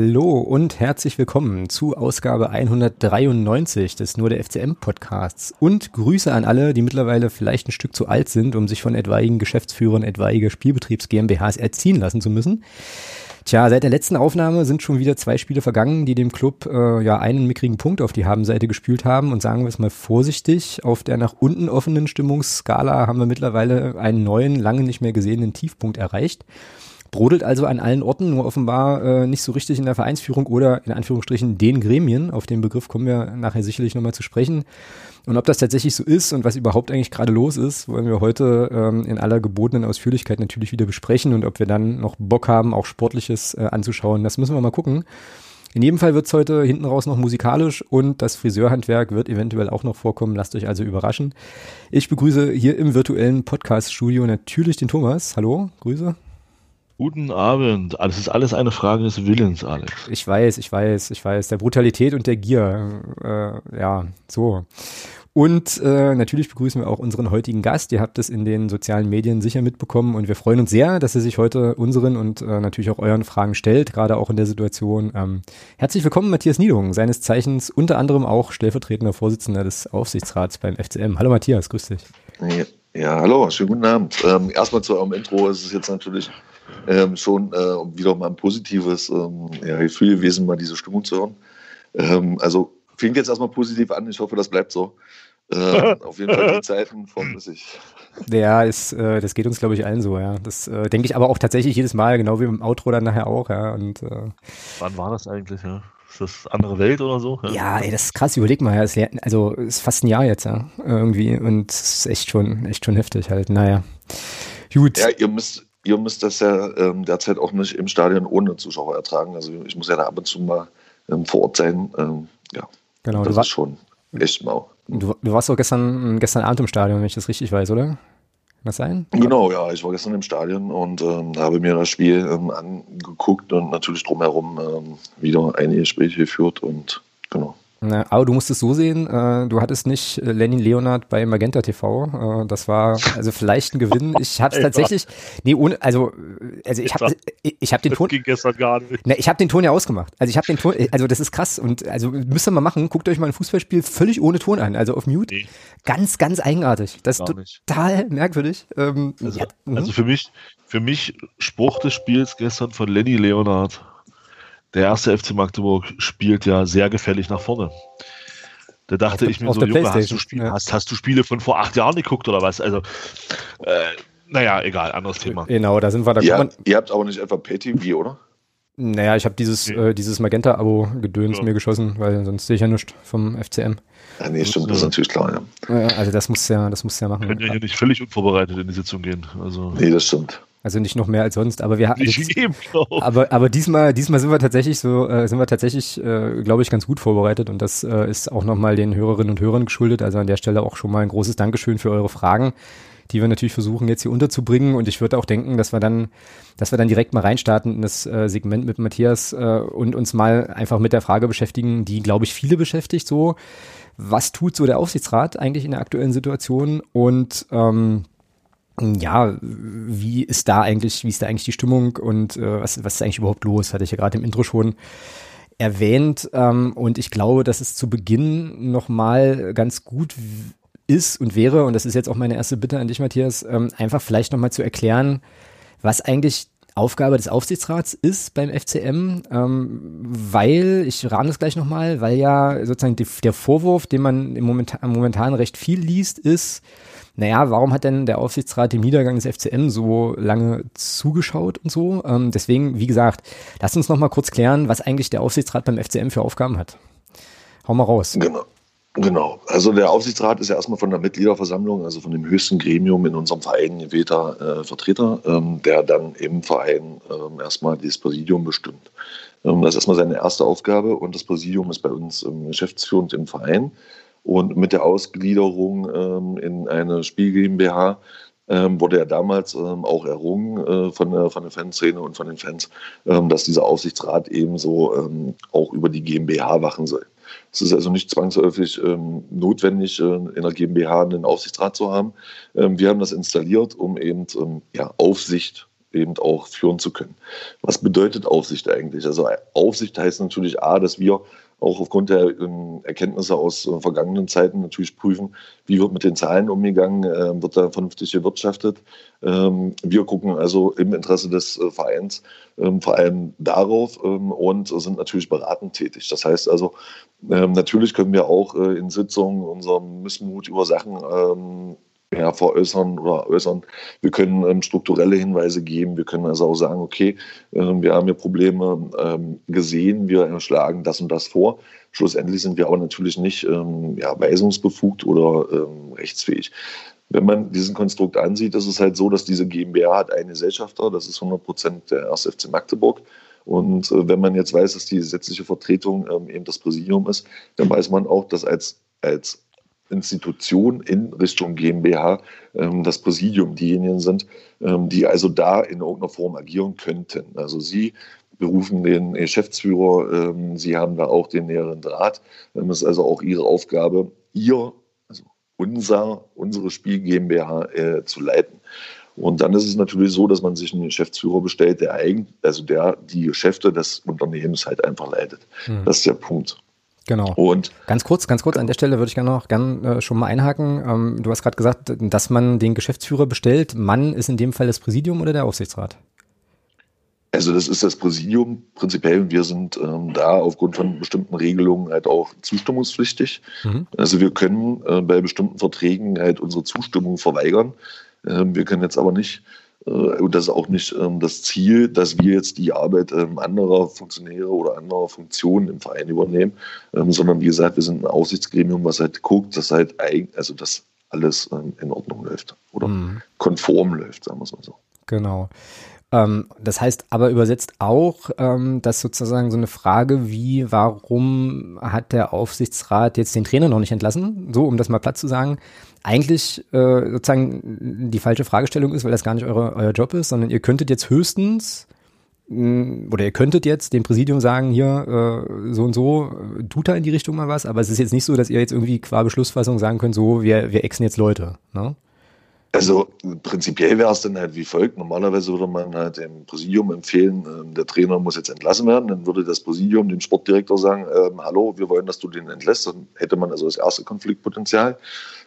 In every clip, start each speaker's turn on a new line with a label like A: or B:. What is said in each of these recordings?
A: Hallo und herzlich willkommen zu Ausgabe 193 des Nur der FCM Podcasts und Grüße an alle, die mittlerweile vielleicht ein Stück zu alt sind, um sich von etwaigen Geschäftsführern etwaiger Spielbetriebs GmbHs erziehen lassen zu müssen. Tja, seit der letzten Aufnahme sind schon wieder zwei Spiele vergangen, die dem Club äh, ja einen mickrigen Punkt auf die Habenseite gespült haben. Und sagen wir es mal vorsichtig, auf der nach unten offenen Stimmungsskala haben wir mittlerweile einen neuen, lange nicht mehr gesehenen Tiefpunkt erreicht. Brodelt also an allen Orten, nur offenbar äh, nicht so richtig in der Vereinsführung oder in Anführungsstrichen den Gremien. Auf den Begriff kommen wir nachher sicherlich nochmal zu sprechen. Und ob das tatsächlich so ist und was überhaupt eigentlich gerade los ist, wollen wir heute ähm, in aller gebotenen Ausführlichkeit natürlich wieder besprechen. Und ob wir dann noch Bock haben, auch Sportliches äh, anzuschauen, das müssen wir mal gucken. In jedem Fall wird's heute hinten raus noch musikalisch und das Friseurhandwerk wird eventuell auch noch vorkommen. Lasst euch also überraschen. Ich begrüße hier im virtuellen Podcast-Studio natürlich den Thomas. Hallo, Grüße.
B: Guten Abend. Es ist alles eine Frage des Willens, Alex.
A: Ich weiß, ich weiß, ich weiß. Der Brutalität und der Gier. Äh, ja, so. Und äh, natürlich begrüßen wir auch unseren heutigen Gast. Ihr habt es in den sozialen Medien sicher mitbekommen und wir freuen uns sehr, dass er sich heute unseren und äh, natürlich auch euren Fragen stellt, gerade auch in der Situation. Ähm, herzlich willkommen, Matthias Niedung, seines Zeichens unter anderem auch stellvertretender Vorsitzender des Aufsichtsrats beim FCM. Hallo Matthias, grüß dich.
C: Ja, ja hallo, schönen guten Abend. Ähm, erstmal zu eurem Intro. Es ist jetzt natürlich ähm, schon äh, wieder mal ein positives ähm, ja, Gefühl gewesen, mal diese Stimmung zu hören. Ähm, also fängt jetzt erstmal positiv an. Ich hoffe, das bleibt so. Äh, auf jeden Fall die Zeiten flüssig.
A: Ja, ist, äh, das geht uns, glaube ich, allen so, ja. Das äh, denke ich aber auch tatsächlich jedes Mal, genau wie im Outro dann nachher auch, ja. Und, äh,
B: Wann war das eigentlich, ja? Ist das andere Welt oder so?
A: Ja, ja ey, das ist krass, überleg mal, ja. Ist, also ist fast ein Jahr jetzt, ja. Irgendwie. Und es ist echt schon, echt schon heftig halt. Naja.
C: Gut. Ja, ihr müsst, ihr müsst das ja ähm, derzeit auch nicht im Stadion ohne Zuschauer ertragen. Also ich muss ja da ab und zu mal ähm, vor Ort sein. Ähm, ja,
A: genau, das ist schon echt mau. Du, du warst doch gestern, gestern Abend im Stadion, wenn ich das richtig weiß, oder? Kann das sein?
C: Genau, ja. Ich war gestern im Stadion und ähm, habe mir das Spiel ähm, angeguckt und natürlich drumherum ähm, wieder einige Gespräche geführt und genau.
A: Na, aber du musst es so sehen, äh, du hattest nicht äh, Lenin Leonard bei Magenta TV. Äh, das war also vielleicht ein Gewinn. Ich habe es tatsächlich, nee, ohne, also, also ich habe ich, ich hab den Ton.
B: ging gestern gar nicht.
A: Ne, ich habe den Ton ja ausgemacht. Also ich habe den Ton, also das ist krass und also müsst ihr mal machen. Guckt euch mal ein Fußballspiel völlig ohne Ton an, also auf Mute. Nee. Ganz, ganz eigenartig. Das ist total merkwürdig. Ähm,
B: also, ja, also für mich, für mich Spruch des Spiels gestern von Lenny Leonard der erste FC Magdeburg spielt ja sehr gefällig nach vorne. Da dachte auf ich mir so, Junge, hast du, Spiel, ja. hast, hast, du Spiele von vor acht Jahren geguckt oder was? Also, äh, naja, egal, anderes Thema.
A: Genau, da sind wir da.
C: Ja, ihr habt aber nicht etwa PayTV, oder?
A: Naja, ich habe dieses, äh, dieses Magenta-Abo-Gedöns ja. mir geschossen, weil sonst sehe ich ja nichts vom FCM.
C: Ja, nee, stimmt, das ist natürlich klar,
A: ja. Also das muss ja, das muss ja machen. Wir
B: können ja hier nicht völlig unvorbereitet in die Sitzung gehen. Also.
C: Nee, das stimmt.
A: Also nicht noch mehr als sonst, aber wir haben aber aber diesmal diesmal sind wir tatsächlich so äh, sind wir tatsächlich äh, glaube ich ganz gut vorbereitet und das äh, ist auch nochmal den Hörerinnen und Hörern geschuldet. Also an der Stelle auch schon mal ein großes Dankeschön für eure Fragen, die wir natürlich versuchen jetzt hier unterzubringen und ich würde auch denken, dass wir dann dass wir dann direkt mal reinstarten in das äh, Segment mit Matthias äh, und uns mal einfach mit der Frage beschäftigen, die glaube ich viele beschäftigt so. Was tut so der Aufsichtsrat eigentlich in der aktuellen Situation und ähm, ja, wie ist da eigentlich, wie ist da eigentlich die Stimmung und äh, was, was ist eigentlich überhaupt los? Hatte ich ja gerade im Intro schon erwähnt. Ähm, und ich glaube, dass es zu Beginn nochmal ganz gut ist und wäre, und das ist jetzt auch meine erste Bitte an dich, Matthias, ähm, einfach vielleicht nochmal zu erklären, was eigentlich Aufgabe des Aufsichtsrats ist beim FCM, ähm, weil, ich rahme das gleich nochmal, weil ja sozusagen die, der Vorwurf, den man im momentan, momentan recht viel liest, ist, naja, warum hat denn der Aufsichtsrat dem Niedergang des FCM so lange zugeschaut und so? Ähm, deswegen, wie gesagt, lasst uns noch mal kurz klären, was eigentlich der Aufsichtsrat beim FCM für Aufgaben hat. Hau mal raus.
C: Genau. Genau. Also der Aufsichtsrat ist ja erstmal von der Mitgliederversammlung, also von dem höchsten Gremium in unserem Verein gewählter äh, Vertreter, ähm, der dann im Verein ähm, erstmal das Präsidium bestimmt. Ähm, das ist erstmal seine erste Aufgabe und das Präsidium ist bei uns ähm, geschäftsführend im Verein. Und mit der Ausgliederung ähm, in eine Spiel GmbH ähm, wurde ja damals ähm, auch errungen äh, von, der, von der Fanszene und von den Fans, ähm, dass dieser Aufsichtsrat ebenso ähm, auch über die GmbH wachen soll. Es ist also nicht zwangsläufig ähm, notwendig, äh, in der GmbH einen Aufsichtsrat zu haben. wir haben das installiert, um eben ja, Aufsicht eben auch führen zu können. Was bedeutet Aufsicht eigentlich? Also Aufsicht heißt natürlich A, dass wir auch aufgrund der ähm, Erkenntnisse aus äh, vergangenen Zeiten natürlich prüfen, wie wird mit den Zahlen umgegangen, äh, wird da vernünftig gewirtschaftet. Ähm, wir gucken also im Interesse des äh, Vereins ähm, vor allem darauf ähm, und sind natürlich beratend tätig. Das heißt also, ähm, natürlich können wir auch äh, in Sitzungen unseren Missmut über Sachen ähm, ja, veräußern oder äußern. Wir können ähm, strukturelle Hinweise geben. Wir können also auch sagen, okay, äh, wir haben hier Probleme ähm, gesehen, wir schlagen das und das vor. Schlussendlich sind wir aber natürlich nicht ähm, ja, weisungsbefugt oder ähm, rechtsfähig. Wenn man diesen Konstrukt ansieht, ist es halt so, dass diese GmbH hat einen Gesellschafter, das ist 100 Prozent der 1. FC Magdeburg. Und äh, wenn man jetzt weiß, dass die gesetzliche Vertretung ähm, eben das Präsidium ist, dann weiß man auch, dass als, als Institution in Richtung GmbH ähm, das Präsidium diejenigen sind, ähm, die also da in irgendeiner Form agieren könnten. Also Sie berufen den Geschäftsführer, ähm, Sie haben da auch den näheren Draht. Es ist also auch Ihre Aufgabe, Ihr, also unser, unsere Spiel GmbH äh, zu leiten. Und dann ist es natürlich so, dass man sich einen Geschäftsführer bestellt, der eigentlich, also der die Geschäfte des Unternehmens halt einfach leitet. Mhm. Das ist der Punkt.
A: Genau. Und ganz kurz, ganz kurz an der Stelle würde ich gerne noch gern äh, schon mal einhaken. Ähm, du hast gerade gesagt, dass man den Geschäftsführer bestellt. Mann ist in dem Fall das Präsidium oder der Aufsichtsrat?
C: Also das ist das Präsidium prinzipiell und wir sind ähm, da aufgrund von bestimmten Regelungen halt auch zustimmungspflichtig. Mhm. Also wir können äh, bei bestimmten Verträgen halt unsere Zustimmung verweigern. Ähm, wir können jetzt aber nicht und das ist auch nicht ähm, das Ziel, dass wir jetzt die Arbeit ähm, anderer Funktionäre oder anderer Funktionen im Verein übernehmen, ähm, sondern wie gesagt, wir sind ein Aussichtsgremium, was halt guckt, dass halt also dass alles in Ordnung läuft oder mhm. konform läuft, sagen wir es mal so.
A: Genau. Ähm, das heißt aber übersetzt auch, ähm, dass sozusagen so eine Frage wie, warum hat der Aufsichtsrat jetzt den Trainer noch nicht entlassen? So, um das mal platt zu sagen, eigentlich äh, sozusagen die falsche Fragestellung ist, weil das gar nicht eure, euer Job ist, sondern ihr könntet jetzt höchstens mm, oder ihr könntet jetzt dem Präsidium sagen, hier, äh, so und so, tut da in die Richtung mal was, aber es ist jetzt nicht so, dass ihr jetzt irgendwie qua Beschlussfassung sagen könnt, so, wir, wir exen jetzt Leute, ne?
C: Also prinzipiell wäre es dann halt wie folgt. Normalerweise würde man halt dem Präsidium empfehlen, äh, der Trainer muss jetzt entlassen werden. Dann würde das Präsidium dem Sportdirektor sagen, äh, hallo, wir wollen, dass du den entlässt. Dann hätte man also das erste Konfliktpotenzial.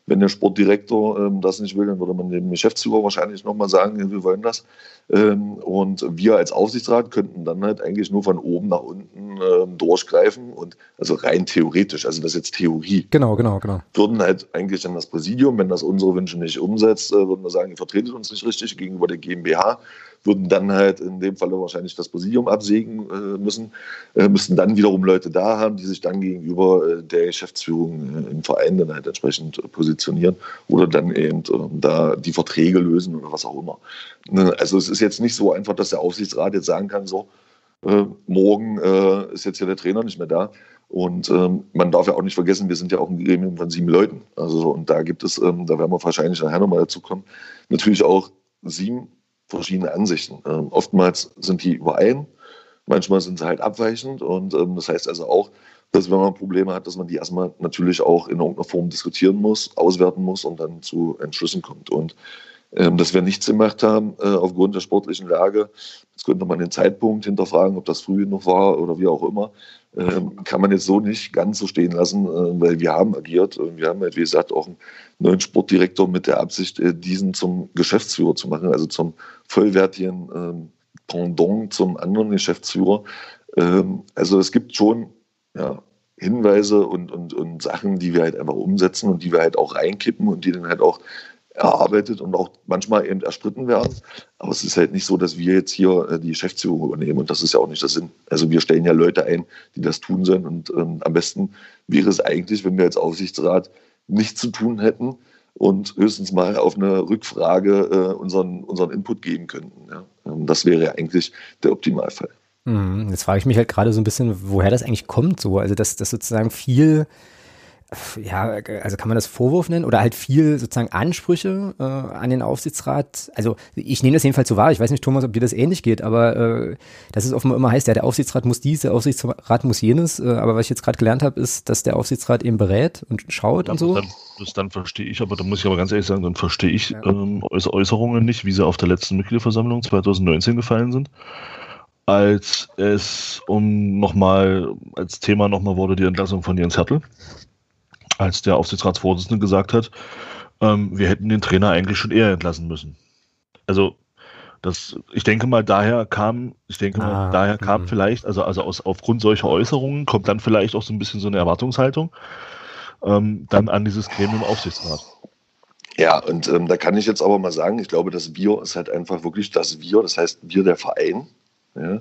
C: Wenn der Sportdirektor ähm, das nicht will, dann würde man dem Geschäftsführer wahrscheinlich nochmal sagen, wir wollen das. Ähm, und wir als Aufsichtsrat könnten dann halt eigentlich nur von oben nach unten ähm, durchgreifen und also rein theoretisch, also das ist jetzt Theorie.
A: Genau, genau, genau.
C: Würden halt eigentlich dann das Präsidium, wenn das unsere Wünsche nicht umsetzt, äh, würden wir sagen, ihr vertretet uns nicht richtig gegenüber der GmbH würden dann halt in dem Falle wahrscheinlich das Präsidium absägen äh, müssen, äh, müssten dann wiederum Leute da haben, die sich dann gegenüber äh, der Geschäftsführung äh, im Verein dann halt entsprechend äh, positionieren oder dann eben ähm, da die Verträge lösen oder was auch immer. Ne, also es ist jetzt nicht so einfach, dass der Aufsichtsrat jetzt sagen kann, so, morgen ist jetzt ja der Trainer nicht mehr da. Und ähm, man darf ja auch nicht vergessen, wir sind ja auch ein Gremium von sieben Leuten. Also und da gibt es, ähm, da werden wir wahrscheinlich nachher nochmal dazu kommen, natürlich auch sieben verschiedene Ansichten. Ähm, oftmals sind die überein, manchmal sind sie halt abweichend und ähm, das heißt also auch, dass wenn man Probleme hat, dass man die erstmal natürlich auch in irgendeiner Form diskutieren muss, auswerten muss und dann zu Entschlüssen kommt. Und dass wir nichts gemacht haben äh, aufgrund der sportlichen Lage, jetzt könnte man den Zeitpunkt hinterfragen, ob das früh genug war oder wie auch immer, ähm, kann man jetzt so nicht ganz so stehen lassen, äh, weil wir haben agiert. Wir haben, halt, wie gesagt, auch einen neuen Sportdirektor mit der Absicht, äh, diesen zum Geschäftsführer zu machen, also zum vollwertigen ähm, Pendant zum anderen Geschäftsführer. Ähm, also es gibt schon ja, Hinweise und, und, und Sachen, die wir halt einfach umsetzen und die wir halt auch reinkippen und die dann halt auch erarbeitet und auch manchmal eben erstritten werden. Aber es ist halt nicht so, dass wir jetzt hier äh, die Geschäftsführung übernehmen und das ist ja auch nicht der Sinn. Also wir stellen ja Leute ein, die das tun sollen und ähm, am besten wäre es eigentlich, wenn wir als Aufsichtsrat nichts zu tun hätten und höchstens mal auf eine Rückfrage äh, unseren, unseren Input geben könnten. Ja. Ähm, das wäre ja eigentlich der Optimalfall.
A: Mhm. Jetzt frage ich mich halt gerade so ein bisschen, woher das eigentlich kommt, so. Also, dass, dass sozusagen viel ja, also kann man das Vorwurf nennen oder halt viel sozusagen Ansprüche äh, an den Aufsichtsrat. Also ich nehme das jedenfalls so wahr. Ich weiß nicht, Thomas, ob dir das ähnlich geht, aber äh, dass es offenbar immer heißt, ja, der Aufsichtsrat muss dies, der Aufsichtsrat muss jenes. Äh, aber was ich jetzt gerade gelernt habe, ist, dass der Aufsichtsrat eben berät und schaut ja, und so.
B: Dann, das dann verstehe ich, aber da muss ich aber ganz ehrlich sagen, dann verstehe ich ja. ähm, Äußerungen nicht, wie sie auf der letzten Mitgliederversammlung 2019 gefallen sind als es um nochmal, als Thema nochmal wurde die Entlassung von Jens Hertel als der Aufsichtsratsvorsitzende gesagt hat, ähm, wir hätten den Trainer eigentlich schon eher entlassen müssen. Also das, ich denke mal, daher kam, ich denke ah, mal, daher kam mhm. vielleicht, also, also aus, aufgrund solcher Äußerungen kommt dann vielleicht auch so ein bisschen so eine Erwartungshaltung ähm, dann an dieses Gremium Aufsichtsrat.
C: Ja, und ähm, da kann ich jetzt aber mal sagen, ich glaube, das Wir ist halt einfach wirklich das Wir, das heißt wir der Verein. Ja?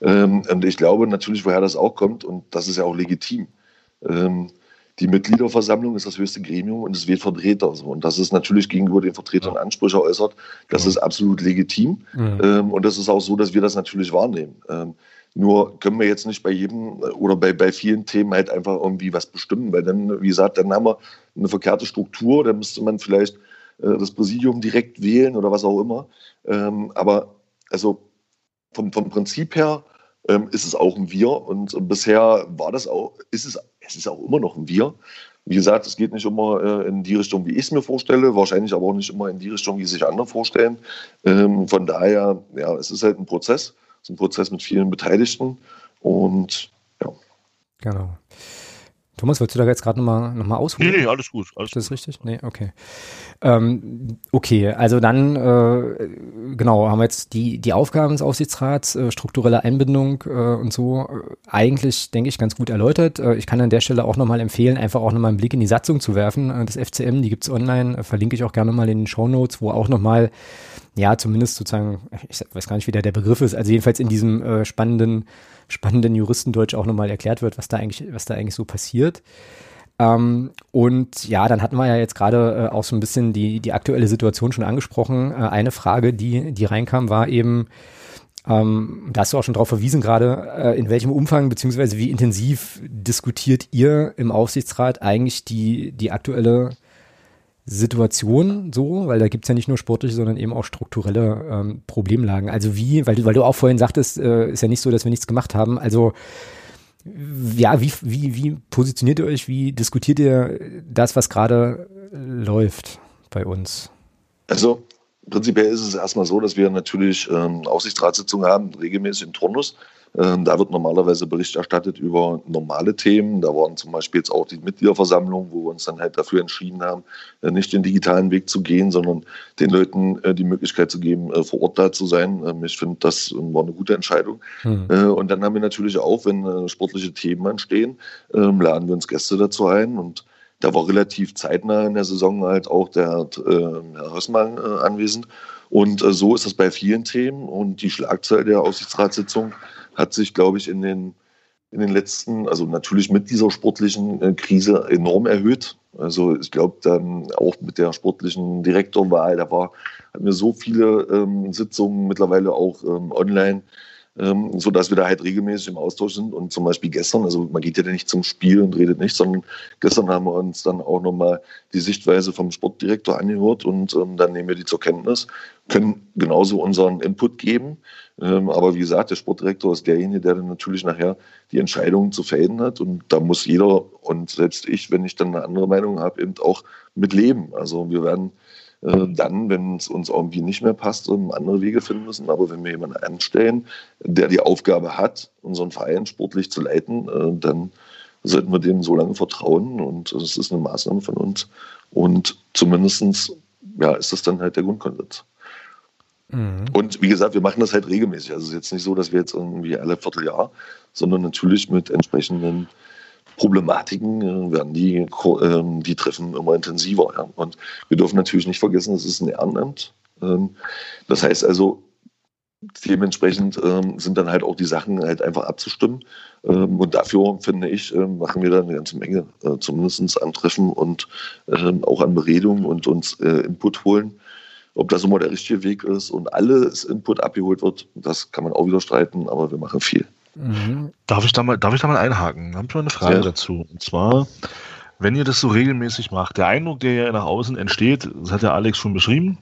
C: Ähm, und ich glaube natürlich, woher das auch kommt, und das ist ja auch legitim. Ähm, die Mitgliederversammlung ist das höchste Gremium und es wird Vertreter. Und das ist natürlich gegenüber den Vertretern Ansprüche äußert. Das ist absolut legitim. Mhm. Ähm, und das ist auch so, dass wir das natürlich wahrnehmen. Ähm, nur können wir jetzt nicht bei jedem oder bei, bei vielen Themen halt einfach irgendwie was bestimmen, weil dann, wie gesagt, dann haben wir eine verkehrte Struktur, dann müsste man vielleicht äh, das Präsidium direkt wählen oder was auch immer. Ähm, aber also vom, vom Prinzip her ähm, ist es auch ein Wir und bisher war das auch, ist es es ist auch immer noch ein Wir. Wie gesagt, es geht nicht immer äh, in die Richtung, wie ich es mir vorstelle, wahrscheinlich aber auch nicht immer in die Richtung, wie sich andere vorstellen. Ähm, von daher, ja, es ist halt ein Prozess, es ist ein Prozess mit vielen Beteiligten und ja.
A: Genau. Thomas, wolltest du da jetzt gerade nochmal noch mal ausholen?
B: Nee, nee, alles gut.
A: Alles ist das gut. richtig? Nee, okay. Ähm, okay, also dann, äh, genau, haben wir jetzt die, die Aufgaben des Aufsichtsrats, äh, strukturelle Einbindung äh, und so, äh, eigentlich, denke ich, ganz gut erläutert. Äh, ich kann an der Stelle auch nochmal empfehlen, einfach auch nochmal einen Blick in die Satzung zu werfen. Äh, das FCM, die gibt's online, verlinke ich auch gerne mal in den Show Notes, wo auch nochmal ja, zumindest sozusagen, ich weiß gar nicht, wie der, der Begriff ist, also jedenfalls in diesem äh, spannenden, spannenden Juristendeutsch auch nochmal erklärt wird, was da eigentlich, was da eigentlich so passiert. Ähm, und ja, dann hatten wir ja jetzt gerade äh, auch so ein bisschen die, die aktuelle Situation schon angesprochen. Äh, eine Frage, die, die reinkam, war eben, ähm, da hast du auch schon darauf verwiesen gerade, äh, in welchem Umfang beziehungsweise wie intensiv diskutiert ihr im Aufsichtsrat eigentlich die, die aktuelle Situation so, weil da gibt's ja nicht nur sportliche, sondern eben auch strukturelle ähm, Problemlagen. Also wie, weil du, weil du auch vorhin sagtest, äh, ist ja nicht so, dass wir nichts gemacht haben. Also ja, wie, wie, wie positioniert ihr euch, wie diskutiert ihr das, was gerade läuft bei uns?
C: Also prinzipiell ist es erstmal so, dass wir natürlich ähm, Aufsichtsratssitzungen haben, regelmäßig im Turnus. Ähm, da wird normalerweise Bericht erstattet über normale Themen. Da waren zum Beispiel jetzt auch die Mitgliederversammlungen, wo wir uns dann halt dafür entschieden haben, äh, nicht den digitalen Weg zu gehen, sondern den Leuten äh, die Möglichkeit zu geben, äh, vor Ort da zu sein. Ähm, ich finde, das war eine gute Entscheidung. Mhm. Und dann haben wir natürlich auch, wenn sportliche Themen anstehen, ähm, laden wir uns Gäste dazu ein und da war relativ zeitnah in der Saison halt auch der Herr Hössmann anwesend. Und so ist das bei vielen Themen. Und die Schlagzahl der Aufsichtsratssitzung hat sich, glaube ich, in den, in den letzten, also natürlich mit dieser sportlichen äh, Krise enorm erhöht. Also ich glaube, dann auch mit der sportlichen Direktorwahl, da war, hatten wir so viele ähm, Sitzungen mittlerweile auch ähm, online, ähm, so dass wir da halt regelmäßig im Austausch sind. Und zum Beispiel gestern, also man geht ja nicht zum Spiel und redet nicht, sondern gestern haben wir uns dann auch nochmal die Sichtweise vom Sportdirektor angehört und ähm, dann nehmen wir die zur Kenntnis, können genauso unseren Input geben. Ähm, aber wie gesagt, der Sportdirektor ist derjenige, der dann natürlich nachher die Entscheidungen zu fällen hat. Und da muss jeder und selbst ich, wenn ich dann eine andere Meinung habe, eben auch mit leben. Also wir werden äh, dann, wenn es uns irgendwie nicht mehr passt, andere Wege finden müssen. Aber wenn wir jemanden anstellen, der die Aufgabe hat, unseren Verein sportlich zu leiten, äh, dann sollten wir dem so lange vertrauen. Und das ist eine Maßnahme von uns. Und zumindest ja, ist das dann halt der Grundkonsens. Mhm. Und wie gesagt, wir machen das halt regelmäßig. Also es ist jetzt nicht so, dass wir jetzt irgendwie alle Vierteljahr, sondern natürlich mit entsprechenden Problematiken äh, werden die, äh, die Treffen immer intensiver. Ja. Und wir dürfen natürlich nicht vergessen, es ist ein Ehrenamt. Ähm, das heißt also, dementsprechend ähm, sind dann halt auch die Sachen halt einfach abzustimmen. Ähm, und dafür, finde ich, machen wir dann eine ganze Menge, äh, zumindest an Treffen und ähm, auch an Beredungen und uns äh, Input holen. Ob das immer der richtige Weg ist und alles Input abgeholt wird, das kann man auch wieder streiten, aber wir machen viel.
B: Mhm. Darf, ich da mal, darf ich da mal einhaken? Da habe ich mal eine Frage ja. dazu. Und zwar, wenn ihr das so regelmäßig macht, der Eindruck, der ja nach außen entsteht, das hat ja Alex schon beschrieben,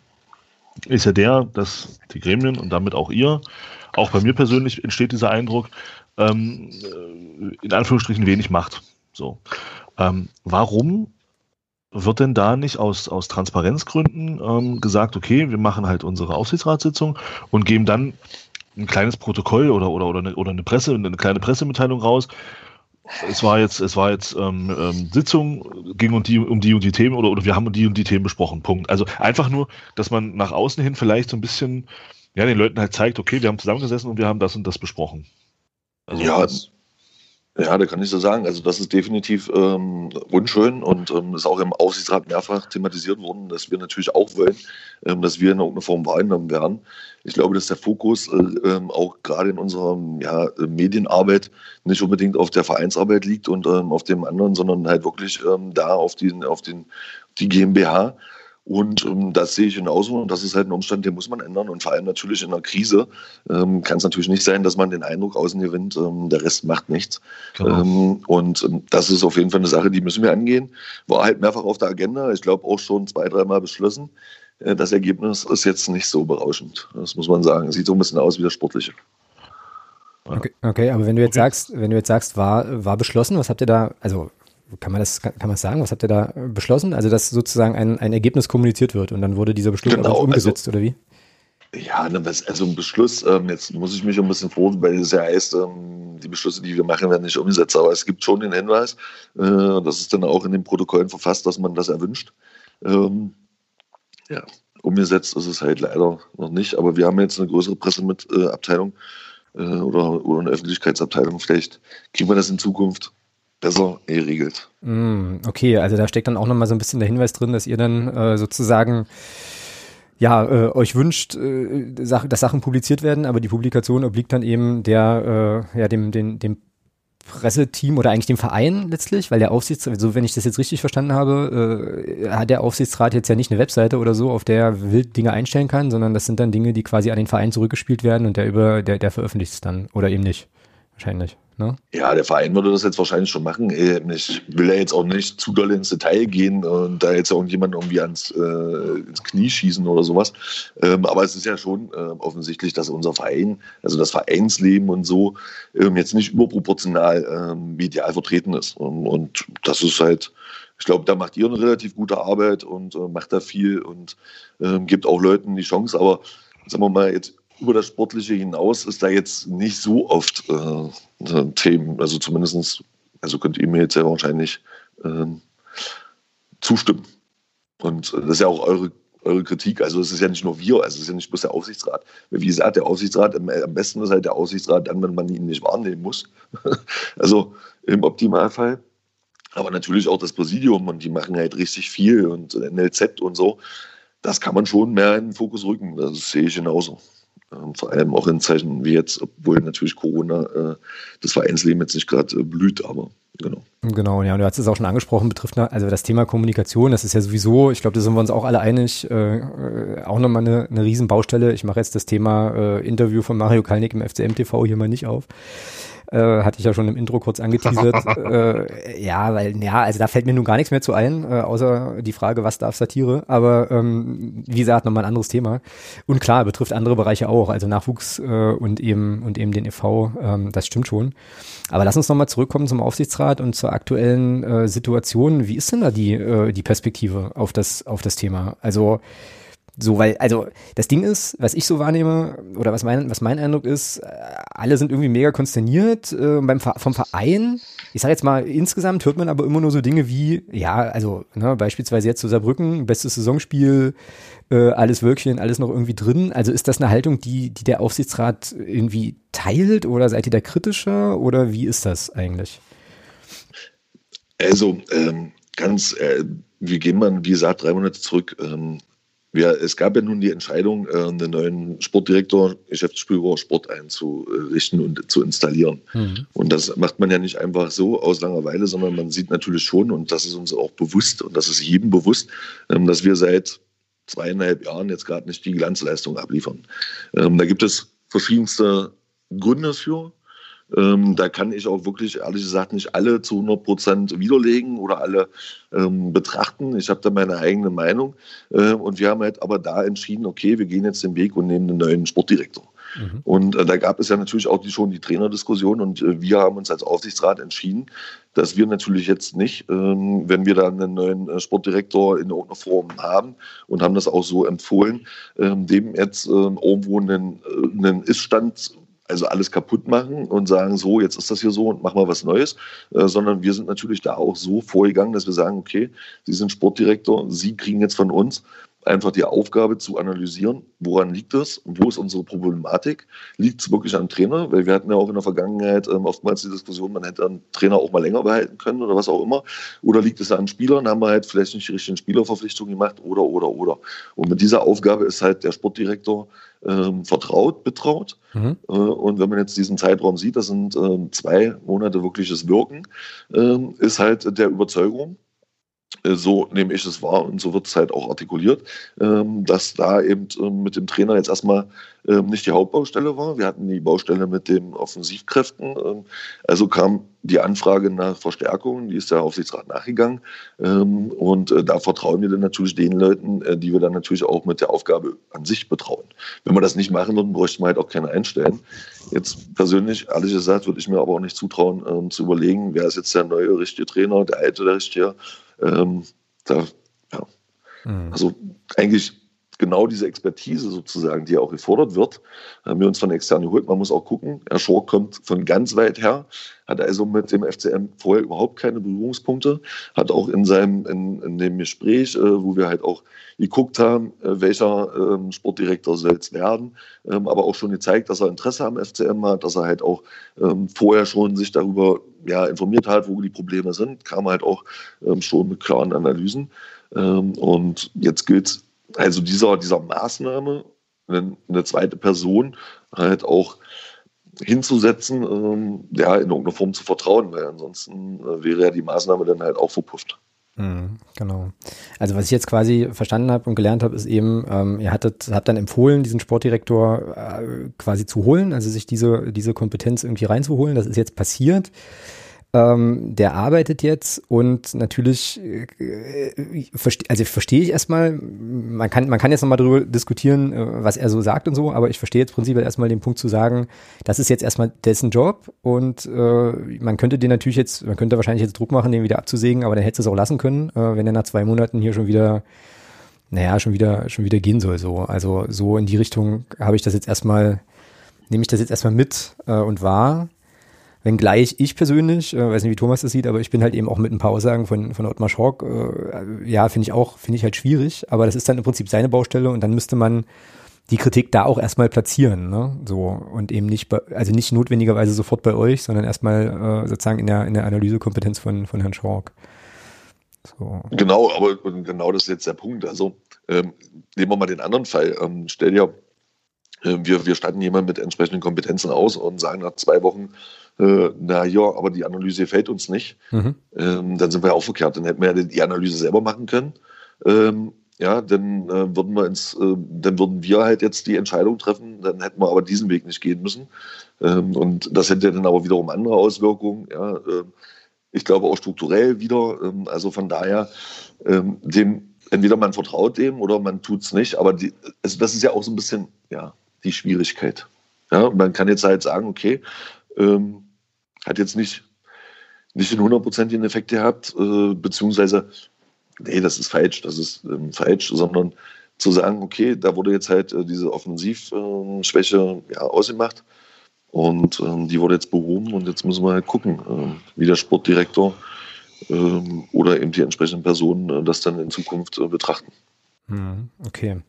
B: ist ja der, dass die Gremien und damit auch ihr, auch bei mir persönlich entsteht dieser Eindruck, ähm, äh, in Anführungsstrichen wenig macht. So. Ähm, warum wird denn da nicht aus, aus Transparenzgründen ähm, gesagt, okay, wir machen halt unsere Aufsichtsratssitzung und geben dann ein kleines Protokoll oder, oder, oder, eine, oder eine Presse, eine kleine Pressemitteilung raus. Es war jetzt, es war jetzt ähm, ähm, Sitzung, ging um die, um die und die Themen oder, oder wir haben die und die Themen besprochen. Punkt. Also einfach nur, dass man nach außen hin vielleicht so ein bisschen ja, den Leuten halt zeigt, okay, wir haben zusammengesessen und wir haben das und das besprochen.
C: Also ja, das, ja, da kann ich so sagen. Also das ist definitiv ähm, unschön und ähm, ist auch im Aufsichtsrat mehrfach thematisiert worden, dass wir natürlich auch wollen, ähm, dass wir in irgendeiner Form wahrgenommen werden. Ich glaube, dass der Fokus äh, ähm, auch gerade in unserer ja, Medienarbeit nicht unbedingt auf der Vereinsarbeit liegt und ähm, auf dem anderen, sondern halt wirklich ähm, da auf, den, auf den, die GmbH und ähm, das sehe ich genauso. Und das ist halt ein Umstand, den muss man ändern. Und vor allem natürlich in einer Krise ähm, kann es natürlich nicht sein, dass man den Eindruck außen gewinnt, ähm, der Rest macht nichts. Genau. Ähm, und ähm, das ist auf jeden Fall eine Sache, die müssen wir angehen. War halt mehrfach auf der Agenda. Ich glaube auch schon zwei, dreimal beschlossen. Äh, das Ergebnis ist jetzt nicht so berauschend. Das muss man sagen. Sieht so ein bisschen aus wie das Sportliche.
A: Okay, okay, aber wenn du jetzt okay. sagst, wenn du jetzt sagst, war, war beschlossen, was habt ihr da, also kann man das, kann, man das sagen? Was habt ihr da beschlossen? Also, dass sozusagen ein, ein Ergebnis kommuniziert wird und dann wurde dieser Beschluss genau, also umgesetzt, also, oder wie?
C: Ja, ne, also ein Beschluss, ähm, jetzt muss ich mich ein bisschen froh, weil es ja heißt, ähm, die Beschlüsse, die wir machen, werden nicht umgesetzt. Aber es gibt schon den Hinweis, äh, das ist dann auch in den Protokollen verfasst, dass man das erwünscht. Ähm, ja, umgesetzt ist es halt leider noch nicht. Aber wir haben jetzt eine größere Presseabteilung äh, oder, oder eine Öffentlichkeitsabteilung. Vielleicht kriegen wir das in Zukunft besser geregelt.
A: Mm, okay, also da steckt dann auch nochmal so ein bisschen der Hinweis drin, dass ihr dann äh, sozusagen ja, äh, euch wünscht, äh, dass Sachen publiziert werden, aber die Publikation obliegt dann eben der, äh, ja, dem, dem, dem Presseteam oder eigentlich dem Verein letztlich, weil der Aufsichtsrat, so wenn ich das jetzt richtig verstanden habe, äh, hat der Aufsichtsrat jetzt ja nicht eine Webseite oder so, auf der er wild Dinge einstellen kann, sondern das sind dann Dinge, die quasi an den Verein zurückgespielt werden und der über, der, der veröffentlicht es dann oder eben nicht. Wahrscheinlich. Ne?
C: Ja, der Verein würde das jetzt wahrscheinlich schon machen. Äh, ich will ja jetzt auch nicht zu doll ins Detail gehen und da jetzt irgendjemand irgendwie ans, äh, ins Knie schießen oder sowas. Ähm, aber es ist ja schon äh, offensichtlich, dass unser Verein, also das Vereinsleben und so, ähm, jetzt nicht überproportional ähm, medial vertreten ist. Und, und das ist halt, ich glaube, da macht ihr eine relativ gute Arbeit und äh, macht da viel und ähm, gibt auch Leuten die Chance. Aber sagen wir mal, jetzt über das Sportliche hinaus ist da jetzt nicht so oft äh, Themen. Also zumindest, also könnt ihr mir jetzt ja wahrscheinlich äh, zustimmen. Und das ist ja auch eure, eure Kritik. Also es ist ja nicht nur wir, also es ist ja nicht bloß der Aufsichtsrat. Wie gesagt, der Aufsichtsrat, am besten ist halt der Aufsichtsrat dann, wenn man ihn nicht wahrnehmen muss. also im Optimalfall. Aber natürlich auch das Präsidium und die machen halt richtig viel und NLZ und so. Das kann man schon mehr in den Fokus rücken. Das sehe ich genauso. Ähm, vor allem auch in Zeiten wie jetzt, obwohl natürlich Corona äh, das Vereinsleben jetzt nicht gerade äh, blüht, aber genau.
A: Genau, ja, und du hast es auch schon angesprochen, betrifft also das Thema Kommunikation, das ist ja sowieso, ich glaube, da sind wir uns auch alle einig, äh, äh auch nochmal eine, eine Riesenbaustelle. Ich mache jetzt das Thema äh, Interview von Mario Kalnick im FCM TV hier mal nicht auf äh, hatte ich ja schon im Intro kurz angeteasert. äh, ja, weil, ja, also da fällt mir nun gar nichts mehr zu ein, äh, außer die Frage, was darf Satire? Aber ähm, wie gesagt, nochmal ein anderes Thema. Und klar, betrifft andere Bereiche auch, also Nachwuchs äh, und eben und eben den e.V., ähm, das stimmt schon. Aber lass uns nochmal zurückkommen zum Aufsichtsrat und zur aktuellen äh, Situation. Wie ist denn da die, äh, die Perspektive auf das, auf das Thema? Also so, weil, also das Ding ist, was ich so wahrnehme, oder was mein, was mein Eindruck ist, äh, alle sind irgendwie mega konsterniert äh, beim, vom Verein. Ich sage jetzt mal, insgesamt hört man aber immer nur so Dinge wie, ja, also ne, beispielsweise jetzt zu Saarbrücken, bestes Saisonspiel, äh, alles Wölkchen, alles noch irgendwie drin. Also ist das eine Haltung, die, die der Aufsichtsrat irgendwie teilt oder seid ihr da kritischer oder wie ist das eigentlich?
C: Also ähm, ganz, äh, wir gehen mal, wie gesagt, drei Monate zurück. Ähm, wir, es gab ja nun die Entscheidung, äh, einen neuen Sportdirektor, Geschäftsführer Sport einzurichten und zu installieren. Mhm. Und das macht man ja nicht einfach so aus Langeweile, sondern man sieht natürlich schon, und das ist uns auch bewusst und das ist jedem bewusst, ähm, dass wir seit zweieinhalb Jahren jetzt gerade nicht die Glanzleistung abliefern. Ähm, da gibt es verschiedenste Gründe für. Ähm, da kann ich auch wirklich, ehrlich gesagt, nicht alle zu 100 Prozent widerlegen oder alle ähm, betrachten. Ich habe da meine eigene Meinung. Äh, und wir haben halt aber da entschieden, okay, wir gehen jetzt den Weg und nehmen einen neuen Sportdirektor. Mhm. Und äh, da gab es ja natürlich auch die, schon die Trainerdiskussion und äh, wir haben uns als Aufsichtsrat entschieden, dass wir natürlich jetzt nicht, ähm, wenn wir dann einen neuen äh, Sportdirektor in irgendeiner Form haben und haben das auch so empfohlen, ähm, dem jetzt ähm, irgendwo einen, äh, einen Iststand also alles kaputt machen und sagen, so, jetzt ist das hier so und machen wir was Neues, äh, sondern wir sind natürlich da auch so vorgegangen, dass wir sagen, okay, Sie sind Sportdirektor, Sie kriegen jetzt von uns einfach die Aufgabe zu analysieren, woran liegt es und wo ist unsere Problematik. Liegt es wirklich am Trainer? Weil wir hatten ja auch in der Vergangenheit ähm, oftmals die Diskussion, man hätte einen Trainer auch mal länger behalten können oder was auch immer. Oder liegt es an Spielern? Haben wir halt vielleicht nicht die richtigen Spielerverpflichtungen gemacht oder, oder, oder. Und mit dieser Aufgabe ist halt der Sportdirektor ähm, vertraut, betraut. Mhm. Äh, und wenn man jetzt diesen Zeitraum sieht, das sind ähm, zwei Monate wirkliches Wirken, ähm, ist halt der Überzeugung, so nehme ich es wahr und so wird es halt auch artikuliert, ähm, dass da eben ähm, mit dem Trainer jetzt erstmal ähm, nicht die Hauptbaustelle war. Wir hatten die Baustelle mit den Offensivkräften. Also kam die Anfrage nach Verstärkung, die ist der Aufsichtsrat nachgegangen. Und äh, da vertrauen wir dann natürlich den Leuten, äh, die wir dann natürlich auch mit der Aufgabe an sich betrauen. Wenn wir das nicht machen würden, bräuchten wir halt auch keine einstellen. Jetzt persönlich, ehrlich gesagt, würde ich mir aber auch nicht zutrauen, zu überlegen, wer ist jetzt der neue richtige Trainer, der alte der richtige. Ähm, da, ja. Mhm. Also eigentlich genau diese Expertise sozusagen, die auch gefordert wird, haben wir uns von extern geholt. Man muss auch gucken, Herr Schor kommt von ganz weit her, hat also mit dem FCM vorher überhaupt keine Berührungspunkte, hat auch in seinem, in, in dem Gespräch, äh, wo wir halt auch geguckt haben, äh, welcher ähm, Sportdirektor soll es werden, ähm, aber auch schon gezeigt, dass er Interesse am FCM hat, dass er halt auch ähm, vorher schon sich darüber ja, informiert hat, wo die Probleme sind, kam halt auch ähm, schon mit klaren Analysen. Ähm, und jetzt gilt es also dieser, dieser Maßnahme, eine, zweite Person halt auch hinzusetzen, ähm, ja, in irgendeiner Form zu vertrauen, weil ansonsten äh, wäre ja die Maßnahme dann halt auch verpufft.
A: Mhm, genau. Also was ich jetzt quasi verstanden habe und gelernt habe, ist eben, ähm, ihr hattet, habt dann empfohlen, diesen Sportdirektor äh, quasi zu holen, also sich diese, diese Kompetenz irgendwie reinzuholen. Das ist jetzt passiert. Ähm, der arbeitet jetzt und natürlich, äh, verste also verstehe ich erstmal, man kann, man kann jetzt nochmal darüber diskutieren, äh, was er so sagt und so, aber ich verstehe jetzt prinzipiell erstmal den Punkt zu sagen, das ist jetzt erstmal dessen Job und äh, man könnte den natürlich jetzt, man könnte wahrscheinlich jetzt Druck machen, den wieder abzusägen, aber dann hätte es auch lassen können, äh, wenn er nach zwei Monaten hier schon wieder naja, schon wieder, schon wieder gehen soll, so. Also, so in die Richtung habe ich das jetzt erstmal, nehme ich das jetzt erstmal mit äh, und wahr. Wenngleich ich persönlich, äh, weiß nicht, wie Thomas das sieht, aber ich bin halt eben auch mit ein paar Aussagen von, von Ottmar Schork, äh, ja, finde ich auch, finde ich halt schwierig, aber das ist dann im Prinzip seine Baustelle und dann müsste man die Kritik da auch erstmal platzieren, ne? So und eben nicht bei, also nicht notwendigerweise sofort bei euch, sondern erstmal äh, sozusagen in der in der Analysekompetenz von von Herrn Schork.
C: So. Genau, aber genau das ist jetzt der Punkt. Also ähm, nehmen wir mal den anderen Fall. Ähm, stell dir, äh, wir, wir statten jemanden mit entsprechenden Kompetenzen aus und sagen nach zwei Wochen, äh, na ja, aber die Analyse fällt uns nicht, mhm. ähm, dann sind wir ja auch verkehrt. Dann hätten wir ja die Analyse selber machen können. Ähm, ja, dann äh, würden wir ins, äh, dann würden wir halt jetzt die Entscheidung treffen, dann hätten wir aber diesen Weg nicht gehen müssen. Ähm, und das hätte dann aber wiederum andere Auswirkungen, ja, äh, ich glaube auch strukturell wieder. Ähm, also von daher, ähm, dem, entweder man vertraut dem oder man tut es nicht, aber die, also das ist ja auch so ein bisschen, ja, die Schwierigkeit. Ja, man kann jetzt halt sagen, okay, ähm, hat jetzt nicht, nicht den hundertprozentigen Effekt gehabt, äh, beziehungsweise, nee, das ist falsch, das ist ähm, falsch, sondern zu sagen, okay, da wurde jetzt halt äh, diese Offensivschwäche äh, ja, ausgemacht und ähm, die wurde jetzt behoben und jetzt müssen wir halt gucken, ähm, wie der Sportdirektor ähm, oder eben die entsprechenden Personen äh, das dann in Zukunft äh, betrachten.
A: Hm, okay.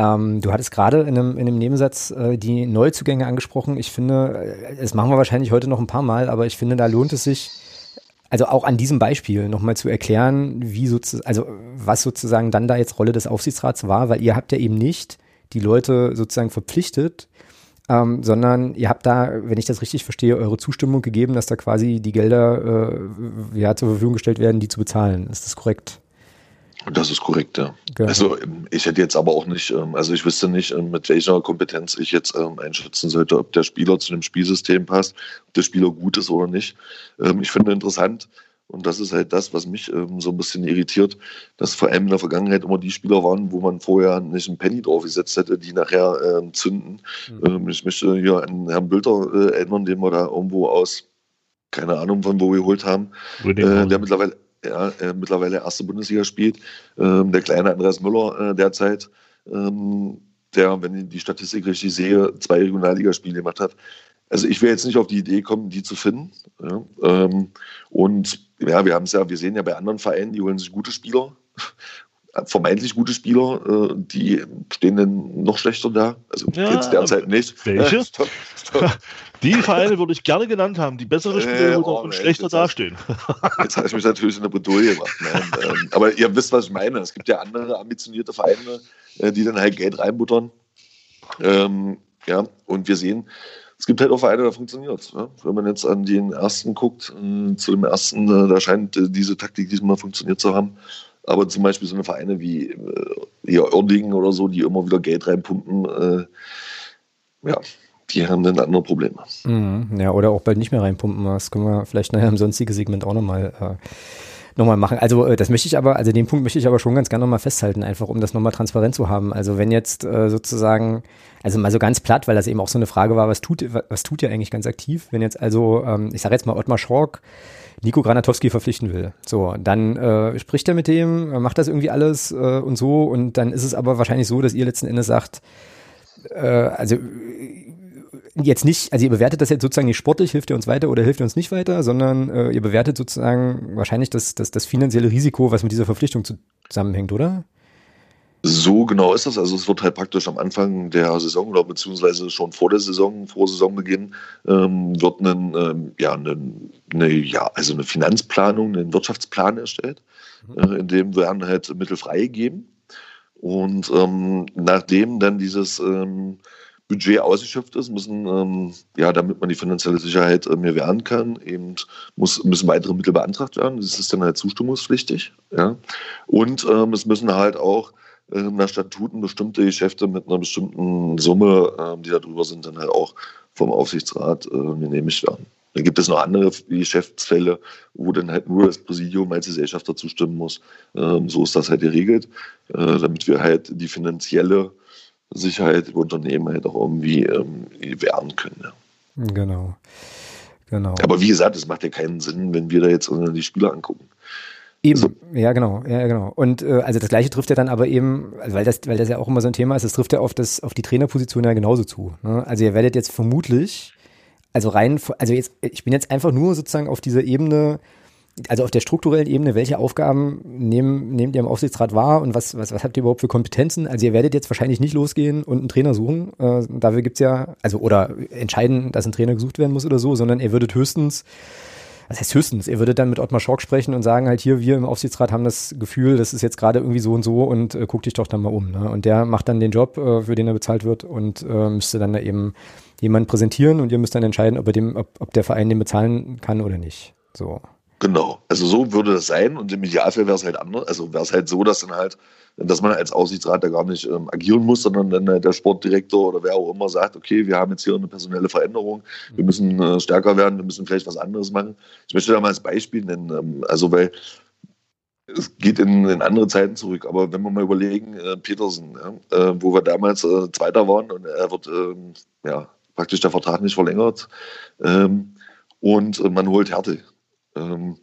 A: Ähm, du hattest gerade in einem, in einem Nebensatz äh, die Neuzugänge angesprochen. Ich finde, äh, das machen wir wahrscheinlich heute noch ein paar Mal, aber ich finde, da lohnt es sich, also auch an diesem Beispiel nochmal zu erklären, wie sozusagen, also was sozusagen dann da jetzt Rolle des Aufsichtsrats war, weil ihr habt ja eben nicht die Leute sozusagen verpflichtet, ähm, sondern ihr habt da, wenn ich das richtig verstehe, eure Zustimmung gegeben, dass da quasi die Gelder äh, ja, zur Verfügung gestellt werden, die zu bezahlen. Ist das korrekt?
C: Das ist korrekt, ja. Genau. Also ich hätte jetzt aber auch nicht, ähm, also ich wüsste nicht, ähm, mit welcher Kompetenz ich jetzt ähm, einschätzen sollte, ob der Spieler zu dem Spielsystem passt, ob der Spieler gut ist oder nicht. Ich finde interessant, und das ist halt das, was mich so ein bisschen irritiert, dass vor allem in der Vergangenheit immer die Spieler waren, wo man vorher nicht einen Penny draufgesetzt hätte, die nachher zünden. Mhm. Ich möchte hier an Herrn Bülter äh, erinnern, den wir da irgendwo aus, keine Ahnung von wo wir geholt haben, äh, der mittlerweile ja, äh, mittlerweile erste Bundesliga spielt. Ähm, der kleine Andreas Müller äh, derzeit, ähm, der, wenn ich die Statistik richtig sehe, zwei Regionalligaspiele gemacht hat. Also ich will jetzt nicht auf die Idee kommen, die zu finden. Ja, ähm, und ja, wir haben es ja, wir sehen ja bei anderen Vereinen, die holen sich gute Spieler vermeintlich gute Spieler, äh, die stehen dann noch schlechter da. Also ja, jetzt derzeit nicht.
B: Welche? stopp, stopp. Die Vereine würde ich gerne genannt haben, die bessere Spieler äh, oh, und schlechter jetzt dastehen.
C: jetzt habe ich mich natürlich in der Bredouille gemacht. Ähm, aber ihr wisst, was ich meine. Es gibt ja andere ambitionierte Vereine, äh, die dann halt Geld reinbuttern. Ähm, ja, und wir sehen, es gibt halt auch Vereine, da funktioniert es. Ja? Wenn man jetzt an den ersten guckt, äh, zu dem ersten, äh, da scheint äh, diese Taktik diesmal funktioniert zu haben. Aber zum Beispiel so eine Vereine wie äh, hier Oerdingen oder so, die immer wieder Geld reinpumpen, äh, ja, die haben dann andere Probleme.
A: Mhm, ja, oder auch bald nicht mehr reinpumpen. Das können wir vielleicht nachher im sonstigen Segment auch nochmal äh, nochmal machen. Also äh, das möchte ich aber, also den Punkt möchte ich aber schon ganz gerne nochmal festhalten, einfach um das nochmal transparent zu haben. Also wenn jetzt äh, sozusagen, also mal so ganz platt, weil das eben auch so eine Frage war, was tut, was tut ihr eigentlich ganz aktiv? Wenn jetzt also, ähm, ich sage jetzt mal Ottmar Schork, Nico Granatowski verpflichten will. So, dann äh, spricht er mit dem, macht das irgendwie alles äh, und so und dann ist es aber wahrscheinlich so, dass ihr letzten Endes sagt, äh, also jetzt nicht, also ihr bewertet das jetzt sozusagen nicht sportlich, hilft ihr uns weiter oder hilft ihr uns nicht weiter, sondern äh, ihr bewertet sozusagen wahrscheinlich das, das, das finanzielle Risiko, was mit dieser Verpflichtung zusammenhängt, oder?
C: So genau ist das. Also es wird halt praktisch am Anfang der Saison oder beziehungsweise schon vor der Saison, vor Saisonbeginn, ähm, wird ein, ähm, ja, eine, eine, ja, also eine Finanzplanung, einen Wirtschaftsplan erstellt, mhm. äh, in dem werden halt Mittel freigegeben. Und ähm, nachdem dann dieses ähm, Budget ausgeschöpft ist, müssen, ähm, ja, damit man die finanzielle Sicherheit äh, mehr wehren kann, eben muss, müssen weitere Mittel beantragt werden. Das ist dann halt zustimmungspflichtig. Ja. Und ähm, es müssen halt auch nach Statuten bestimmte Geschäfte mit einer bestimmten Summe, äh, die da drüber sind, dann halt auch vom Aufsichtsrat äh, genehmigt werden. Dann gibt es noch andere Geschäftsfälle, wo dann halt nur das Präsidium als Gesellschafter zustimmen muss. Ähm, so ist das halt geregelt, äh, damit wir halt die finanzielle Sicherheit im Unternehmen halt auch irgendwie ähm, wehren können. Ja.
A: Genau. Genau.
C: Aber wie gesagt, es macht ja keinen Sinn, wenn wir da jetzt die Spieler angucken.
A: Eben, also, ja genau, ja genau. Und äh, also das gleiche trifft ja dann aber eben, also weil das, weil das ja auch immer so ein Thema ist, das trifft ja auf das, auf die Trainerposition ja genauso zu. Ne? Also ihr werdet jetzt vermutlich, also rein, also jetzt, ich bin jetzt einfach nur sozusagen auf dieser Ebene, also auf der strukturellen Ebene, welche Aufgaben nehmen, nehmt ihr im Aufsichtsrat wahr und was, was, was habt ihr überhaupt für Kompetenzen? Also ihr werdet jetzt wahrscheinlich nicht losgehen und einen Trainer suchen. Äh, dafür gibt's ja, also oder entscheiden, dass ein Trainer gesucht werden muss oder so, sondern ihr würdet höchstens, was heißt höchstens, ihr würdet dann mit Ottmar Schork sprechen und sagen halt hier, wir im Aufsichtsrat haben das Gefühl, das ist jetzt gerade irgendwie so und so und äh, guck dich doch dann mal um. Ne? Und der macht dann den Job, äh, für den er bezahlt wird und äh, müsste dann da eben jemanden präsentieren und ihr müsst dann entscheiden, ob, er dem, ob, ob der Verein den bezahlen kann oder nicht. So.
C: Genau. Also so würde das sein und im Idealfall wäre es halt anders. Also wäre es halt so, dass dann halt, dass man als Aussichtsrat da gar nicht ähm, agieren muss, sondern dann halt der Sportdirektor oder wer auch immer sagt, okay, wir haben jetzt hier eine personelle Veränderung, wir müssen äh, stärker werden, wir müssen vielleicht was anderes machen. Ich möchte da mal als Beispiel nennen, ähm, also weil es geht in, in, andere Zeiten zurück, aber wenn wir mal überlegen, äh, Petersen, ja, äh, wo wir damals äh, Zweiter waren und er wird ähm, ja praktisch der Vertrag nicht verlängert ähm, und äh, man holt Härte ähm,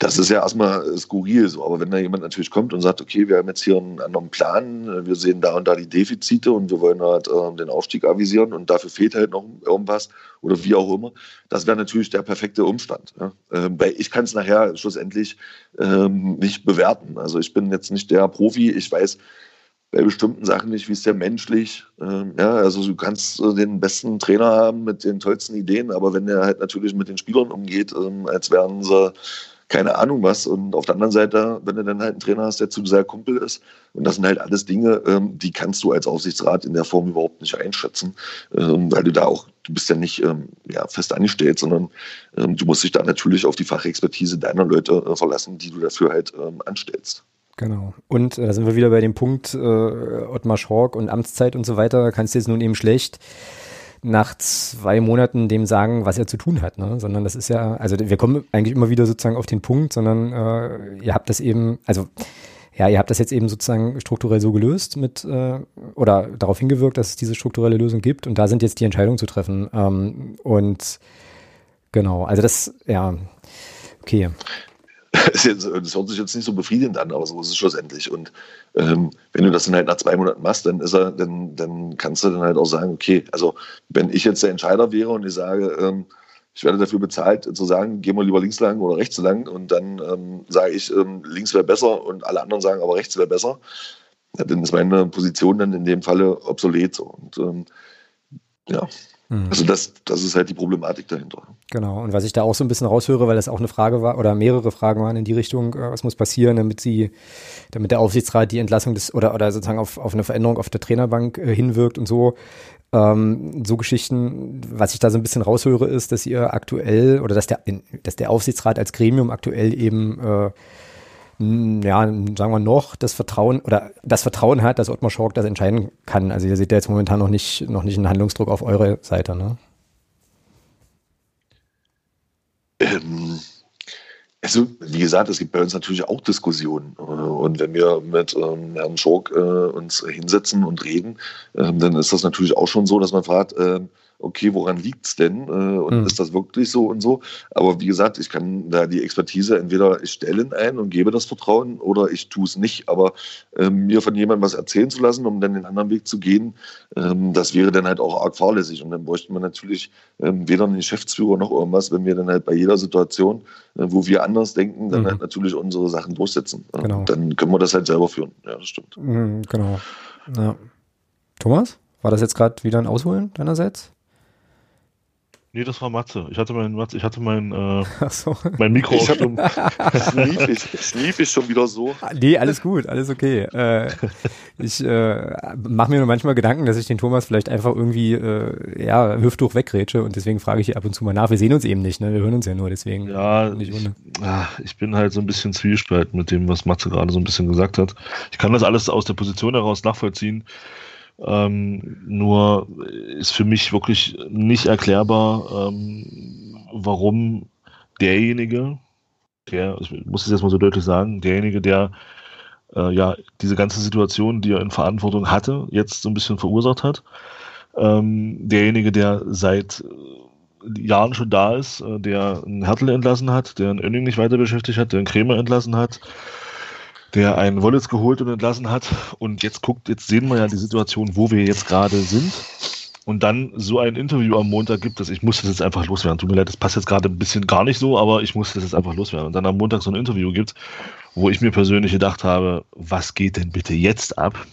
C: das ist ja erstmal skurril so, aber wenn da jemand natürlich kommt und sagt, okay, wir haben jetzt hier einen anderen Plan, wir sehen da und da die Defizite und wir wollen halt äh, den Aufstieg avisieren und dafür fehlt halt noch irgendwas oder wie auch immer, das wäre natürlich der perfekte Umstand. Ja? Ähm, weil ich kann es nachher schlussendlich ähm, nicht bewerten. Also ich bin jetzt nicht der Profi, ich weiß, bei bestimmten Sachen nicht, wie ist der menschlich. Ähm, ja, also du kannst äh, den besten Trainer haben mit den tollsten Ideen, aber wenn er halt natürlich mit den Spielern umgeht, ähm, als wären sie keine Ahnung was. Und auf der anderen Seite, wenn du dann halt einen Trainer hast, der zu sehr Kumpel ist, und das sind halt alles Dinge, ähm, die kannst du als Aufsichtsrat in der Form überhaupt nicht einschätzen, ähm, weil du da auch, du bist ja nicht ähm, ja, fest angestellt, sondern ähm, du musst dich da natürlich auf die Fachexpertise deiner Leute äh, verlassen, die du dafür halt ähm, anstellst.
A: Genau. Und äh, da sind wir wieder bei dem Punkt, äh, Ottmar Schork und Amtszeit und so weiter, kannst du jetzt nun eben schlecht nach zwei Monaten dem sagen, was er zu tun hat, ne? sondern das ist ja, also wir kommen eigentlich immer wieder sozusagen auf den Punkt, sondern äh, ihr habt das eben, also ja, ihr habt das jetzt eben sozusagen strukturell so gelöst mit äh, oder darauf hingewirkt, dass es diese strukturelle Lösung gibt und da sind jetzt die Entscheidungen zu treffen. Ähm, und genau, also das, ja, okay.
C: Das, hört sich jetzt nicht so befriedigend an, aber so ist es schlussendlich. Und ähm, wenn du das dann halt nach zwei Monaten machst, dann ist er, dann, dann kannst du dann halt auch sagen, okay, also wenn ich jetzt der Entscheider wäre und ich sage, ähm, ich werde dafür bezahlt, zu sagen, gehen wir lieber links lang oder rechts lang und dann ähm, sage ich, ähm, links wäre besser und alle anderen sagen, aber rechts wäre besser, ja, dann ist meine Position dann in dem Falle obsolet. So. Und ähm, ja, Mhm. Also das, das ist halt die Problematik dahinter.
A: Genau. Und was ich da auch so ein bisschen raushöre, weil das auch eine Frage war oder mehrere Fragen waren in die Richtung, äh, was muss passieren, damit sie, damit der Aufsichtsrat die Entlassung des oder oder sozusagen auf, auf eine Veränderung auf der Trainerbank äh, hinwirkt und so. Ähm, so Geschichten, was ich da so ein bisschen raushöre, ist, dass ihr aktuell oder dass der, dass der Aufsichtsrat als Gremium aktuell eben äh, ja, sagen wir noch, das Vertrauen oder das Vertrauen hat, dass Ottmar Schork das entscheiden kann. Also ihr seht ja jetzt momentan noch nicht, noch nicht einen Handlungsdruck auf eure Seite, ne?
C: Ähm, also, wie gesagt, es gibt bei uns natürlich auch Diskussionen. Äh, und wenn wir mit ähm, Herrn Schork äh, uns hinsetzen und reden, ähm, dann ist das natürlich auch schon so, dass man fragt, äh, okay, woran liegt es denn? Äh, und mhm. ist das wirklich so und so? Aber wie gesagt, ich kann da die Expertise entweder ich stelle ein und gebe das Vertrauen oder ich tue es nicht. Aber ähm, mir von jemandem was erzählen zu lassen, um dann den anderen Weg zu gehen, ähm, das wäre dann halt auch arg fahrlässig. Und dann bräuchte man natürlich ähm, weder einen Geschäftsführer noch irgendwas, wenn wir dann halt bei jeder Situation, äh, wo wir anders denken, dann mhm. halt natürlich unsere Sachen durchsetzen. Genau. Dann können wir das halt selber führen. Ja, das stimmt.
A: Mhm, genau. Ja. Thomas, war das jetzt gerade wieder ein Ausholen deinerseits?
B: Nee, das war Matze. Ich hatte mein, Matze, ich hatte mein, äh, so. mein Mikro ich
C: stumm. Schlief ich, schlief ich schon wieder so?
A: Nee, alles gut, alles okay. Äh, ich äh, mache mir nur manchmal Gedanken, dass ich den Thomas vielleicht einfach irgendwie äh, ja, hüfthoch wegrätsche und deswegen frage ich hier ab und zu mal nach. Wir sehen uns eben nicht, ne? Wir hören uns ja nur, deswegen.
B: Ja, ich, ah, ich bin halt so ein bisschen zwiespalt mit dem, was Matze gerade so ein bisschen gesagt hat. Ich kann das alles aus der Position heraus nachvollziehen. Ähm, nur ist für mich wirklich nicht erklärbar, ähm, warum derjenige, der, ich muss es jetzt mal so deutlich sagen, derjenige, der äh, ja diese ganze Situation, die er in Verantwortung hatte, jetzt so ein bisschen verursacht hat, ähm, derjenige, der seit äh, Jahren schon da ist, äh, der einen Hertel entlassen hat, der einen Önning nicht weiter beschäftigt hat, der einen Krämer entlassen hat, der einen Wollitz geholt und entlassen hat. Und jetzt guckt, jetzt sehen wir ja die Situation, wo wir jetzt gerade sind. Und dann so ein Interview am Montag gibt es, ich muss das jetzt einfach loswerden. Tut mir leid, das passt jetzt gerade ein bisschen gar nicht so, aber ich muss das jetzt einfach loswerden. Und dann am Montag so ein Interview gibt, wo ich mir persönlich gedacht habe, was geht denn bitte jetzt ab?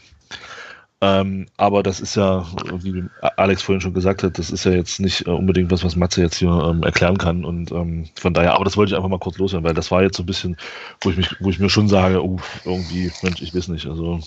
B: Ähm, aber das ist ja, wie Alex vorhin schon gesagt hat, das ist ja jetzt nicht äh, unbedingt was, was Matze jetzt hier ähm, erklären kann. Und ähm, von daher, aber das wollte ich einfach mal kurz loswerden, weil das war jetzt so ein bisschen, wo ich mich, wo ich mir schon sage, oh, irgendwie, Mensch, ich weiß nicht. Also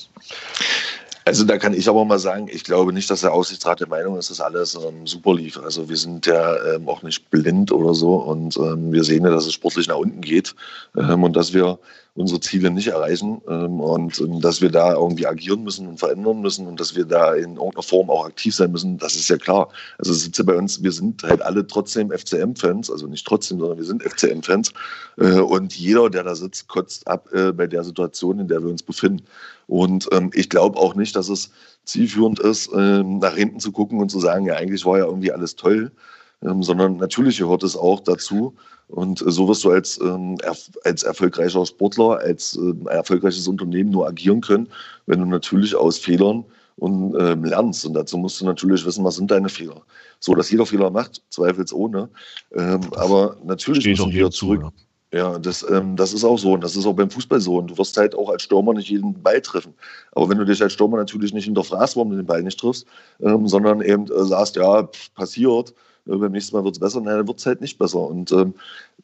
C: also da kann ich aber mal sagen, ich glaube nicht, dass der Aussichtsrat der Meinung ist, dass alles ähm, super lief. Also wir sind ja ähm, auch nicht blind oder so und ähm, wir sehen ja, dass es sportlich nach unten geht und dass wir unsere Ziele nicht erreichen ähm, und ähm, dass wir da irgendwie agieren müssen und verändern müssen und dass wir da in irgendeiner Form auch aktiv sein müssen, das ist ja klar. Also es ist ja bei uns, wir sind halt alle trotzdem FCM-Fans, also nicht trotzdem, sondern wir sind FCM-Fans äh, und jeder, der da sitzt, kotzt ab äh, bei der Situation, in der wir uns befinden. Und ähm, ich glaube auch nicht, dass es zielführend ist, ähm, nach hinten zu gucken und zu sagen, ja, eigentlich war ja irgendwie alles toll, ähm, sondern natürlich gehört es auch dazu, und so wirst du als, ähm, als erfolgreicher Sportler, als äh, erfolgreiches Unternehmen nur agieren können, wenn du natürlich aus Fehlern und ähm, lernst. Und dazu musst du natürlich wissen, was sind deine Fehler. So, dass jeder Fehler macht, zweifelsohne. Ähm, aber natürlich
B: musst du wieder zurück.
C: Zu, ja. das, ähm, das ist auch so. Und das ist auch beim Fußball so. Und du wirst halt auch als Stürmer nicht jeden Ball treffen. Aber wenn du dich als Stürmer natürlich nicht hinterfragst, warum du den Ball nicht triffst, ähm, sondern eben äh, sagst, ja, pff, passiert, äh, beim nächsten Mal wird es besser, nein, dann wird es halt nicht besser. Und ähm,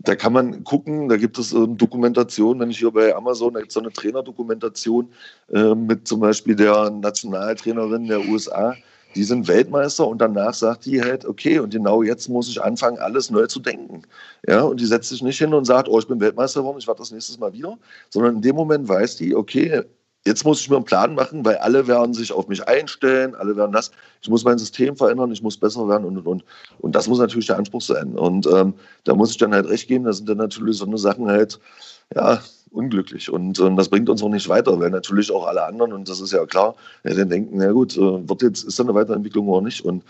C: da kann man gucken, da gibt es ähm, Dokumentation, wenn ich hier bei Amazon, da gibt es so eine Trainerdokumentation äh, mit zum Beispiel der Nationaltrainerin der USA, die sind Weltmeister und danach sagt die halt, okay, und genau jetzt muss ich anfangen, alles neu zu denken. Ja, und die setzt sich nicht hin und sagt, oh, ich bin Weltmeister geworden, ich warte das nächstes Mal wieder, sondern in dem Moment weiß die, okay, jetzt muss ich mir einen Plan machen, weil alle werden sich auf mich einstellen, alle werden das. Ich muss mein System verändern, ich muss besser werden und und und. Und das muss natürlich der Anspruch sein. Und ähm, da muss ich dann halt recht geben, da sind dann natürlich so eine Sachen halt, ja, unglücklich. Und ähm, das bringt uns auch nicht weiter, weil natürlich auch alle anderen, und das ist ja klar, ja, dann denken, na gut, äh, wird jetzt, ist da eine Weiterentwicklung oder nicht? Und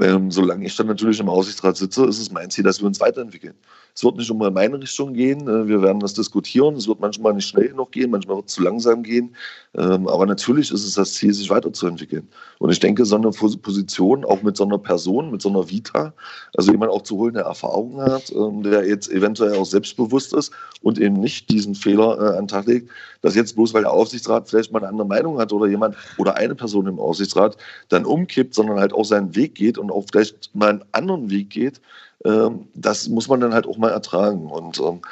C: ähm, solange ich dann natürlich im Aussichtsrat sitze, ist es mein Ziel, dass wir uns weiterentwickeln. Es wird nicht immer in meine Richtung gehen. Äh, wir werden das diskutieren. Es wird manchmal nicht schnell genug gehen, manchmal wird es zu langsam gehen. Ähm, aber natürlich ist es das Ziel, sich weiterzuentwickeln. Und ich denke, so eine Position, auch mit so einer Person, mit so einer Vita, also jemand auch zu holen, der Erfahrung hat, ähm, der jetzt eventuell auch selbstbewusst ist und eben nicht diesen Fehler äh, an den Tag legt, dass jetzt bloß, weil der Aufsichtsrat vielleicht mal eine andere Meinung hat oder jemand oder eine Person im Aufsichtsrat dann umkippt, sondern halt auch seinen Weg geht und auch vielleicht mal einen anderen Weg geht, das muss man dann halt auch mal ertragen. Und ähm,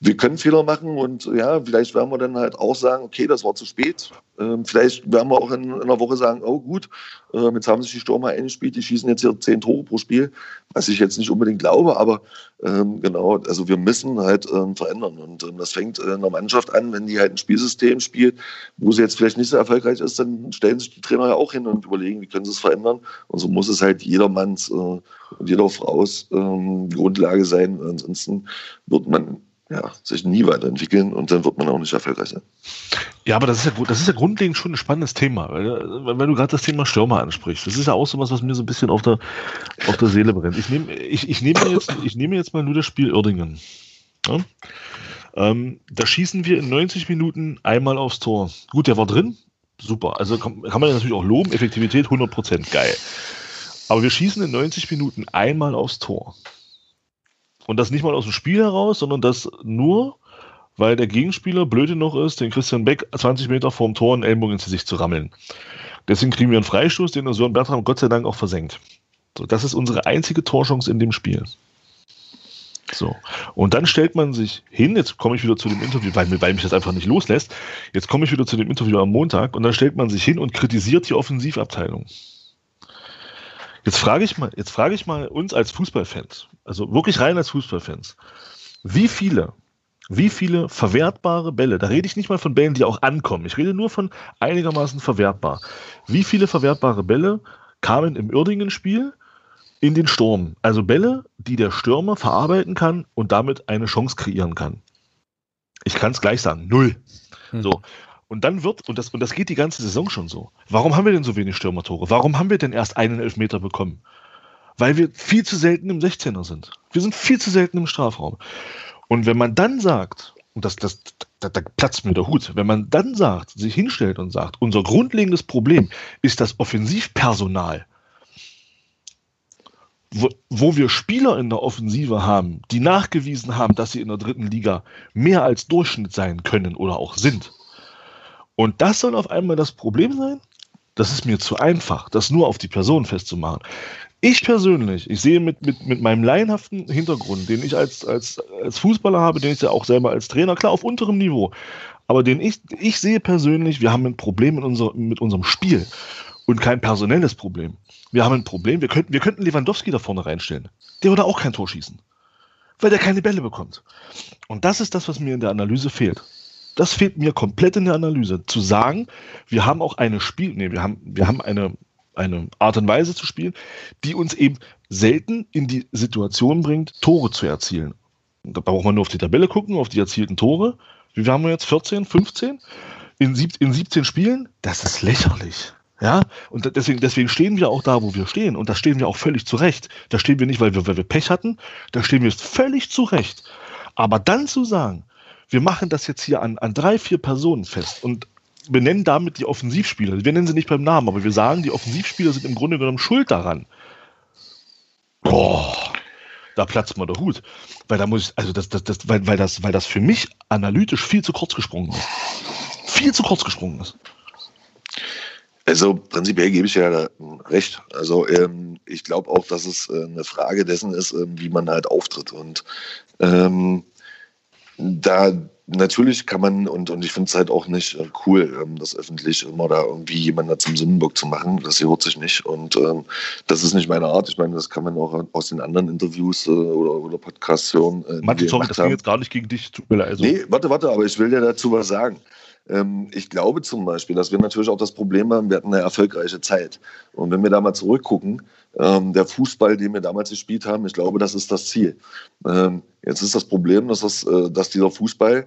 C: wir können Fehler machen und ja, vielleicht werden wir dann halt auch sagen, okay, das war zu spät. Ähm, vielleicht werden wir auch in, in, einer Woche sagen, oh gut, äh, jetzt haben sich die Stürmer eingespielt, die schießen jetzt hier zehn Tore pro Spiel, was ich jetzt nicht unbedingt glaube, aber ähm, genau, also wir müssen halt ähm, verändern. Und ähm, das fängt in der Mannschaft an, wenn die halt ein Spielsystem spielt, wo sie jetzt vielleicht nicht so erfolgreich ist, dann stellen sich die Trainer ja auch hin und überlegen, wie können sie es verändern. Und so muss es halt jedermanns äh, und jeder Frau's ähm, Grundlage sein, ansonsten wird man ja, sich nie weiterentwickeln und dann wird man auch nicht erfolgreich sein.
B: Ja, aber das ist ja, das ist ja grundlegend schon ein spannendes Thema, weil, weil du gerade das Thema Stürmer ansprichst. Das ist ja auch so was, was mir so ein bisschen auf der, auf der Seele brennt. Ich nehme, ich, ich nehme jetzt, ich nehme jetzt mal nur das Spiel Uerdingen. Ja? Ähm, da schießen wir in 90 Minuten einmal aufs Tor. Gut, der war drin. Super. Also kann, kann man natürlich auch loben. Effektivität 100% geil. Aber wir schießen in 90 Minuten einmal aufs Tor. Und das nicht mal aus dem Spiel heraus, sondern das nur, weil der Gegenspieler blöde noch ist, den Christian Beck 20 Meter vorm Tor einen Ellbogen ins Gesicht zu rammeln. Deswegen kriegen wir einen Freistoß, den der Sören Bertram Gott sei Dank auch versenkt. So, das ist unsere einzige Torchance in dem Spiel. So. Und dann stellt man sich hin, jetzt komme ich wieder zu dem Interview, weil, weil mich das einfach nicht loslässt. Jetzt komme ich wieder zu dem Interview am Montag und dann stellt man sich hin und kritisiert die Offensivabteilung. Jetzt frage ich mal, jetzt frage ich mal uns als Fußballfans, also wirklich rein als Fußballfans, wie viele, wie viele verwertbare Bälle, da rede ich nicht mal von Bällen, die auch ankommen, ich rede nur von einigermaßen verwertbar. Wie viele verwertbare Bälle kamen im Uerdingen-Spiel in den Sturm? Also Bälle, die der Stürmer verarbeiten kann und damit eine Chance kreieren kann. Ich kann es gleich sagen, null. Hm. So. Und dann wird, und das, und das geht die ganze Saison schon so. Warum haben wir denn so wenig Stürmertore? Warum haben wir denn erst einen Elfmeter bekommen? Weil wir viel zu selten im 16er sind. Wir sind viel zu selten im Strafraum. Und wenn man dann sagt, und das, das, da, da platzt mir der Hut, wenn man dann sagt, sich hinstellt und sagt, unser grundlegendes Problem ist das Offensivpersonal, wo, wo, wir Spieler in der Offensive haben, die nachgewiesen haben, dass sie in der dritten Liga mehr als Durchschnitt sein können oder auch sind, und das soll auf einmal das Problem sein? Das ist mir zu einfach, das nur auf die Person festzumachen. Ich persönlich, ich sehe mit, mit, mit meinem laienhaften Hintergrund, den ich als, als, als Fußballer habe, den ich ja auch selber als Trainer, klar auf unterem Niveau, aber den ich, ich sehe persönlich, wir haben ein Problem mit, unser, mit unserem Spiel und kein personelles Problem. Wir haben ein Problem, wir könnten, wir könnten Lewandowski da vorne reinstellen. Der würde auch kein Tor schießen, weil der keine Bälle bekommt. Und das ist das, was mir in der Analyse fehlt. Das fehlt mir komplett in der Analyse. Zu sagen, wir haben auch eine Spiel, nee, wir haben, wir haben eine, eine Art und Weise zu spielen, die uns eben selten in die Situation bringt, Tore zu erzielen. Da braucht man nur auf die Tabelle gucken, auf die erzielten Tore. Wie haben wir jetzt? 14, 15? In, sieb, in 17 Spielen? Das ist lächerlich. Ja, und deswegen, deswegen stehen wir auch da, wo wir stehen. Und da stehen wir auch völlig zurecht. Da stehen wir nicht, weil wir, weil wir Pech hatten. Da stehen wir völlig zurecht. Aber dann zu sagen, wir machen das jetzt hier an, an drei, vier Personen fest und benennen damit die Offensivspieler. Wir nennen sie nicht beim Namen, aber wir sagen, die Offensivspieler sind im Grunde genommen schuld daran. Boah, da platzt mir der Hut. Weil da muss ich, also das, das, das, weil, weil das, weil das für mich analytisch viel zu kurz gesprungen ist. Viel zu kurz gesprungen ist.
C: Also prinzipiell gebe ich ja recht. Also ähm, ich glaube auch, dass es äh, eine Frage dessen ist, ähm, wie man halt auftritt. Und ähm, da natürlich kann man, und, und ich finde es halt auch nicht äh, cool, ähm, das öffentlich immer da irgendwie jemanden zum Sündenbock zu machen. Das hört sich nicht. Und ähm, das ist nicht meine Art. Ich meine, das kann man auch aus den anderen Interviews äh, oder, oder Podcasts hören.
B: Äh, Martin, sorry, das ging jetzt gar nicht gegen dich. Tut mir
C: leid. Also. Nee, warte, warte, aber ich will dir dazu was sagen. Ähm, ich glaube zum Beispiel, dass wir natürlich auch das Problem haben, wir hatten eine erfolgreiche Zeit. Und wenn wir da mal zurückgucken, ähm, der Fußball, den wir damals gespielt haben, ich glaube, das ist das Ziel. Ähm, jetzt ist das Problem, dass, das, äh, dass dieser Fußball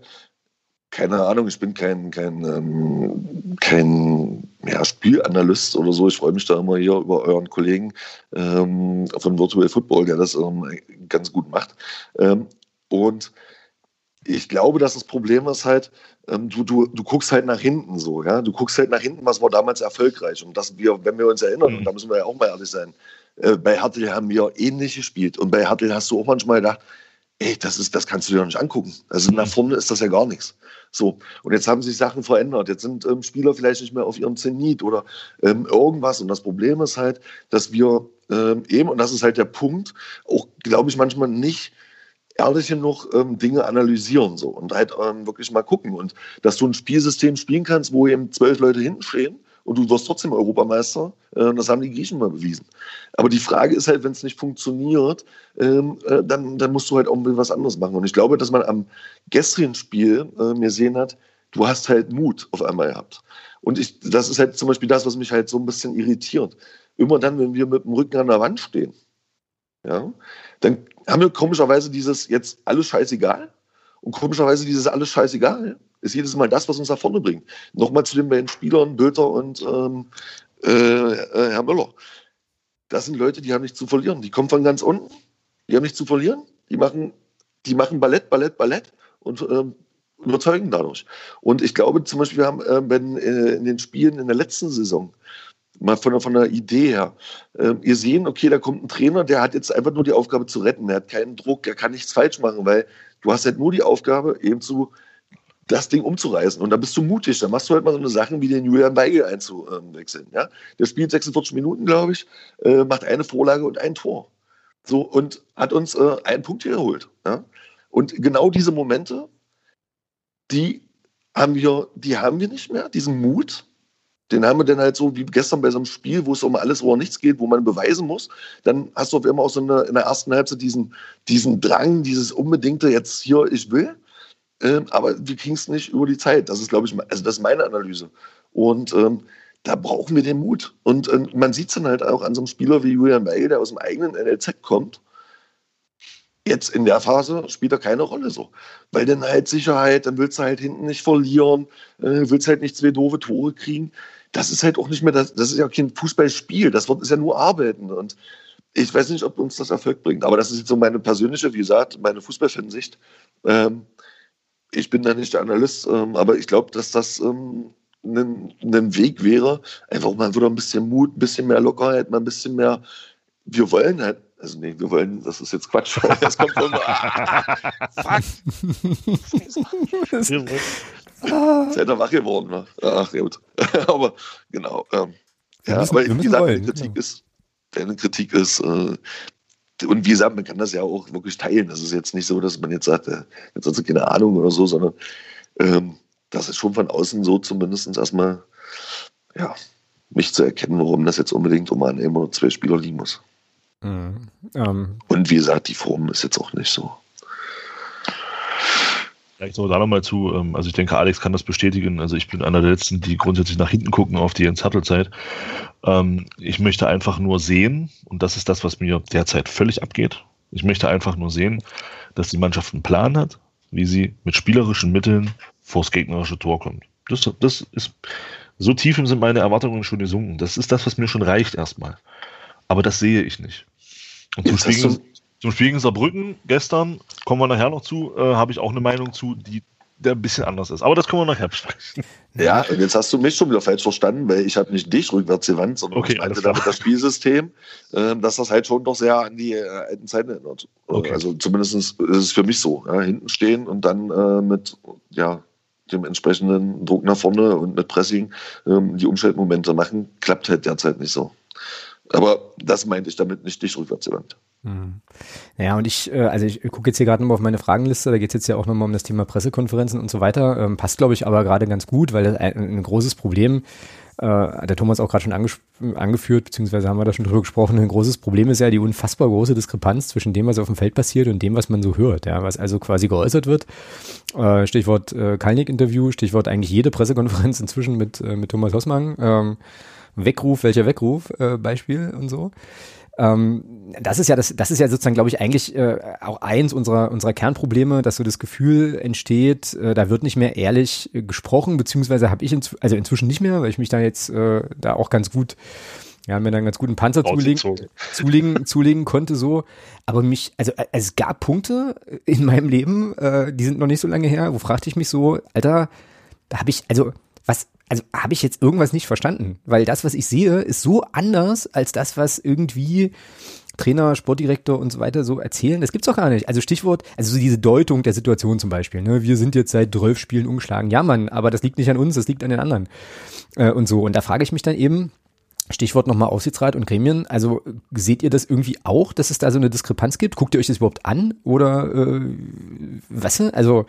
C: keine Ahnung, ich bin kein, kein, kein ja, Spielanalyst oder so. Ich freue mich da immer hier über euren Kollegen von Virtual Football, der das ganz gut macht. Und ich glaube, dass das Problem ist halt, ähm, du, du, du guckst halt nach hinten so, ja. Du guckst halt nach hinten, was war damals erfolgreich. Und das wir, wenn wir uns erinnern, mhm. und da müssen wir ja auch mal ehrlich sein, äh, bei Hertel haben wir ähnlich gespielt. Und bei Hertel hast du auch manchmal gedacht, ey, das ist, das kannst du dir doch nicht angucken. Also nach mhm. vorne ist das ja gar nichts. So. Und jetzt haben sich Sachen verändert. Jetzt sind ähm, Spieler vielleicht nicht mehr auf ihrem Zenit oder ähm, irgendwas. Und das Problem ist halt, dass wir ähm, eben, und das ist halt der Punkt, auch, glaube ich, manchmal nicht ehrlich genug ähm, Dinge analysieren so und halt ähm, wirklich mal gucken und dass du ein Spielsystem spielen kannst, wo eben zwölf Leute hinten stehen und du wirst trotzdem Europameister. Äh, das haben die Griechen mal bewiesen. Aber die Frage ist halt, wenn es nicht funktioniert, ähm, äh, dann, dann musst du halt auch was anderes machen. Und ich glaube, dass man am gestrigen Spiel äh, mir sehen hat, du hast halt Mut auf einmal gehabt. Und ich, das ist halt zum Beispiel das, was mich halt so ein bisschen irritiert. Immer dann, wenn wir mit dem Rücken an der Wand stehen, ja, dann haben wir komischerweise dieses jetzt alles scheißegal und komischerweise dieses alles scheißegal ist jedes Mal das, was uns nach vorne bringt. Nochmal zu den beiden Spielern, Böter und ähm, äh, äh, Herr Müller. Das sind Leute, die haben nichts zu verlieren. Die kommen von ganz unten, die haben nichts zu verlieren. Die machen, die machen Ballett, Ballett, Ballett und ähm, überzeugen dadurch. Und ich glaube zum Beispiel, wir haben äh, wenn, in den Spielen in der letzten Saison mal von der, von der Idee her. Äh, ihr sehen, okay, da kommt ein Trainer, der hat jetzt einfach nur die Aufgabe zu retten. Er hat keinen Druck, er kann nichts falsch machen, weil du hast halt nur die Aufgabe, eben zu das Ding umzureißen. Und da bist du mutig. Da machst du halt mal so eine Sache wie den Julian Weigel einzuwechseln. Ja? Der spielt 46 Minuten, glaube ich, äh, macht eine Vorlage und ein Tor. So, und hat uns äh, einen Punkt hier geholt. Ja? Und genau diese Momente, die haben wir, die haben wir nicht mehr, diesen Mut. Den haben wir dann halt so wie gestern bei so einem Spiel, wo es um alles oder nichts geht, wo man beweisen muss. Dann hast du auf einmal auch so eine, in der ersten Halbzeit diesen, diesen Drang, dieses unbedingte jetzt hier, ich will. Ähm, aber wir kriegen es nicht über die Zeit. Das ist, glaube ich, also das ist meine Analyse. Und ähm, da brauchen wir den Mut. Und äh, man sieht es dann halt auch an so einem Spieler wie Julian Weigel, der aus dem eigenen NLZ kommt. Jetzt in der Phase spielt er keine Rolle so. Weil dann halt Sicherheit, dann willst du halt hinten nicht verlieren, äh, willst halt nicht zwei doofe Tore kriegen. Das ist halt auch nicht mehr, das, das ist ja kein Fußballspiel, das ist ja nur Arbeiten. Und ich weiß nicht, ob uns das Erfolg bringt, aber das ist jetzt so meine persönliche, wie gesagt, meine Fußballfansicht. Ähm, ich bin da nicht der Analyst, ähm, aber ich glaube, dass das ähm, ein, ein, Weg wäre, einfach mal wieder ein bisschen Mut, ein bisschen mehr Lockerheit, mal ein bisschen mehr. Wir wollen halt, also nee, wir wollen, das ist jetzt Quatsch. Das kommt von. Ah, fuck! Seid ihr wach geworden, ne? Ach, gut. aber genau. Ähm, ja, müssen, aber wie gesagt, deine Kritik ja. ist, deine Kritik ist, äh, und wie gesagt, man kann das ja auch wirklich teilen. Das ist jetzt nicht so, dass man jetzt sagt, äh, jetzt hat sie keine Ahnung oder so, sondern ähm, das ist schon von außen so zumindest erstmal, ja, nicht zu erkennen, warum das jetzt unbedingt um einen oder zwei Spieler liegen muss. Mhm. Ähm. Und wie gesagt, die Form ist jetzt auch nicht so.
B: Vielleicht noch da nochmal zu, ähm, also ich denke, Alex kann das bestätigen. Also ich bin einer der Letzten, die grundsätzlich nach hinten gucken auf die Enzattelzeit. Ähm, ich möchte einfach nur sehen, und das ist das, was mir derzeit völlig abgeht. Ich möchte einfach nur sehen, dass die Mannschaft einen Plan hat, wie sie mit spielerischen Mitteln vors gegnerische Tor kommt. Das, das ist, so tief sind meine Erwartungen schon gesunken. Das ist das, was mir schon reicht erstmal. Aber das sehe ich nicht. Und Spiel, zum Spiel gegen Saarbrücken gestern, kommen wir nachher noch zu, äh, habe ich auch eine Meinung zu, die der ein bisschen anders ist. Aber das können wir nachher besprechen.
C: Ja, und jetzt hast du mich schon wieder falsch verstanden, weil ich habe nicht dich rückwärts gewandt, sondern okay, ich meinte damit das Spielsystem, äh, dass das halt schon doch sehr an die äh, alten Zeiten erinnert. Okay. Also zumindest ist es für mich so. Ja, hinten stehen und dann äh, mit ja, dem entsprechenden Druck nach vorne und mit Pressing ähm, die Umschaltmomente machen, klappt halt derzeit nicht so. Aber das meinte ich damit nicht dich rückwärts gewandt.
A: Mhm. Naja, und ich, äh, also ich gucke jetzt hier gerade nochmal auf meine Fragenliste, da geht es jetzt ja auch nochmal um das Thema Pressekonferenzen und so weiter. Ähm, passt, glaube ich, aber gerade ganz gut, weil ein, ein großes Problem äh, der Thomas auch gerade schon ange angeführt, beziehungsweise haben wir da schon drüber gesprochen, ein großes Problem ist ja die unfassbar große Diskrepanz zwischen dem, was auf dem Feld passiert und dem, was man so hört, ja, was also quasi geäußert wird. Äh, Stichwort äh, Kalnick-Interview, Stichwort eigentlich jede Pressekonferenz inzwischen mit, äh, mit Thomas Hossmann. Ähm, Weckruf, welcher Weckruf, äh, Beispiel und so. Ähm, das ist ja das, das ist ja sozusagen, glaube ich, eigentlich äh, auch eins unserer unserer Kernprobleme, dass so das Gefühl entsteht, äh, da wird nicht mehr ehrlich äh, gesprochen, beziehungsweise habe ich inzw also inzwischen nicht mehr, weil ich mich da jetzt äh, da auch ganz gut ja, mir dann ganz guten Panzer zulegen, zulegen, zulegen konnte so. Aber mich, also äh, es gab Punkte in meinem Leben, äh, die sind noch nicht so lange her, wo fragte ich mich so, Alter, da habe ich, also was, also habe ich jetzt irgendwas nicht verstanden, weil das, was ich sehe, ist so anders als das, was irgendwie Trainer, Sportdirektor und so weiter so erzählen. Das gibt's doch gar nicht. Also Stichwort, also so diese Deutung der Situation zum Beispiel. Ne? Wir sind jetzt seit 12 Spielen umgeschlagen. Ja, Mann, aber das liegt nicht an uns, das liegt an den anderen äh, und so. Und da frage ich mich dann eben, Stichwort nochmal Aufsichtsrat und Gremien. Also seht ihr das irgendwie auch, dass es da so eine Diskrepanz gibt? Guckt ihr euch das überhaupt an? Oder äh, was? Also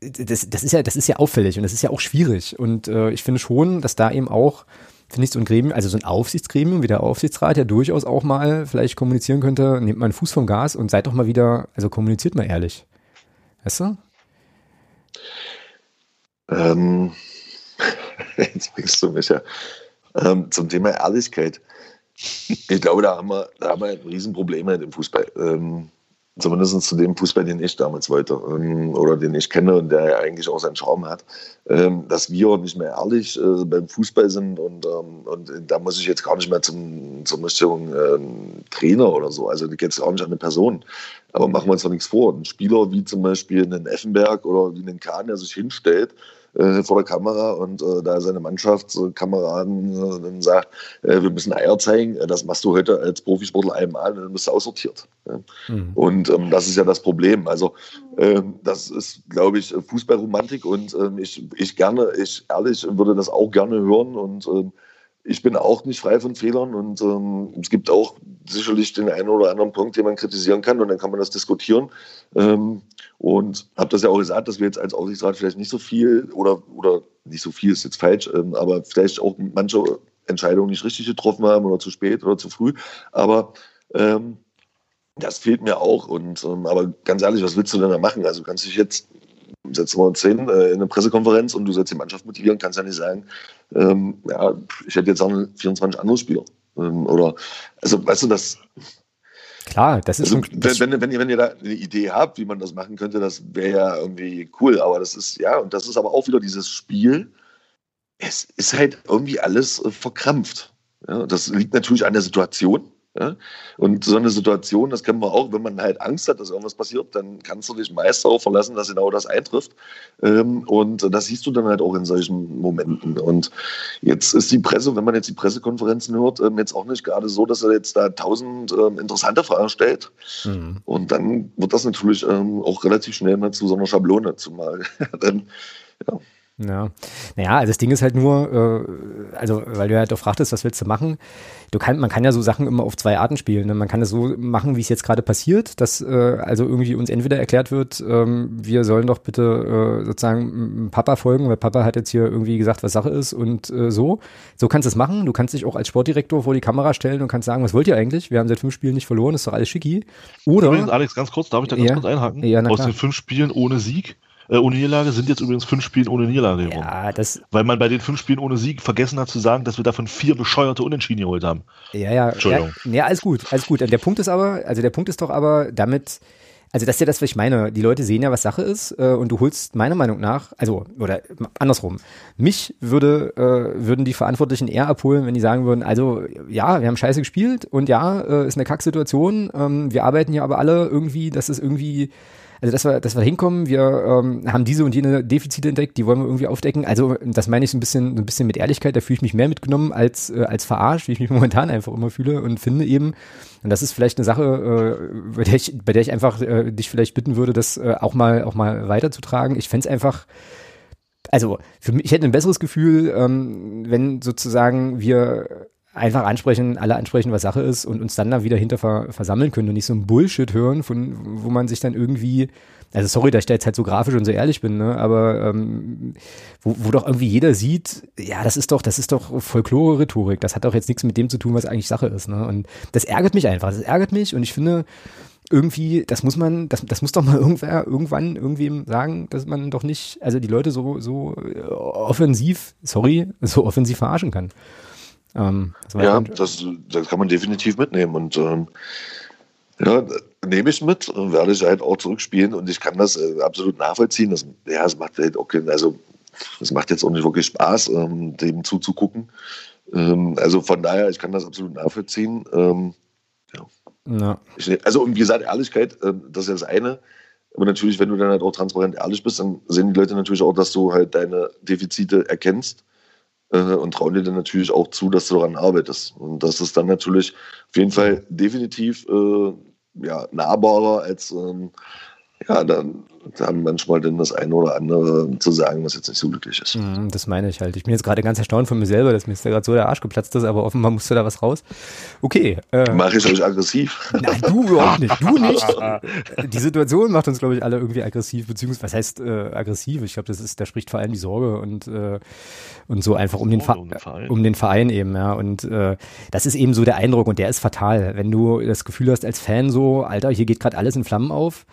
A: das, das ist ja, das ist ja auffällig und das ist ja auch schwierig. Und äh, ich finde schon, dass da eben auch, finde ich, so ein Gremium, also so ein Aufsichtsgremium wie der Aufsichtsrat ja durchaus auch mal vielleicht kommunizieren könnte, nehmt mal einen Fuß vom Gas und seid doch mal wieder, also kommuniziert mal ehrlich. Weißt du?
C: Ähm, jetzt bringst du mich ja ähm, zum Thema Ehrlichkeit. Ich glaube, da haben wir, da haben wir ein halt im Fußball. Ähm, zumindest zu dem Fußball, den ich damals wollte ähm, oder den ich kenne und der ja eigentlich auch seinen Charme hat, ähm, dass wir nicht mehr ehrlich äh, beim Fußball sind und, ähm, und da muss ich jetzt gar nicht mehr zum, Richtung ähm, Trainer oder so, also da geht es auch nicht an eine Person. Aber machen wir uns doch nichts vor. Ein Spieler wie zum Beispiel einen Effenberg oder wie einen Kahn, der sich hinstellt äh, vor der Kamera und äh, da seine Mannschaftskameraden äh, dann sagt, äh, wir müssen Eier zeigen, äh, das machst du heute als Profisportler einmal und dann bist du aussortiert. Ja. Mhm. Und ähm, das ist ja das Problem. Also ähm, das ist, glaube ich, Fußballromantik und ähm, ich, ich gerne, ich ehrlich würde das auch gerne hören und ähm, ich bin auch nicht frei von Fehlern und ähm, es gibt auch sicherlich den einen oder anderen Punkt, den man kritisieren kann und dann kann man das diskutieren. Ähm, und habe das ja auch gesagt, dass wir jetzt als Aufsichtsrat vielleicht nicht so viel oder, oder nicht so viel ist jetzt falsch, ähm, aber vielleicht auch manche Entscheidungen nicht richtig getroffen haben oder zu spät oder zu früh. Aber ähm, das fehlt mir auch. Und ähm, aber ganz ehrlich, was willst du denn da machen? Also kannst du dich jetzt setzen wir uns hin äh, in eine Pressekonferenz und du sollst die Mannschaft motivieren, kannst ja nicht sagen, ähm, ja, ich hätte jetzt auch 24 andere Spieler. Ähm, oder, also, weißt du, das.
A: Klar, das ist
C: also, schon, das wenn, wenn, wenn, ihr, wenn ihr da eine Idee habt, wie man das machen könnte, das wäre ja irgendwie cool. Aber das ist, ja, und das ist aber auch wieder dieses Spiel. Es ist halt irgendwie alles äh, verkrampft. Ja, das liegt natürlich an der Situation. Ja? Und so eine Situation, das kennen wir auch, wenn man halt Angst hat, dass irgendwas passiert, dann kannst du dich meist darauf verlassen, dass genau das eintrifft. Ähm, und das siehst du dann halt auch in solchen Momenten. Und jetzt ist die Presse, wenn man jetzt die Pressekonferenzen hört, ähm, jetzt auch nicht gerade so, dass er jetzt da tausend ähm, interessante Fragen stellt. Mhm. Und dann wird das natürlich auch relativ schnell mal zu so einer Schablone, zumal dann,
A: ja. Ja, naja, also das Ding ist halt nur, äh, also weil du halt auch fragtest, was willst du machen? Du kann, man kann ja so Sachen immer auf zwei Arten spielen. Ne? Man kann es so machen, wie es jetzt gerade passiert, dass äh, also irgendwie uns entweder erklärt wird, ähm, wir sollen doch bitte äh, sozusagen Papa folgen, weil Papa hat jetzt hier irgendwie gesagt, was Sache ist und äh, so. So kannst du es machen. Du kannst dich auch als Sportdirektor vor die Kamera stellen und kannst sagen, was wollt ihr eigentlich? Wir haben seit fünf Spielen nicht verloren, ist doch alles schicki. Oder.
B: Übrigens, Alex, ganz kurz, darf ich da ganz ja, kurz einhaken? Ja, Aus den fünf Spielen ohne Sieg äh, ohne Niederlage sind jetzt übrigens fünf Spiele ohne Niederlage
A: ja, das
B: Weil man bei den fünf Spielen ohne Sieg vergessen hat zu sagen, dass wir davon vier bescheuerte Unentschieden geholt haben.
A: Ja, ja. Entschuldigung. Ja, ja, alles gut, alles gut. Der Punkt ist aber, also der Punkt ist doch aber damit, also das ist ja das, was ich meine. Die Leute sehen ja, was Sache ist äh, und du holst meiner Meinung nach, also oder andersrum, mich würde äh, würden die Verantwortlichen eher abholen, wenn die sagen würden, also ja, wir haben scheiße gespielt und ja, äh, ist eine Kacksituation. Ähm, wir arbeiten hier aber alle irgendwie, dass es irgendwie also dass wir, dass wir hinkommen, wir ähm, haben diese und jene Defizite entdeckt, die wollen wir irgendwie aufdecken. Also das meine ich so ein bisschen, so ein bisschen mit Ehrlichkeit, da fühle ich mich mehr mitgenommen als, äh, als verarscht, wie ich mich momentan einfach immer fühle und finde eben, und das ist vielleicht eine Sache, äh, bei, der ich, bei der ich einfach äh, dich vielleicht bitten würde, das äh, auch mal auch mal weiterzutragen. Ich fände es einfach, also für mich, ich hätte ein besseres Gefühl, ähm, wenn sozusagen wir einfach ansprechen, alle ansprechen, was Sache ist und uns dann da wieder hinter ver versammeln können und nicht so ein Bullshit hören, von wo man sich dann irgendwie also sorry, dass ich da jetzt halt so grafisch und so ehrlich bin, ne? aber ähm, wo, wo doch irgendwie jeder sieht, ja, das ist doch, das ist doch Folklore-Rhetorik, das hat doch jetzt nichts mit dem zu tun, was eigentlich Sache ist. Ne? Und das ärgert mich einfach, das ärgert mich und ich finde, irgendwie, das muss man, das, das muss doch mal irgendwer irgendwann irgendwem sagen, dass man doch nicht, also die Leute so, so äh, offensiv, sorry, so offensiv verarschen kann.
C: Ähm, das ja, das, das kann man definitiv mitnehmen und ähm, ja, nehme ich mit und werde ich halt auch zurückspielen und ich kann das äh, absolut nachvollziehen. Das, ja, es macht halt auch keinen, also es macht jetzt auch nicht wirklich Spaß, ähm, dem zuzugucken. Ähm, also von daher, ich kann das absolut nachvollziehen. Ähm, ja. ja. Ich, also und wie gesagt, Ehrlichkeit, äh, das ist ja das eine. Aber natürlich, wenn du dann halt auch transparent ehrlich bist, dann sehen die Leute natürlich auch, dass du halt deine Defizite erkennst und trauen dir dann natürlich auch zu, dass du daran arbeitest. Und das ist dann natürlich auf jeden Fall definitiv äh, ja, nahbarer als ähm, ja, dann haben manchmal dann das eine oder andere zu sagen, was jetzt nicht so glücklich ist.
A: Mhm, das meine ich halt. Ich bin jetzt gerade ganz erstaunt von mir selber, dass mir jetzt gerade so der Arsch geplatzt ist, aber offenbar musste da was raus. Okay.
C: Äh, Mache ich euch aggressiv?
A: Nein, du überhaupt nicht. Du nicht. die Situation macht uns, glaube ich, alle irgendwie aggressiv, beziehungsweise, was heißt äh, aggressiv? Ich glaube, das ist, da spricht vor allem die Sorge und, äh, und so einfach um den, Ver Verein. um den Verein eben, ja. Und äh, das ist eben so der Eindruck und der ist fatal. Wenn du das Gefühl hast als Fan so, Alter, hier geht gerade alles in Flammen auf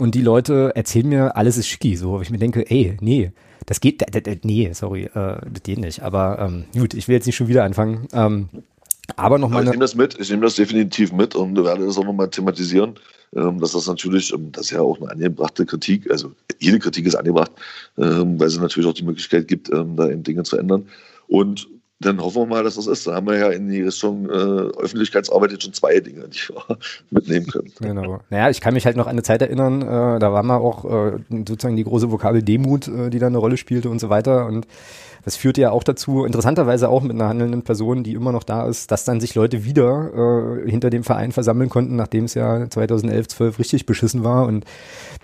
A: und die Leute erzählen mir, alles ist schicki, so, wo ich mir denke, ey, nee, das geht, nee, sorry, äh, das geht nicht. Aber ähm, gut, ich will jetzt nicht schon wieder anfangen. Ähm, aber nochmal.
C: Ich nehme das mit, ich nehme das definitiv mit und werde das auch nochmal thematisieren, ähm, dass das natürlich, ähm, das ist ja auch eine angebrachte Kritik, also jede Kritik ist angebracht, ähm, weil es natürlich auch die Möglichkeit gibt, da eben Dinge zu ändern. Und dann hoffen wir mal, dass das ist. Da haben wir ja in die Richtung äh, Öffentlichkeitsarbeit jetzt schon zwei Dinge, die wir mitnehmen können.
A: Genau. Naja, ich kann mich halt noch an eine Zeit erinnern, äh, da war mal auch äh, sozusagen die große Vokabel Demut, äh, die da eine Rolle spielte und so weiter. Und das führte ja auch dazu, interessanterweise auch mit einer handelnden Person, die immer noch da ist, dass dann sich Leute wieder äh, hinter dem Verein versammeln konnten, nachdem es ja 2011, 12 richtig beschissen war. Und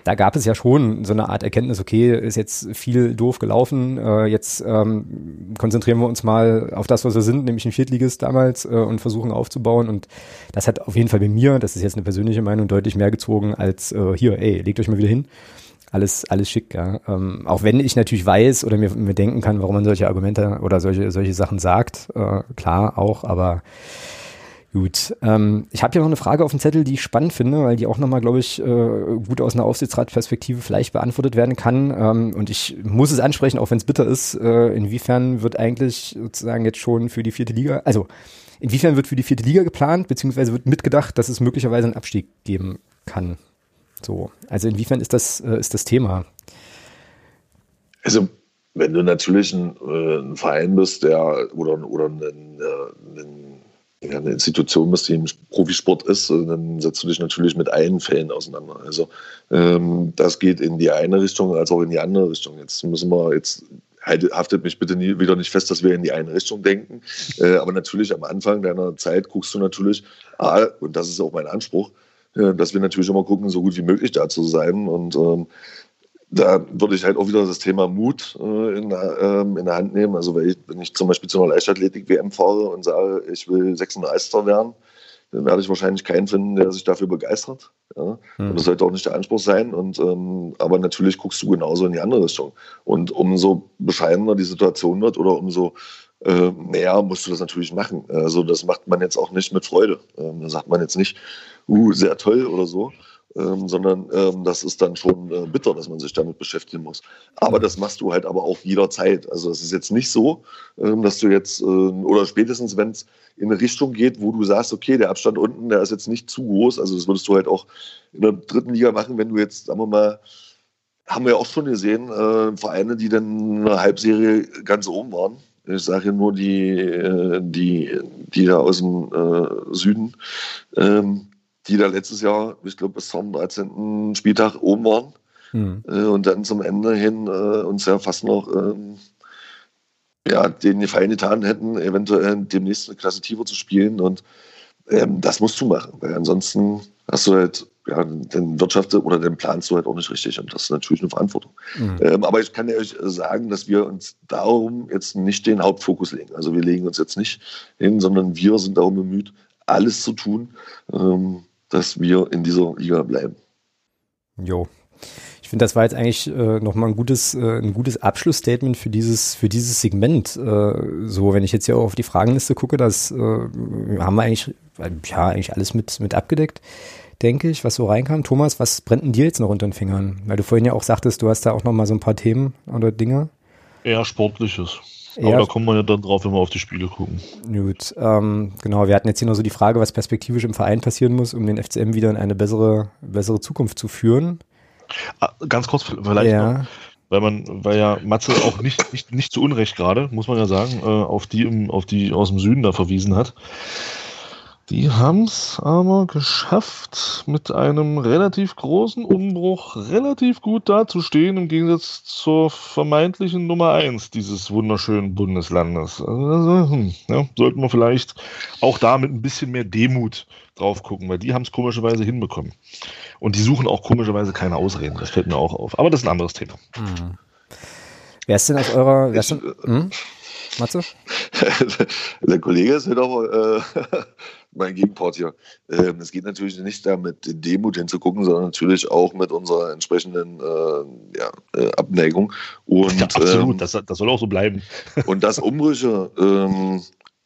A: da gab es ja schon so eine Art Erkenntnis, okay, ist jetzt viel doof gelaufen, äh, jetzt ähm, konzentrieren wir uns mal auf das, was wir sind, nämlich ein Viertligist damals äh, und versuchen aufzubauen. Und das hat auf jeden Fall bei mir, das ist jetzt eine persönliche Meinung, deutlich mehr gezogen als äh, hier, ey, legt euch mal wieder hin alles, alles schick, ja. Ähm, auch wenn ich natürlich weiß oder mir, mir denken kann, warum man solche Argumente oder solche, solche Sachen sagt, äh, klar auch, aber gut. Ähm, ich habe hier noch eine Frage auf dem Zettel, die ich spannend finde, weil die auch nochmal, glaube ich, äh, gut aus einer Aufsichtsratperspektive vielleicht beantwortet werden kann. Ähm, und ich muss es ansprechen, auch wenn es bitter ist, äh, inwiefern wird eigentlich sozusagen jetzt schon für die vierte Liga, also inwiefern wird für die vierte Liga geplant, beziehungsweise wird mitgedacht, dass es möglicherweise einen Abstieg geben kann? So, also inwiefern ist das, äh, ist das Thema?
C: Also, wenn du natürlich ein, äh, ein Verein bist, der oder, oder ein, äh, ein, ja, eine Institution bist, die im Profisport ist, äh, dann setzt du dich natürlich mit allen Fällen auseinander. Also ähm, das geht in die eine Richtung als auch in die andere Richtung. Jetzt müssen wir jetzt haftet mich bitte nie, wieder nicht fest, dass wir in die eine Richtung denken. Äh, aber natürlich am Anfang deiner Zeit guckst du natürlich, ah, und das ist auch mein Anspruch, dass wir natürlich immer gucken, so gut wie möglich da zu sein. Und ähm, da würde ich halt auch wieder das Thema Mut äh, in, ähm, in, der Hand nehmen. Also ich, wenn ich zum Beispiel zu einer Leichtathletik-WM fahre und sage, ich will 36. werden, dann werde ich wahrscheinlich keinen finden, der sich dafür begeistert. Ja? Mhm. Das sollte auch nicht der Anspruch sein. Und, ähm, aber natürlich guckst du genauso in die andere Richtung. Und umso bescheidener die Situation wird oder umso äh, näher musst du das natürlich machen. Also das macht man jetzt auch nicht mit Freude. Ähm, da sagt man jetzt nicht, uh, sehr toll oder so, ähm, sondern ähm, das ist dann schon äh, bitter, dass man sich damit beschäftigen muss. Aber das machst du halt aber auch jederzeit. Also es ist jetzt nicht so, ähm, dass du jetzt, äh, oder spätestens, wenn es in eine Richtung geht, wo du sagst, okay, der Abstand unten, der ist jetzt nicht zu groß. Also das würdest du halt auch in der dritten Liga machen, wenn du jetzt, sagen wir mal, haben wir auch schon gesehen, äh, Vereine, die dann eine Halbserie ganz oben waren. Ich sage nur die, äh, die, die da aus dem äh, Süden, ähm, die da letztes Jahr, ich glaube, bis zum 13. Spieltag oben waren. Mhm. Äh, und dann zum Ende hin äh, uns ja fast noch ähm, ja, den Gefallen getan hätten, eventuell demnächst eine Klasse tiefer zu spielen. Und ähm, das musst du machen, weil ansonsten hast du halt ja, dann wirtschaftet oder dann planst du halt auch nicht richtig. Und das ist natürlich eine Verantwortung. Mhm. Ähm, aber ich kann ja euch sagen, dass wir uns darum jetzt nicht den Hauptfokus legen. Also wir legen uns jetzt nicht hin, sondern wir sind darum bemüht, alles zu tun, ähm, dass wir in dieser Liga bleiben.
A: Jo. Ich finde, das war jetzt eigentlich äh, nochmal ein gutes, äh, ein gutes Abschlussstatement für dieses, für dieses Segment. Äh, so, wenn ich jetzt hier auch auf die Fragenliste gucke, das äh, haben wir eigentlich, ja, eigentlich alles mit, mit abgedeckt denke ich, was so reinkam. Thomas, was brennt denn dir jetzt noch unter den Fingern? Weil du vorhin ja auch sagtest, du hast da auch noch mal so ein paar Themen oder Dinge.
B: Eher Sportliches. Aber ja, da kommen wir ja dann drauf, wenn wir auf die Spiele gucken.
A: Gut, ähm, genau. Wir hatten jetzt hier noch so die Frage, was perspektivisch im Verein passieren muss, um den FCM wieder in eine bessere, bessere Zukunft zu führen.
B: Ah, ganz kurz vielleicht ja. noch, weil man, weil ja Matze auch nicht, nicht, nicht zu Unrecht gerade, muss man ja sagen, äh, auf die im, auf die aus dem Süden da verwiesen hat. Die haben es aber geschafft, mit einem relativ großen Umbruch relativ gut dazustehen, im Gegensatz zur vermeintlichen Nummer 1 dieses wunderschönen Bundeslandes. Also, hm, ja, sollten wir vielleicht auch da mit ein bisschen mehr Demut drauf gucken, weil die haben es komischerweise hinbekommen. Und die suchen auch komischerweise keine Ausreden, das fällt mir auch auf. Aber das ist ein anderes Thema. Hm.
A: Wer ist denn aus eurer. Wer ist denn, hm? Matze?
C: Der Kollege ist halt auch äh, mein Gegenpart hier. Ähm, es geht natürlich nicht da mit Demut hinzugucken, sondern natürlich auch mit unserer entsprechenden äh, ja, äh, Abneigung. Und, ja,
B: absolut, ähm, das, das, soll auch so bleiben.
C: und dass Umbrüche ähm,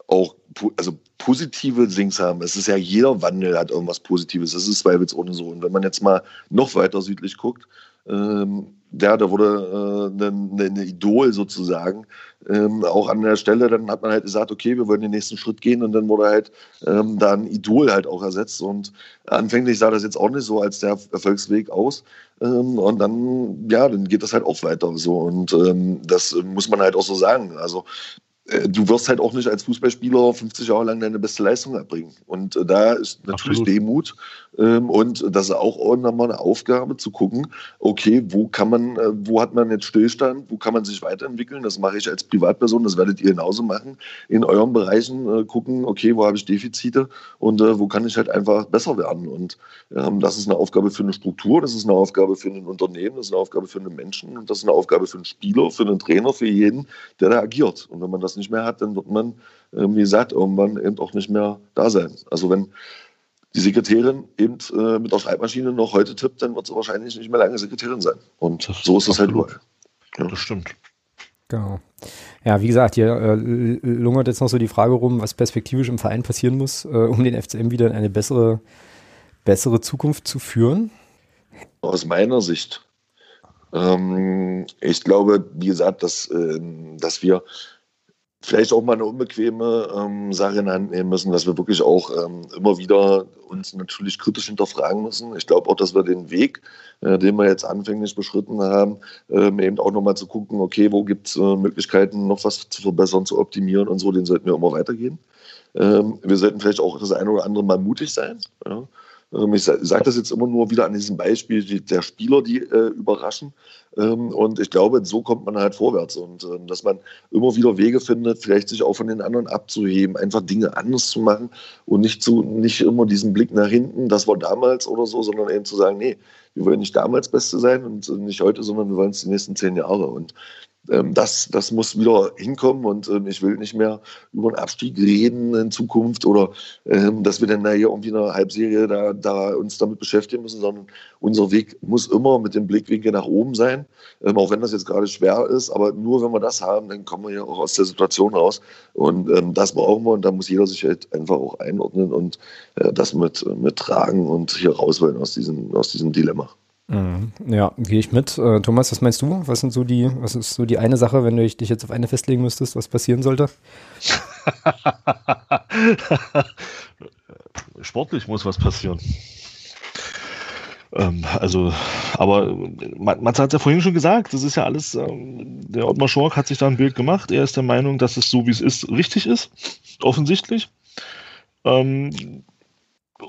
C: auch also positive Dings haben. Es ist ja jeder Wandel hat irgendwas Positives. Das ist zweifelsohne so. Und wenn man jetzt mal noch weiter südlich guckt, ähm, ja, da wurde äh, eine, eine Idol sozusagen ähm, auch an der Stelle, dann hat man halt gesagt, okay, wir wollen den nächsten Schritt gehen und dann wurde halt ähm, da ein Idol halt auch ersetzt und anfänglich sah das jetzt auch nicht so als der Erfolgsweg aus ähm, und dann, ja, dann geht das halt auch weiter so und ähm, das muss man halt auch so sagen, also du wirst halt auch nicht als Fußballspieler 50 Jahre lang deine beste Leistung erbringen. Und äh, da ist natürlich Absolut. Demut ähm, und das ist auch nochmal eine Aufgabe zu gucken, okay, wo kann man, äh, wo hat man jetzt Stillstand, wo kann man sich weiterentwickeln? Das mache ich als Privatperson, das werdet ihr genauso machen. In euren Bereichen gucken, okay, wo habe ich Defizite und wo kann ich halt einfach besser werden? Und ähm, das ist eine Aufgabe für eine Struktur, das ist eine Aufgabe für ein Unternehmen, das ist eine Aufgabe für einen Menschen und das ist eine Aufgabe für einen Spieler, für einen Trainer, für jeden, der da agiert. Und wenn man das nicht mehr hat, dann wird man, wie gesagt, irgendwann eben auch nicht mehr da sein. Also wenn die Sekretärin eben äh, mit der Schreibmaschine noch heute tippt, dann wird sie wahrscheinlich nicht mehr lange Sekretärin sein. Und so ist es halt überall.
B: Ja. Das stimmt.
A: Genau. Ja, wie gesagt, hier äh, lungert jetzt noch so die Frage rum, was perspektivisch im Verein passieren muss, äh, um den FCM wieder in eine bessere, bessere Zukunft zu führen.
C: Aus meiner Sicht. Ähm, ich glaube, wie gesagt, dass, äh, dass wir vielleicht auch mal eine unbequeme ähm, Sache in Hand nehmen müssen, dass wir wirklich auch ähm, immer wieder uns natürlich kritisch hinterfragen müssen. Ich glaube auch, dass wir den Weg, äh, den wir jetzt anfänglich beschritten haben, ähm, eben auch nochmal zu gucken, okay, wo gibt es äh, Möglichkeiten, noch was zu verbessern, zu optimieren und so, den sollten wir immer weitergehen. Ähm, wir sollten vielleicht auch das eine oder andere Mal mutig sein. Ja. Ähm, ich sage das jetzt immer nur wieder an diesem Beispiel der Spieler, die äh, überraschen. Ähm, und ich glaube, so kommt man halt vorwärts und ähm, dass man immer wieder Wege findet, vielleicht sich auch von den anderen abzuheben, einfach Dinge anders zu machen und nicht, zu, nicht immer diesen Blick nach hinten, das war damals oder so, sondern eben zu sagen, nee, wir wollen nicht damals Beste sein und nicht heute, sondern wir wollen es die nächsten zehn Jahre. Und ähm, das, das muss wieder hinkommen und ähm, ich will nicht mehr über einen Abstieg reden in Zukunft oder ähm, dass wir dann da hier irgendwie eine Halbserie da, da uns damit beschäftigen müssen, sondern unser Weg muss immer mit dem Blickwinkel nach oben sein, ähm, auch wenn das jetzt gerade schwer ist, aber nur wenn wir das haben, dann kommen wir ja auch aus der Situation raus und ähm, das brauchen wir und da muss jeder sich halt einfach auch einordnen und äh, das mit, mit tragen und hier raus wollen aus diesem, aus diesem Dilemma.
A: Mhm. Ja, gehe ich mit. Äh, Thomas, was meinst du? Was sind so die, was ist so die eine Sache, wenn du dich jetzt auf eine festlegen müsstest, was passieren sollte?
B: Sportlich muss was passieren. Ähm, also, aber man, man hat es ja vorhin schon gesagt, das ist ja alles, ähm, der Ottmar Schork hat sich da ein Bild gemacht. Er ist der Meinung, dass es so wie es ist, richtig ist. Offensichtlich. Ähm,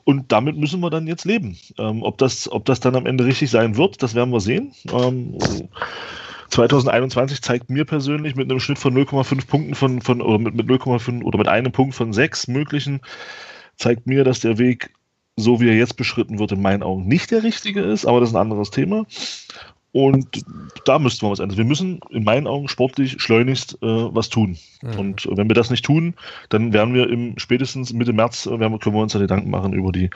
B: und damit müssen wir dann jetzt leben. Ähm, ob, das, ob das dann am Ende richtig sein wird, das werden wir sehen. Ähm, 2021 zeigt mir persönlich mit einem Schnitt von 0,5 Punkten von, von oder mit, mit 0,5 oder mit einem Punkt von sechs möglichen, zeigt mir, dass der Weg so wie er jetzt beschritten wird, in meinen Augen nicht der richtige ist, aber das ist ein anderes Thema. Und da müssten wir was ändern. Wir müssen in meinen Augen sportlich schleunigst äh, was tun. Mhm. Und wenn wir das nicht tun, dann werden wir im spätestens Mitte März äh, werden, können wir uns dann Gedanken machen über die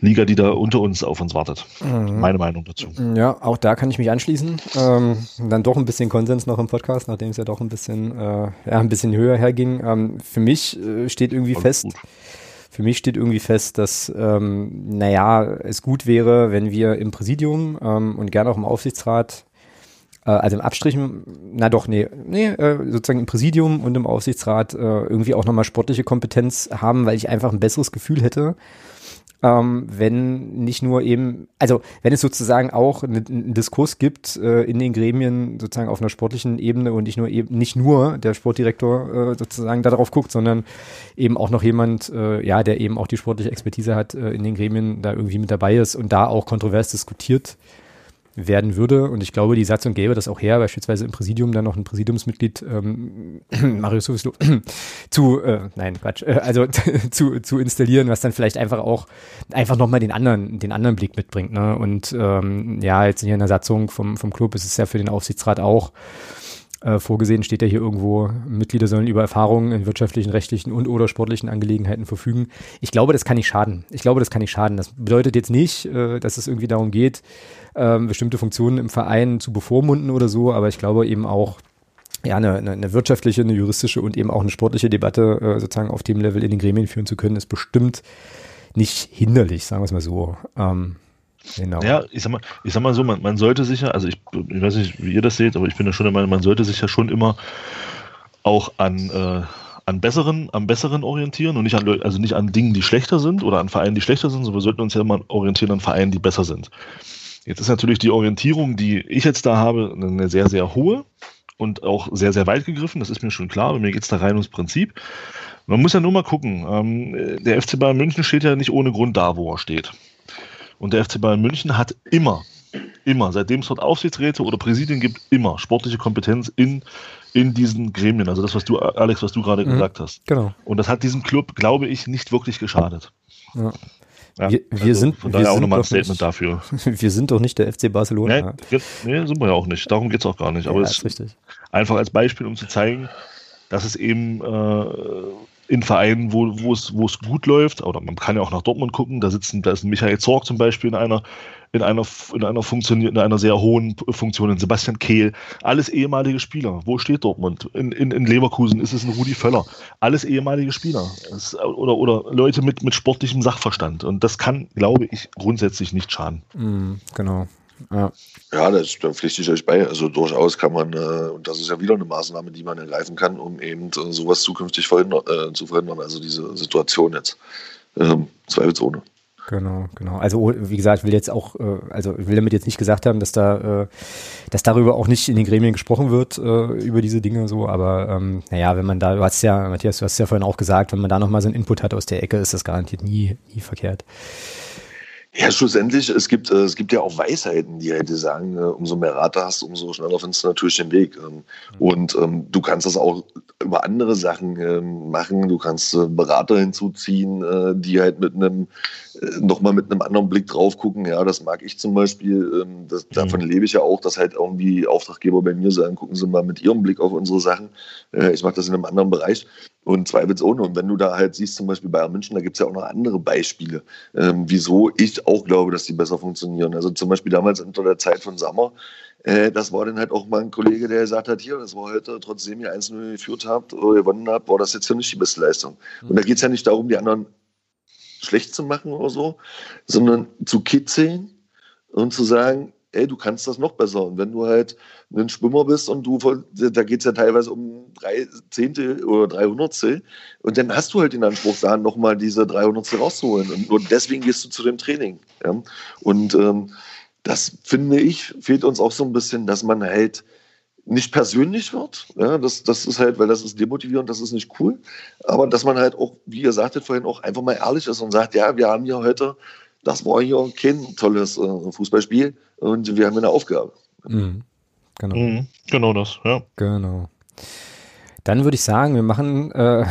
B: Liga, die da unter uns auf uns wartet. Mhm. Meine Meinung dazu.
A: Ja, auch da kann ich mich anschließen. Ähm, dann doch ein bisschen Konsens noch im Podcast, nachdem es ja doch ein bisschen, äh, ja, ein bisschen höher herging. Ähm, für mich äh, steht irgendwie Alles fest. Gut für mich steht irgendwie fest, dass, ähm, naja, es gut wäre, wenn wir im Präsidium ähm, und gerne auch im Aufsichtsrat, äh, also im Abstrichen, na doch, nee, nee, äh, sozusagen im Präsidium und im Aufsichtsrat äh, irgendwie auch nochmal sportliche Kompetenz haben, weil ich einfach ein besseres Gefühl hätte, ähm, wenn nicht nur eben, also wenn es sozusagen auch einen Diskurs gibt äh, in den Gremien sozusagen auf einer sportlichen Ebene und nicht nur eben nicht nur der Sportdirektor äh, sozusagen darauf guckt, sondern eben auch noch jemand, äh, ja, der eben auch die sportliche Expertise hat äh, in den Gremien, da irgendwie mit dabei ist und da auch kontrovers diskutiert werden würde. Und ich glaube, die Satzung gäbe das auch her, beispielsweise im Präsidium dann noch ein Präsidiumsmitglied, ähm, Marius sowieso, zu, äh, nein, Quatsch, äh, also zu, zu installieren, was dann vielleicht einfach auch einfach nochmal den anderen, den anderen Blick mitbringt. Ne? Und ähm, ja, jetzt hier in der Satzung vom, vom Club ist es ja für den Aufsichtsrat auch äh, vorgesehen, steht ja hier irgendwo, Mitglieder sollen über Erfahrungen in wirtschaftlichen, rechtlichen und oder sportlichen Angelegenheiten verfügen. Ich glaube, das kann nicht schaden. Ich glaube, das kann nicht schaden. Das bedeutet jetzt nicht, äh, dass es irgendwie darum geht, äh, bestimmte Funktionen im Verein zu bevormunden oder so, aber ich glaube eben auch, ja, eine, eine, wirtschaftliche, eine juristische und eben auch eine sportliche Debatte äh, sozusagen auf dem Level in den Gremien führen zu können, ist bestimmt nicht hinderlich, sagen wir es mal so. Ähm,
B: Genau. Ja, ich sag mal, ich sag mal so, man, man sollte sich ja, also ich, ich weiß nicht, wie ihr das seht, aber ich bin ja schon der Meinung, man sollte sich ja schon immer auch an, äh, an besseren, am besseren orientieren und nicht an, also nicht an Dingen, die schlechter sind oder an Vereinen, die schlechter sind, sondern wir sollten uns ja immer orientieren an Vereinen, die besser sind. Jetzt ist natürlich die Orientierung, die ich jetzt da habe, eine sehr, sehr hohe und auch sehr, sehr weit gegriffen. Das ist mir schon klar, aber mir geht es da rein ums Prinzip. Man muss ja nur mal gucken. Ähm, der FC Bayern München steht ja nicht ohne Grund da, wo er steht. Und der FC Bayern München hat immer, immer, seitdem es dort Aufsichtsräte oder Präsidien gibt, immer sportliche Kompetenz in, in diesen Gremien. Also das, was du, Alex, was du gerade mhm, gesagt hast.
A: Genau.
B: Und das hat diesem Club, glaube ich, nicht wirklich geschadet.
A: Ja. Ja, wir, wir also sind,
B: von daher
A: wir
B: auch nochmal ein Statement nicht, dafür.
A: Wir sind doch nicht der FC Barcelona.
B: Nee, nee sind wir ja auch nicht. Darum geht es auch gar nicht. Aber ja, es ist richtig. einfach als Beispiel, um zu zeigen, dass es eben äh, in Vereinen, wo, wo, es, wo es gut läuft, oder man kann ja auch nach Dortmund gucken, da sitzen, da ist ein Michael Zorg zum Beispiel in einer, in einer, in einer funktioniert, in einer sehr hohen Funktion, in Sebastian Kehl, alles ehemalige Spieler. Wo steht Dortmund? In, in, in Leverkusen ist es ein Rudi Völler. Alles ehemalige Spieler. Das, oder, oder Leute mit, mit sportlichem Sachverstand. Und das kann, glaube ich, grundsätzlich nicht schaden.
A: Mm, genau.
C: Ja, ja das, da pflichte ich euch bei. Also durchaus kann man, äh, und das ist ja wieder eine Maßnahme, die man ergreifen kann, um eben äh, sowas zukünftig verhindern, äh, zu verhindern. Also diese Situation jetzt. Ähm, zweifelsohne.
A: Genau, genau. Also wie gesagt, will jetzt auch, äh, also will damit jetzt nicht gesagt haben, dass da, äh, dass darüber auch nicht in den Gremien gesprochen wird äh, über diese Dinge so. Aber ähm, naja, wenn man da, du hast ja, Matthias, du hast ja vorhin auch gesagt, wenn man da noch mal so einen Input hat aus der Ecke, ist das garantiert nie, nie verkehrt.
C: Ja, schlussendlich, es gibt, äh, es gibt ja auch Weisheiten, die halt sagen, äh, umso mehr Rate hast, umso schneller findest du natürlich den Weg. Ähm. Und ähm, du kannst das auch über andere Sachen ähm, machen. Du kannst äh, Berater hinzuziehen, äh, die halt mit einem äh, nochmal mit einem anderen Blick drauf gucken. Ja, das mag ich zum Beispiel. Ähm, das, mhm. Davon lebe ich ja auch, dass halt irgendwie Auftraggeber bei mir sagen, gucken Sie mal mit Ihrem Blick auf unsere Sachen. Äh, ich mache das in einem anderen Bereich. Und zweifelsohne. Und wenn du da halt siehst, zum Beispiel Bayern München, da gibt es ja auch noch andere Beispiele, ähm, wieso ich auch glaube, dass die besser funktionieren. Also zum Beispiel damals unter der Zeit von Sommer, äh, das war dann halt auch mal ein Kollege, der gesagt hat, hier, das war heute, trotzdem ihr 1-0 geführt habt oder gewonnen habt, war das jetzt ja nicht die beste Leistung. Mhm. Und da geht es ja nicht darum, die anderen schlecht zu machen oder so, sondern zu kitzeln und zu sagen, ey, du kannst das noch besser. Und wenn du halt ein Schwimmer bist und du, da geht es ja teilweise um drei Zehntel oder drei Hundertstel, und dann hast du halt den Anspruch, da nochmal diese drei Hundertstel rauszuholen. Und nur deswegen gehst du zu dem Training. Ja? Und ähm, das finde ich, fehlt uns auch so ein bisschen, dass man halt nicht persönlich wird. Ja, das, das ist halt, weil das ist demotivierend, das ist nicht cool. Aber dass man halt auch, wie ihr sagtet vorhin, auch einfach mal ehrlich ist und sagt, ja, wir haben hier heute, das war hier kein tolles äh, Fußballspiel und wir haben eine Aufgabe.
A: Mhm.
B: Genau. Mhm, genau das, ja.
A: Genau. Dann würde ich sagen, wir machen äh,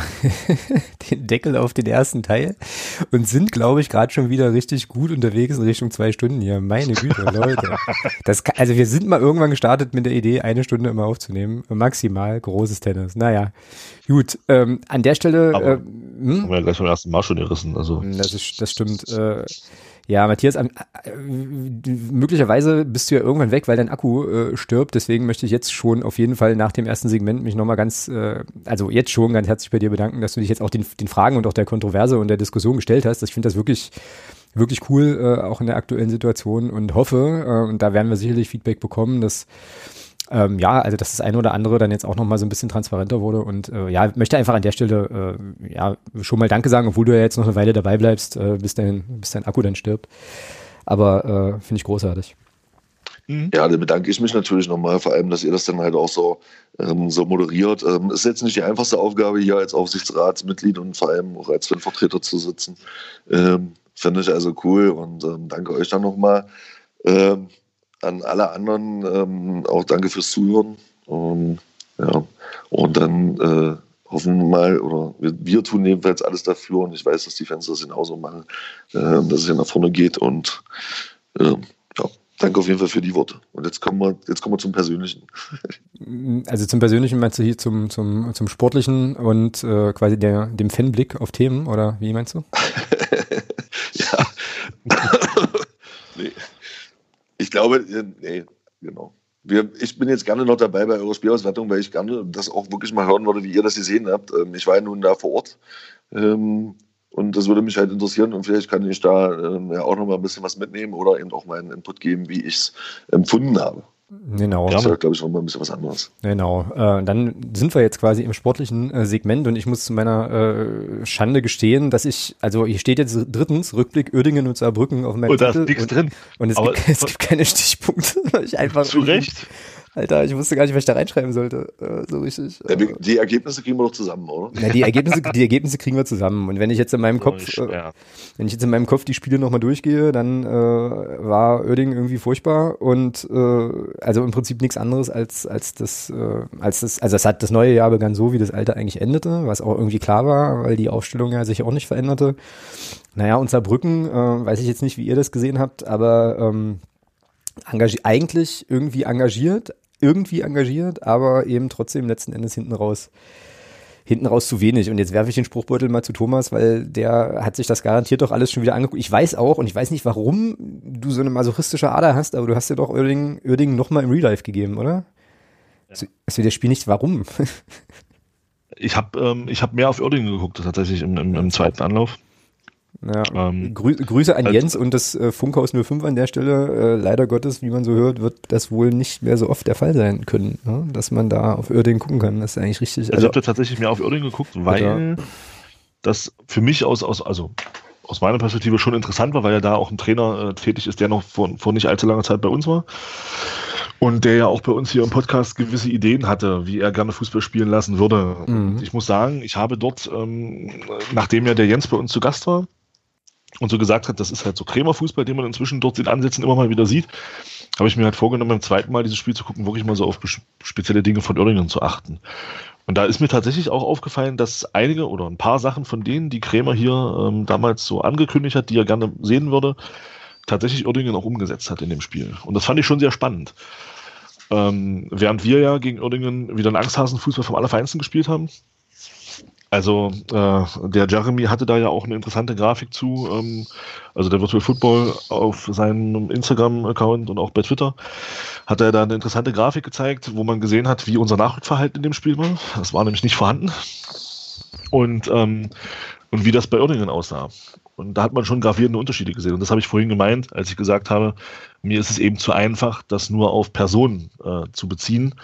A: den Deckel auf den ersten Teil und sind, glaube ich, gerade schon wieder richtig gut unterwegs in Richtung zwei Stunden hier. Meine Güte, Leute. Das kann, also wir sind mal irgendwann gestartet mit der Idee, eine Stunde immer aufzunehmen. Maximal großes Tennis. Naja, gut. Ähm, an der Stelle.
B: Aber, äh, hm? Haben wir ja gleich beim ersten Mal schon gerissen. Also.
A: Das, ist, das stimmt. Äh, ja, Matthias, äh, möglicherweise bist du ja irgendwann weg, weil dein Akku äh, stirbt. Deswegen möchte ich jetzt schon auf jeden Fall nach dem ersten Segment mich nochmal ganz, äh, also jetzt schon ganz herzlich bei dir bedanken, dass du dich jetzt auch den, den Fragen und auch der Kontroverse und der Diskussion gestellt hast. Ich finde das wirklich wirklich cool, äh, auch in der aktuellen Situation und hoffe, äh, und da werden wir sicherlich Feedback bekommen, dass ähm, ja, also dass das eine oder andere dann jetzt auch nochmal so ein bisschen transparenter wurde und äh, ja, möchte einfach an der Stelle äh, ja schon mal Danke sagen, obwohl du ja jetzt noch eine Weile dabei bleibst, äh, bis, dein, bis dein Akku dann stirbt. Aber äh, finde ich großartig.
C: Mhm. Ja, da bedanke ich mich natürlich nochmal, vor allem, dass ihr das dann halt auch so, ähm, so moderiert. Ähm, ist jetzt nicht die einfachste Aufgabe, hier als Aufsichtsratsmitglied und vor allem auch als Fanvertreter zu sitzen. Ähm, Finde ich also cool und ähm, danke euch dann nochmal. Ähm, an alle anderen ähm, auch danke fürs Zuhören. Und, ja, und dann äh, hoffen wir mal, oder wir, wir, tun jedenfalls alles dafür und ich weiß, dass die Fans das genauso machen, äh, dass es ja nach vorne geht und äh, ja, danke auf jeden Fall für die Worte. Und jetzt kommen wir, jetzt kommen wir zum Persönlichen.
A: Also zum Persönlichen meinst du hier zum, zum, zum Sportlichen und äh, quasi der, dem Fanblick auf Themen oder wie meinst du?
C: ja. nee. Ich glaube, äh, nee, genau. Wir, ich bin jetzt gerne noch dabei bei eurer Spielauswertung, weil ich gerne das auch wirklich mal hören würde, wie ihr das gesehen habt. Ähm, ich war ja nun da vor Ort ähm, und das würde mich halt interessieren und vielleicht kann ich da ähm, ja auch noch mal ein bisschen was mitnehmen oder eben auch meinen Input geben, wie ich es empfunden habe.
A: Genau.
C: Das ist ja, glaube ich, nochmal ein bisschen was anderes.
A: Genau. Äh, dann sind wir jetzt quasi im sportlichen äh, Segment und ich muss zu meiner äh, Schande gestehen, dass ich, also hier steht jetzt drittens Rückblick Uerdingen und Saarbrücken auf meinem
B: oh. Und da ist nichts drin.
A: Und es, gibt, es gibt keine Stichpunkte. ich einfach
B: zu Recht.
A: Alter, ich wusste gar nicht, was ich da reinschreiben sollte. Äh, so richtig.
C: Ja, die Ergebnisse kriegen wir doch zusammen, oder?
A: Ja, die Ergebnisse, die Ergebnisse kriegen wir zusammen. Und wenn ich jetzt in meinem Kopf, äh, wenn ich jetzt in meinem Kopf die Spiele nochmal durchgehe, dann äh, war Oerding irgendwie furchtbar und äh, also im Prinzip nichts anderes als als das, äh, als das, also es hat das neue Jahr begann so, wie das alte eigentlich endete, was auch irgendwie klar war, weil die Aufstellung ja sich auch nicht veränderte. Naja, und Saarbrücken, äh, weiß ich jetzt nicht, wie ihr das gesehen habt, aber ähm, eigentlich irgendwie engagiert, irgendwie engagiert, aber eben trotzdem letzten Endes hinten raus hinten raus zu wenig. Und jetzt werfe ich den Spruchbeutel mal zu Thomas, weil der hat sich das garantiert doch alles schon wieder angeguckt. Ich weiß auch, und ich weiß nicht, warum du so eine masochistische Ader hast, aber du hast dir doch Oerding, Oerding nochmal im Real Life gegeben, oder? Ja. Also, das Spiel nicht, warum?
B: ich habe ähm, hab mehr auf Oerding geguckt, tatsächlich im, im, im zweiten Anlauf.
A: Ja. Ähm, Grü Grüße an also, Jens und das äh, Funkhaus 05 an der Stelle. Äh, leider Gottes, wie man so hört, wird das wohl nicht mehr so oft der Fall sein können, ne? dass man da auf Uerdingen gucken kann. Das ist eigentlich richtig.
B: Also, also ich habe tatsächlich mehr auf Uerdingen geguckt, weil ja. das für mich aus, aus, also aus meiner Perspektive schon interessant war, weil ja da auch ein Trainer äh, tätig ist, der noch vor, vor nicht allzu langer Zeit bei uns war. Und der ja auch bei uns hier im Podcast gewisse Ideen hatte, wie er gerne Fußball spielen lassen würde. Mhm. ich muss sagen, ich habe dort, ähm, nachdem ja der Jens bei uns zu Gast war, und so gesagt hat, das ist halt so Krämerfußball, den man inzwischen dort in Ansätzen immer mal wieder sieht, habe ich mir halt vorgenommen, beim zweiten Mal dieses Spiel zu gucken, wirklich mal so auf spezielle Dinge von Oerdingen zu achten. Und da ist mir tatsächlich auch aufgefallen, dass einige oder ein paar Sachen von denen, die Krämer hier ähm, damals so angekündigt hat, die er gerne sehen würde, tatsächlich Oerdingen auch umgesetzt hat in dem Spiel. Und das fand ich schon sehr spannend. Ähm, während wir ja gegen Oerdingen wieder einen Angsthasenfußball vom Allerfeinsten gespielt haben, also äh, der Jeremy hatte da ja auch eine interessante Grafik zu, ähm, also der Virtual Football auf seinem Instagram-Account und auch bei Twitter hat er da eine interessante Grafik gezeigt, wo man gesehen hat, wie unser Nachrückverhalten in dem Spiel war. Das war nämlich nicht vorhanden. Und, ähm, und wie das bei Oerdingen aussah. Und da hat man schon gravierende Unterschiede gesehen. Und das habe ich vorhin gemeint, als ich gesagt habe, mir ist es eben zu einfach, das nur auf Personen äh, zu beziehen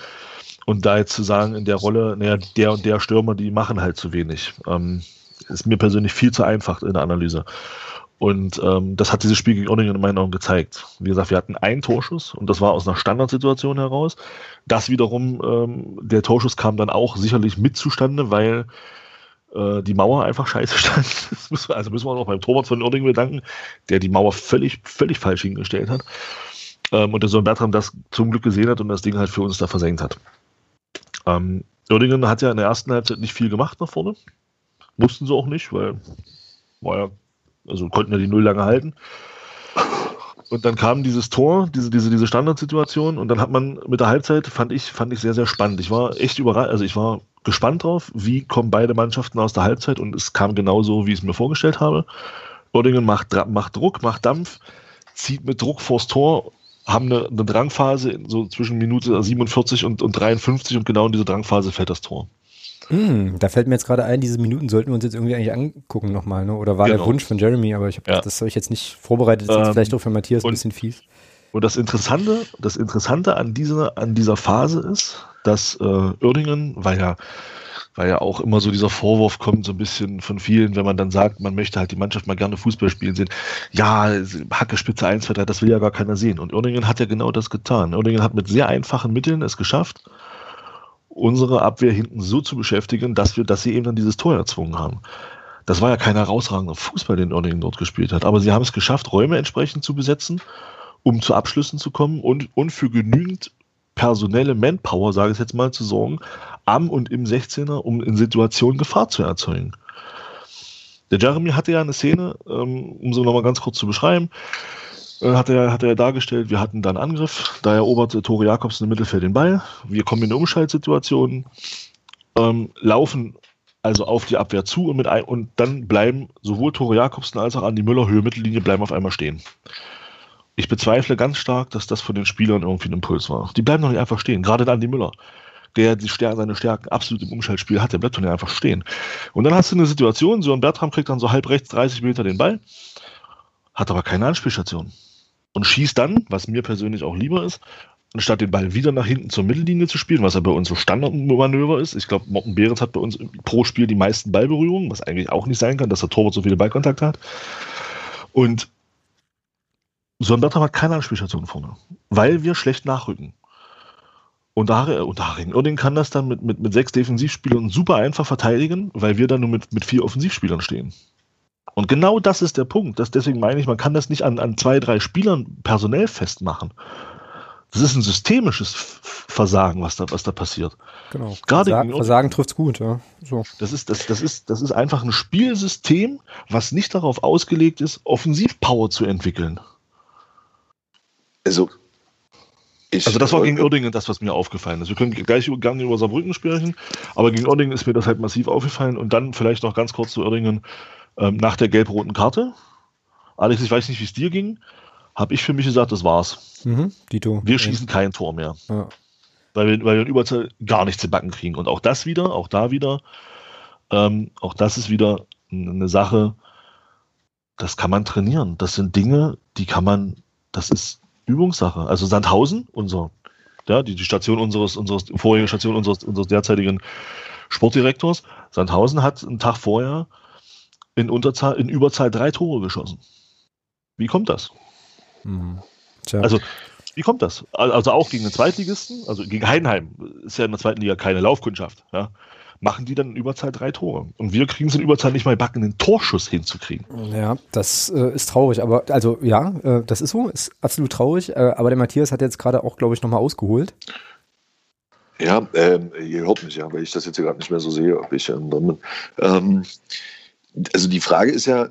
B: und da jetzt zu sagen, in der Rolle, naja, der und der Stürmer, die machen halt zu wenig. Ähm, ist mir persönlich viel zu einfach in der Analyse. Und ähm, das hat dieses Spiel gegen Oerdingen in meinen Augen gezeigt. Wie gesagt, wir hatten einen Torschuss und das war aus einer Standardsituation heraus. Das wiederum, ähm, der Torschuss kam dann auch sicherlich mit zustande, weil äh, die Mauer einfach scheiße stand. müssen wir, also müssen wir auch noch beim Torwart von Oerdingen bedanken, der die Mauer völlig, völlig falsch hingestellt hat. Ähm, und der Sohn Bertram das zum Glück gesehen hat und das Ding halt für uns da versenkt hat. Ähm, Oerdingen hat ja in der ersten Halbzeit nicht viel gemacht nach vorne. Mussten sie auch nicht, weil war ja, also konnten ja die Null lange halten. Und dann kam dieses Tor, diese, diese, diese Standardsituation und dann hat man mit der Halbzeit, fand ich, fand ich sehr, sehr spannend. Ich war echt überrascht, also ich war gespannt drauf, wie kommen beide Mannschaften aus der Halbzeit und es kam genauso, wie ich es mir vorgestellt habe. Oerdingen macht, macht Druck, macht Dampf, zieht mit Druck vors Tor, haben eine, eine Drangphase so zwischen Minute 47 und, und 53 und genau in diese Drangphase fällt das Tor.
A: Mm, da fällt mir jetzt gerade ein, diese Minuten sollten wir uns jetzt irgendwie eigentlich angucken nochmal, ne? Oder war genau. der Wunsch von Jeremy, aber ich hab, ja. das habe ich jetzt nicht vorbereitet, das ist ähm, vielleicht auch für Matthias und, ein bisschen fies.
B: Und das Interessante, das Interessante an dieser, an dieser Phase ist, dass äh, Uerdingen, weil ja, weil ja auch immer so dieser Vorwurf kommt, so ein bisschen von vielen, wenn man dann sagt, man möchte halt die Mannschaft mal gerne Fußball spielen sehen. Ja, Hacke Spitze 1, 2, 3, das will ja gar keiner sehen. Und Uerdingen hat ja genau das getan. Uerdingen hat mit sehr einfachen Mitteln es geschafft, unsere Abwehr hinten so zu beschäftigen, dass wir, dass sie eben dann dieses Tor erzwungen haben. Das war ja kein herausragender Fußball, den Oerdingen dort gespielt hat, aber sie haben es geschafft, Räume entsprechend zu besetzen, um zu Abschlüssen zu kommen und, und für genügend personelle Manpower, sage ich jetzt mal, zu sorgen, am und im 16er, um in Situationen Gefahr zu erzeugen. Der Jeremy hatte ja eine Szene, ähm, um so nochmal ganz kurz zu beschreiben, äh, hat er, hat er dargestellt, wir hatten dann Angriff, da eroberte Tore Jakobsen im Mittelfeld den Ball. Wir kommen in eine Umschaltsituation, ähm, laufen also auf die Abwehr zu und, mit ein, und dann bleiben sowohl Tore Jakobsen als auch Andi Müller Höhe Mittellinie bleiben auf einmal stehen. Ich bezweifle ganz stark, dass das von den Spielern irgendwie ein Impuls war. Die bleiben doch nicht einfach stehen, gerade Andi Müller, der die Stärke, seine Stärken absolut im Umschaltspiel hat, der bleibt doch nicht einfach stehen. Und dann hast du eine Situation, so ein Bertram kriegt dann so halb rechts 30 Meter den Ball, hat aber keine Anspielstation und schießt dann, was mir persönlich auch lieber ist, anstatt den Ball wieder nach hinten zur Mittellinie zu spielen, was ja bei uns so Standardmanöver ist. Ich glaube, Morten Behrens hat bei uns pro Spiel die meisten Ballberührungen, was eigentlich auch nicht sein kann, dass der Torwart so viele Ballkontakte hat. Und so ein Bertram hat keine Anspielstation vorne, weil wir schlecht nachrücken. Und Haring, und Haring Oerding kann das dann mit, mit, mit sechs Defensivspielern super einfach verteidigen, weil wir dann nur mit, mit vier Offensivspielern stehen. Und genau das ist der Punkt. Das, deswegen meine ich, man kann das nicht an, an zwei, drei Spielern personell festmachen. Das ist ein systemisches Versagen, was da, was da passiert.
A: Genau. Gerade Versagen, Versagen trifft es gut, ja.
B: So. Das, ist, das, das, ist, das ist einfach ein Spielsystem, was nicht darauf ausgelegt ist, Offensivpower zu entwickeln.
C: Also,
B: ich, also das war gegen Oerdingen das, was mir aufgefallen ist. Wir können gleich gerne über Saarbrücken sprechen, aber gegen Oerdingen ist mir das halt massiv aufgefallen. Und dann vielleicht noch ganz kurz zu Oerdingen ähm, nach der gelb-roten Karte. Alex, ich weiß nicht, wie es dir ging, habe ich für mich gesagt, das war's. Mhm, Dito. Wir schießen ja. kein Tor mehr. Ja. Weil, wir, weil wir in Überzahl gar nichts zu backen kriegen. Und auch das wieder, auch da wieder, ähm, auch das ist wieder eine Sache, das kann man trainieren. Das sind Dinge, die kann man, das ist Übungssache. Also Sandhausen, unser, ja, die, die Station unseres, unseres, vorherige Station unseres, unseres derzeitigen Sportdirektors, Sandhausen hat einen Tag vorher in, Unterzahl, in Überzahl drei Tore geschossen. Wie kommt das? Mhm. Also, wie kommt das? Also auch gegen den Zweitligisten, also gegen Heidenheim, ist ja in der zweiten Liga keine Laufkundschaft, ja, machen die dann in Überzahl drei Tore. Und wir kriegen es in Überzahl nicht mal backen, einen Torschuss hinzukriegen.
A: Ja, das äh, ist traurig, aber also ja, äh, das ist so, ist absolut traurig, äh, aber der Matthias hat jetzt gerade auch, glaube ich, nochmal ausgeholt.
C: Ja, ähm, ihr hört mich ja, weil ich das jetzt hier gerade nicht mehr so sehe, ob ich ähm, drin bin. Ähm, also die Frage ist ja,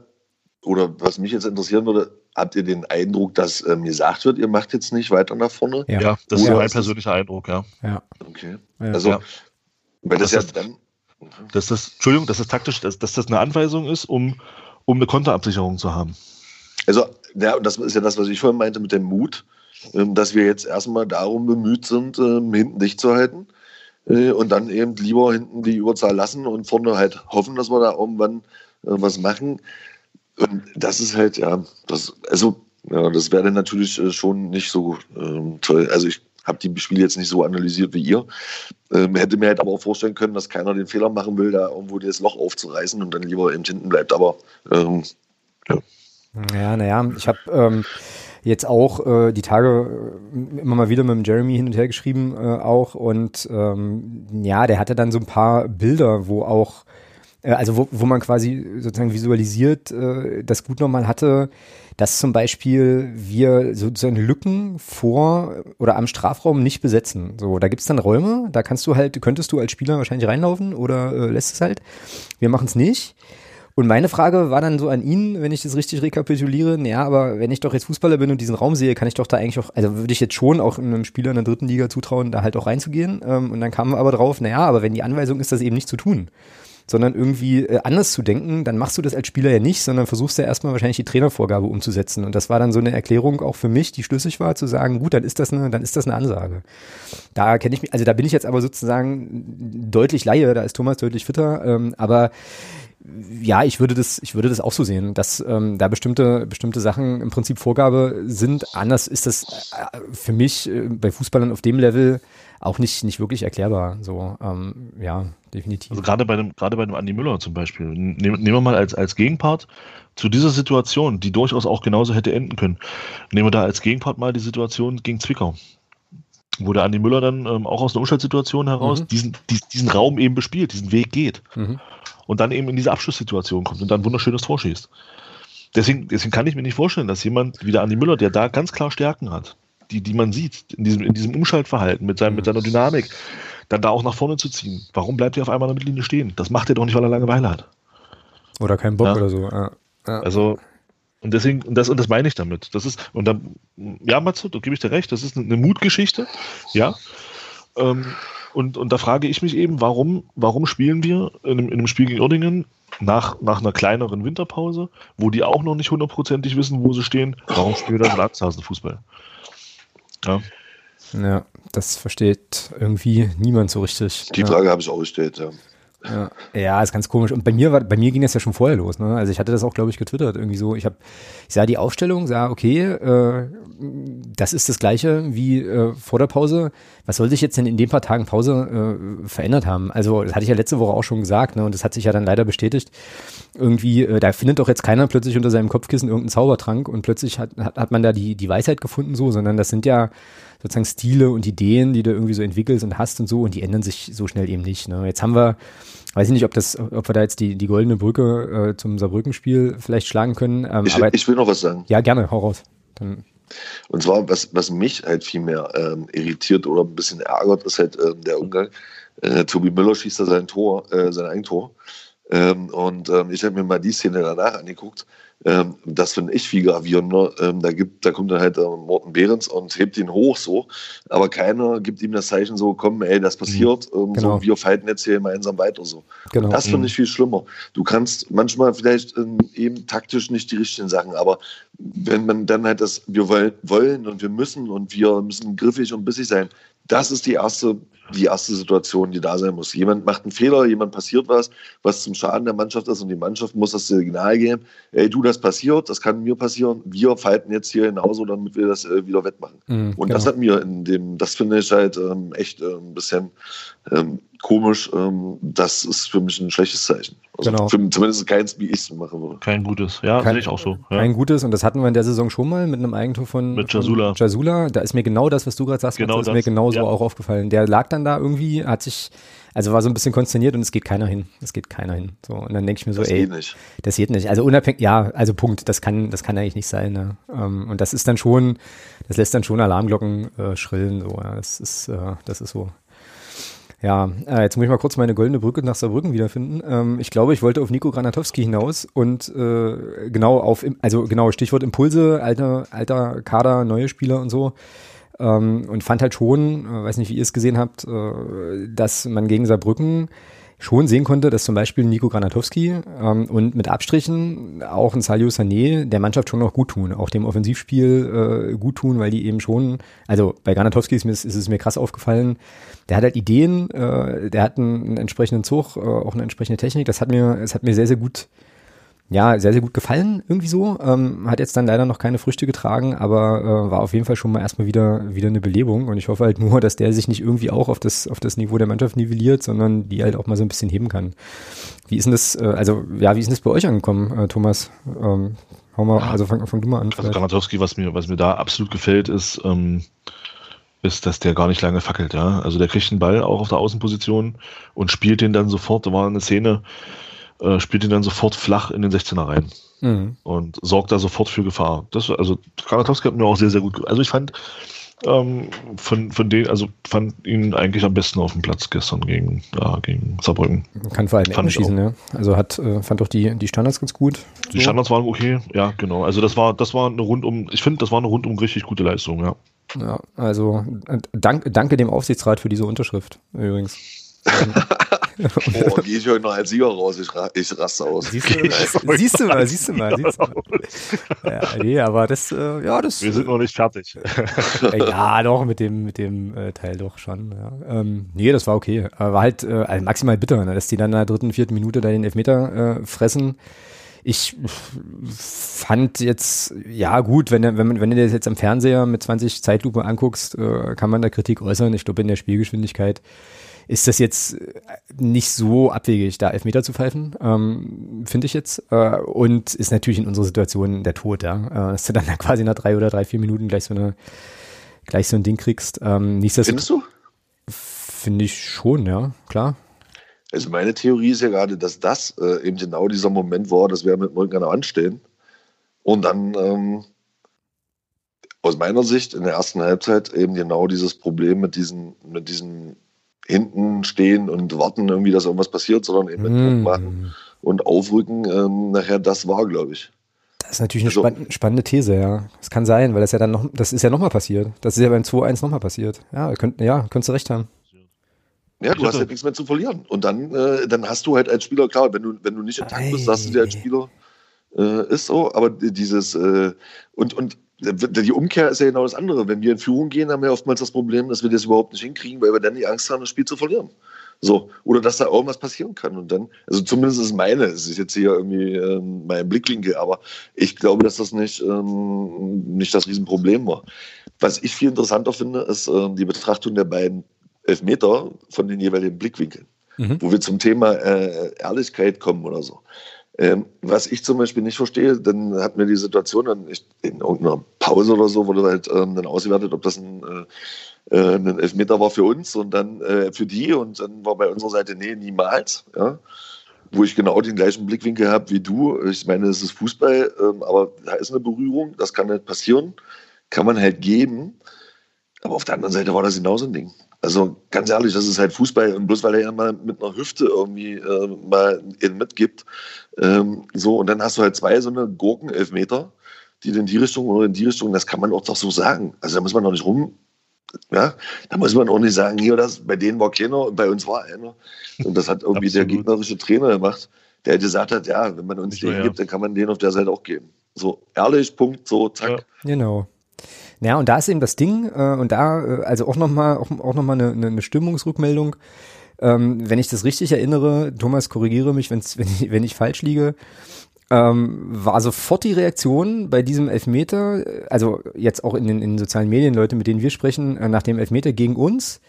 C: oder was mich jetzt interessieren würde, habt ihr den Eindruck, dass ähm, gesagt wird, ihr macht jetzt nicht weiter nach vorne?
B: Ja, ja das oder ist mein persönlicher Eindruck, ja.
A: Ja.
C: Okay. Ja. Also, ja. Weil das, das ja dann.
B: Dass das, Entschuldigung, dass das taktisch, dass, dass das eine Anweisung ist, um, um eine Konterabsicherung zu haben.
C: Also, ja, und das ist ja das, was ich vorhin meinte mit dem Mut, ähm, dass wir jetzt erstmal darum bemüht sind, ähm, hinten dicht zu halten äh, und dann eben lieber hinten die Überzahl lassen und vorne halt hoffen, dass wir da irgendwann äh, was machen. Und das ist halt, ja, das, also, ja, das wäre dann natürlich äh, schon nicht so ähm, toll. Also ich habe die Spiele jetzt nicht so analysiert wie ihr. Ähm, hätte mir halt aber auch vorstellen können, dass keiner den Fehler machen will, da irgendwo das Loch aufzureißen und dann lieber eben hinten bleibt. Aber ähm,
A: ja. Ja, naja, ich habe ähm, jetzt auch äh, die Tage äh, immer mal wieder mit dem Jeremy hin und her geschrieben äh, auch und ähm, ja, der hatte dann so ein paar Bilder, wo auch also wo, wo man quasi sozusagen visualisiert, äh, das gut nochmal hatte, dass zum Beispiel wir sozusagen Lücken vor oder am Strafraum nicht besetzen. So, da gibt's dann Räume, da kannst du halt, könntest du als Spieler wahrscheinlich reinlaufen oder äh, lässt es halt. Wir machen es nicht. Und meine Frage war dann so an ihn, wenn ich das richtig rekapituliere, naja, aber wenn ich doch jetzt Fußballer bin und diesen Raum sehe, kann ich doch da eigentlich auch, also würde ich jetzt schon auch einem Spieler in der dritten Liga zutrauen, da halt auch reinzugehen. Ähm, und dann kam aber drauf, naja, aber wenn die Anweisung ist, das eben nicht zu tun, sondern irgendwie äh, anders zu denken, dann machst du das als Spieler ja nicht, sondern versuchst ja erstmal wahrscheinlich die Trainervorgabe umzusetzen. Und das war dann so eine Erklärung auch für mich, die schlüssig war, zu sagen, gut, dann ist das eine, dann ist das eine Ansage. Da kenne ich mich, also da bin ich jetzt aber sozusagen deutlich Laie, da ist Thomas deutlich fitter, ähm, aber ja, ich würde das, ich würde das auch so sehen, dass ähm, da bestimmte, bestimmte Sachen im Prinzip Vorgabe sind. Anders ist das äh, für mich äh, bei Fußballern auf dem Level auch nicht, nicht wirklich erklärbar. So, ähm, ja, definitiv.
B: Also gerade bei einem, gerade bei einem Andi Müller zum Beispiel. Nehmen, nehmen wir mal als, als Gegenpart zu dieser Situation, die durchaus auch genauso hätte enden können. Nehmen wir da als Gegenpart mal die Situation gegen Zwickau wo der Andi Müller dann ähm, auch aus einer Umschaltsituation heraus mhm. diesen, diesen, diesen Raum eben bespielt, diesen Weg geht. Mhm und dann eben in diese Abschlusssituation kommt und dann ein wunderschönes Tor schießt. Deswegen, deswegen kann ich mir nicht vorstellen, dass jemand wie der Andi Müller, der da ganz klar Stärken hat, die, die man sieht, in diesem, in diesem Umschaltverhalten, mit, seinem, mit seiner Dynamik, dann da auch nach vorne zu ziehen. Warum bleibt er auf einmal in der Mittellinie stehen? Das macht er doch nicht, weil er Langeweile hat.
A: Oder keinen Bock ja? oder so. Ja.
B: Ja. Also, und deswegen, und das, und das meine ich damit. Das ist, und dann, ja, Matze, da gebe ich dir recht, das ist eine Mutgeschichte, ja. Ähm, und, und da frage ich mich eben, warum, warum spielen wir in einem, in einem Spiel gegen Uerdingen nach, nach einer kleineren Winterpause, wo die auch noch nicht hundertprozentig wissen, wo sie stehen, warum spielen wir dann Arzthasenfußball?
A: Ja. ja, das versteht irgendwie niemand so richtig.
C: Die Frage ja. habe ich auch gestellt, ja.
A: Ja, ja, ist ganz komisch. Und bei mir war, bei mir ging das ja schon vorher los. Ne? Also ich hatte das auch, glaube ich, getwittert irgendwie so. Ich habe, ich sah die Aufstellung, sah okay, äh, das ist das Gleiche wie äh, vor der Pause. Was soll sich jetzt denn in den paar Tagen Pause äh, verändert haben? Also das hatte ich ja letzte Woche auch schon gesagt, ne? Und das hat sich ja dann leider bestätigt. Irgendwie, äh, da findet doch jetzt keiner plötzlich unter seinem Kopfkissen irgendeinen Zaubertrank und plötzlich hat, hat, hat man da die die Weisheit gefunden so, sondern das sind ja sozusagen Stile und Ideen, die du irgendwie so entwickelst und hast und so, und die ändern sich so schnell eben nicht. Ne? Jetzt haben wir, weiß ich nicht, ob das, ob wir da jetzt die, die goldene Brücke äh, zum Saarbrücken-Spiel vielleicht schlagen können.
C: Ähm, ich, aber, ich will noch was sagen.
A: Ja, gerne, hau raus. Dann
C: und zwar, was, was mich halt viel mehr ähm, irritiert oder ein bisschen ärgert, ist halt ähm, der Umgang. Äh, Tobi Müller schießt da sein Tor, äh, sein Eigentor. Ähm, und ähm, ich habe mir mal die Szene danach angeguckt. Ähm, das finde ich viel gravierender. Ähm, da, gibt, da kommt dann halt äh, Morten Behrens und hebt ihn hoch so, aber keiner gibt ihm das Zeichen so, komm, ey, das passiert, mhm. ähm, genau. so, wir fighten jetzt hier gemeinsam weiter so. Genau. das finde mhm. ich viel schlimmer. Du kannst manchmal vielleicht ähm, eben taktisch nicht die richtigen Sachen, aber wenn man dann halt das, wir wollen und wir müssen und wir müssen griffig und bissig sein, das ist die erste die erste Situation, die da sein muss. Jemand macht einen Fehler, jemand passiert was, was zum Schaden der Mannschaft ist und die Mannschaft muss das Signal geben, ey du, das passiert, das kann mir passieren, wir falten jetzt hier genauso, damit wir das äh, wieder wettmachen. Mhm, und genau. das hat mir in dem, das finde ich halt ähm, echt äh, ein bisschen ähm, komisch. Ähm, das ist für mich ein schlechtes Zeichen. Also genau. Für, zumindest keins, wie ich es machen würde.
B: Kein gutes, ja,
A: kein,
B: ich auch so.
A: Ja. Kein gutes und das hatten wir in der Saison schon mal mit einem Eigentum von,
B: mit Jasula.
A: Jasula. Da ist mir genau das, was du gerade sagst, genau ist mir genauso ja. auch aufgefallen. Der lag dann da irgendwie, hat sich, also war so ein bisschen konsterniert und es geht keiner hin. Es geht keiner hin. So, und dann denke ich mir so, das ey, geht nicht. das geht nicht. Also unabhängig, ja, also Punkt, das kann, das kann eigentlich nicht sein. Ne? Ähm, und das ist dann schon, das lässt dann schon Alarmglocken äh, schrillen. So, ja. Das ist, äh, das ist so. Ja, äh, jetzt muss ich mal kurz meine goldene Brücke nach Saarbrücken wiederfinden. Ähm, ich glaube, ich wollte auf Nico Granatowski hinaus und äh, genau auf, also genau, Stichwort Impulse, alter, alter Kader, neue Spieler und so. Ähm, und fand halt schon, äh, weiß nicht, wie ihr es gesehen habt, äh, dass man gegen Saarbrücken schon sehen konnte, dass zum Beispiel Nico Granatowski ähm, und mit Abstrichen auch ein Salio Sané der Mannschaft schon noch gut tun, auch dem Offensivspiel äh, gut tun, weil die eben schon, also bei Granatowski ist, mir, ist es mir krass aufgefallen, der hat halt Ideen, äh, der hat einen, einen entsprechenden Zug, äh, auch eine entsprechende Technik, das hat mir, es hat mir sehr, sehr gut ja, sehr, sehr gut gefallen, irgendwie so. Ähm, hat jetzt dann leider noch keine Früchte getragen, aber äh, war auf jeden Fall schon mal erstmal wieder, wieder eine Belebung. Und ich hoffe halt nur, dass der sich nicht irgendwie auch auf das, auf das Niveau der Mannschaft nivelliert, sondern die halt auch mal so ein bisschen heben kann. Wie ist denn das, äh, also, ja, wie ist denn das bei euch angekommen, äh, Thomas? Ähm, hau mal, also fang, fang du mal an.
B: Also Granatowski, was mir, was mir da absolut gefällt, ist, ähm, ist, dass der gar nicht lange fackelt, ja. Also der kriegt den Ball auch auf der Außenposition und spielt den dann sofort. Da war eine Szene, äh, spielt ihn dann sofort flach in den 16er rein. Mhm. Und sorgt da sofort für Gefahr. Das, also Karatowski hat mir auch sehr, sehr gut. Also ich fand ähm, von, von denen, also fand ihn eigentlich am besten auf dem Platz gestern gegen, ja, gegen Saarbrücken.
A: Kann vor allem fand schießen, ja. Also hat, äh, fand doch die, die Standards ganz gut.
B: Die so. Standards waren okay, ja, genau. Also das war, das war eine rundum, ich finde, das war eine rundum richtig gute Leistung, ja.
A: Ja, also dank, danke dem Aufsichtsrat für diese Unterschrift übrigens.
C: Boah, gehe ich heute noch als Sieger raus, ich, ich raste aus.
A: Siehst du, siehst du mal, siehst du mal, siehst du mal. Ja, nee, aber das, äh, ja, das.
B: Wir sind noch nicht fertig.
A: ja, doch, mit dem, mit dem äh, Teil doch schon. Ja. Ähm, nee, das war okay. Aber war halt äh, also maximal bitter, ne, dass die dann in der dritten, vierten Minute da den Elfmeter äh, fressen. Ich fand jetzt, ja gut, wenn, wenn, wenn du dir das jetzt am Fernseher mit 20 Zeitlupe anguckst, äh, kann man da Kritik äußern. Ich glaube, in der Spielgeschwindigkeit ist das jetzt äh, nicht so abwegig, da Elfmeter zu pfeifen, ähm, finde ich jetzt. Äh, und ist natürlich in unserer Situation der Tod, ja. Äh, dass du dann quasi nach drei oder drei, vier Minuten gleich so eine, gleich so ein Ding kriegst. Ähm,
C: Findest du?
A: Finde ich schon, ja, klar.
C: Also meine Theorie ist ja gerade, dass das äh, eben genau dieser Moment war, dass wir mit Rücken an der Wand stehen. Und dann ähm, aus meiner Sicht in der ersten Halbzeit eben genau dieses Problem mit diesen, mit diesen hinten stehen und warten irgendwie, dass irgendwas passiert, sondern eben mit Druck mm. machen und aufrücken. Ähm, nachher, das war, glaube ich.
A: Das ist natürlich eine also, spann spannende These, ja. Das kann sein, weil das ja dann noch, das ist ja nochmal passiert. Das ist ja beim 2-1 nochmal passiert. Ja, könnt, ja, könntest du recht haben.
C: Ja, du hast ja nichts mehr zu verlieren. Und dann, äh, dann hast du halt als Spieler, klar, wenn du, wenn du nicht im Takt bist, hast du dir als Spieler, äh, ist so, aber dieses, äh, und, und die Umkehr ist ja genau das andere. Wenn wir in Führung gehen, haben wir oftmals das Problem, dass wir das überhaupt nicht hinkriegen, weil wir dann die Angst haben, das Spiel zu verlieren. So, oder dass da irgendwas passieren kann. Und dann, also zumindest ist meine, es ist jetzt hier irgendwie ähm, mein Blickwinkel, aber ich glaube, dass das nicht, ähm, nicht das Riesenproblem war. Was ich viel interessanter finde, ist ähm, die Betrachtung der beiden Elfmeter von den jeweiligen Blickwinkeln, mhm. wo wir zum Thema äh, Ehrlichkeit kommen oder so. Ähm, was ich zum Beispiel nicht verstehe, dann hatten wir die Situation dann in irgendeiner Pause oder so, wurde halt ähm, dann ausgewertet, ob das ein, äh, äh, ein Elfmeter war für uns und dann äh, für die und dann war bei unserer Seite, nee, niemals. Ja? Wo ich genau den gleichen Blickwinkel habe wie du. Ich meine, es ist Fußball, ähm, aber da ist eine Berührung, das kann halt passieren, kann man halt geben. Aber auf der anderen Seite war das genauso ein Ding. Also ganz ehrlich, das ist halt Fußball und bloß weil er ja mal mit einer Hüfte irgendwie äh, mal ihn mitgibt. Ähm, so, und dann hast du halt zwei so eine Gurken-Elfmeter, die in die Richtung oder in die Richtung, das kann man auch doch so sagen. Also da muss man doch nicht rum. Ja, da muss man auch nicht sagen, hier, das, bei denen war keiner und bei uns war einer. Und das hat irgendwie der gegnerische Trainer gemacht, der gesagt hat, ja, wenn man uns den ja. gibt, dann kann man den auf der Seite auch geben. So, ehrlich, Punkt, so, zack. Ja.
A: Genau. Ja, und da ist eben das Ding, äh, und da, äh, also auch nochmal auch, auch noch mal eine, eine Stimmungsrückmeldung. Ähm, wenn ich das richtig erinnere, Thomas, korrigiere mich, wenn's, wenn, ich, wenn ich falsch liege, ähm, war sofort die Reaktion bei diesem Elfmeter, also jetzt auch in den, in den sozialen Medien, Leute, mit denen wir sprechen, äh, nach dem Elfmeter gegen uns,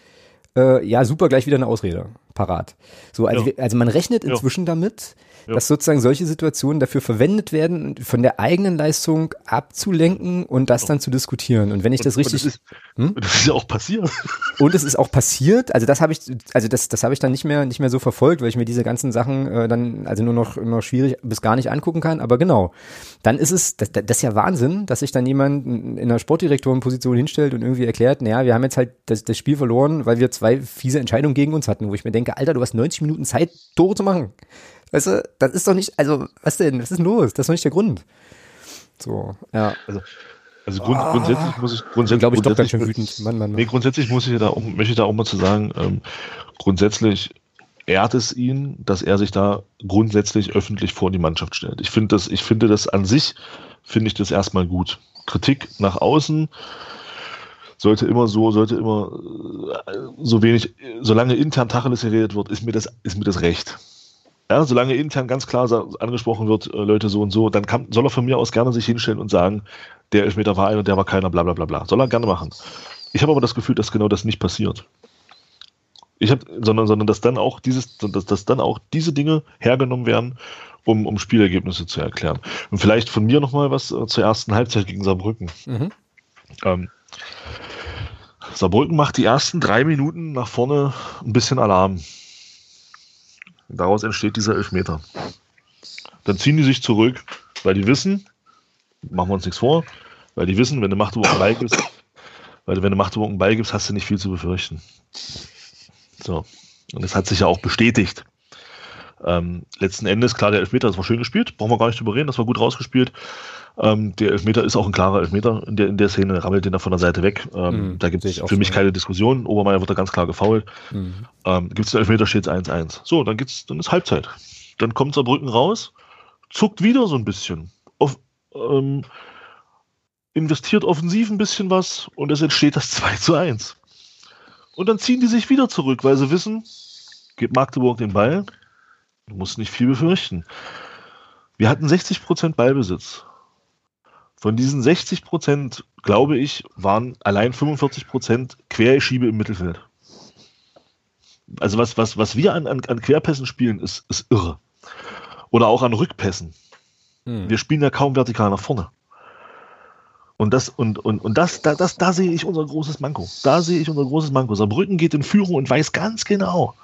A: äh, ja, super, gleich wieder eine Ausrede parat. So, also, ja. also man rechnet inzwischen ja. damit, ja. dass sozusagen solche Situationen dafür verwendet werden, von der eigenen Leistung abzulenken und das dann zu diskutieren. Und wenn ich das und, richtig.
B: Und das, ist, hm? das ist ja auch passiert.
A: Und es ist auch passiert. Also das habe ich, also das, das habe ich dann nicht mehr, nicht mehr so verfolgt, weil ich mir diese ganzen Sachen äh, dann also nur noch, noch schwierig bis gar nicht angucken kann. Aber genau, dann ist es, das, das ist ja Wahnsinn, dass sich dann jemand in einer Sportdirektorenposition hinstellt und irgendwie erklärt, naja, wir haben jetzt halt das, das Spiel verloren, weil wir zwei fiese Entscheidungen gegen uns hatten, wo ich mir denke, Alter, du hast 90 Minuten Zeit, Tore zu machen. Weißt du, das ist doch nicht, also, was denn, was ist denn los? Das ist doch nicht der Grund. So, ja.
B: Also, also grund, ah, grundsätzlich muss ich, grundsätzlich,
A: glaube ich, doch ganz schön wütend. Mann, Mann, Mann.
B: Nee, grundsätzlich muss ich da auch, möchte ich da auch mal zu sagen, ähm, grundsätzlich ehrt es ihn, dass er sich da grundsätzlich öffentlich vor die Mannschaft stellt. Ich finde das, ich finde das an sich, finde ich das erstmal gut. Kritik nach außen sollte immer so, sollte immer äh, so wenig, solange intern Tacheles geredet wird, ist mir das, ist mir das recht. Ja, solange intern ganz klar angesprochen wird, äh, Leute so und so, dann kann, soll er von mir aus gerne sich hinstellen und sagen, der Elfmeter war ein und der war keiner, bla bla bla bla. Soll er gerne machen. Ich habe aber das Gefühl, dass genau das nicht passiert. Ich habe, sondern, sondern dass dann auch dieses, dass, dass dann auch diese Dinge hergenommen werden, um, um Spielergebnisse zu erklären. Und vielleicht von mir nochmal was äh, zur ersten Halbzeit gegen Saarbrücken. Mhm. Ähm, Saarbrücken macht die ersten drei Minuten nach vorne ein bisschen Alarm Daraus entsteht dieser Elfmeter. Dann ziehen die sich zurück, weil die wissen, machen wir uns nichts vor, weil die wissen, wenn du Magdeburg einen Ball gibst, weil wenn du Magdeburg einen Ball gibst, hast du nicht viel zu befürchten. So. Und das hat sich ja auch bestätigt. Ähm, letzten Endes, klar, der Elfmeter, das war schön gespielt, brauchen wir gar nicht drüber reden, das war gut rausgespielt. Ähm, der Elfmeter ist auch ein klarer Elfmeter in der, in der Szene, rammelt den da von der Seite weg. Ähm, mhm, da gibt es für mich keine Diskussion. Obermeier wird da ganz klar gefault. Mhm. Ähm, gibt es den Elfmeter, steht es 1-1. So, dann, geht's, dann ist Halbzeit. Dann kommt Saarbrücken raus, zuckt wieder so ein bisschen. Auf, ähm, investiert offensiv ein bisschen was und es entsteht das 2 zu 1. Und dann ziehen die sich wieder zurück, weil sie wissen, gibt Magdeburg den Ball, du musst nicht viel befürchten. Wir hatten 60% Ballbesitz. Von diesen 60%, glaube ich, waren allein 45% Querschiebe im Mittelfeld. Also was, was, was wir an, an, an Querpässen spielen, ist, ist irre. Oder auch an Rückpässen. Hm. Wir spielen ja kaum vertikal nach vorne. Und das, und, und, und das, da, das, da sehe ich unser großes Manko. Da sehe ich unser großes Manko. Saarbrücken geht in Führung und weiß ganz genau,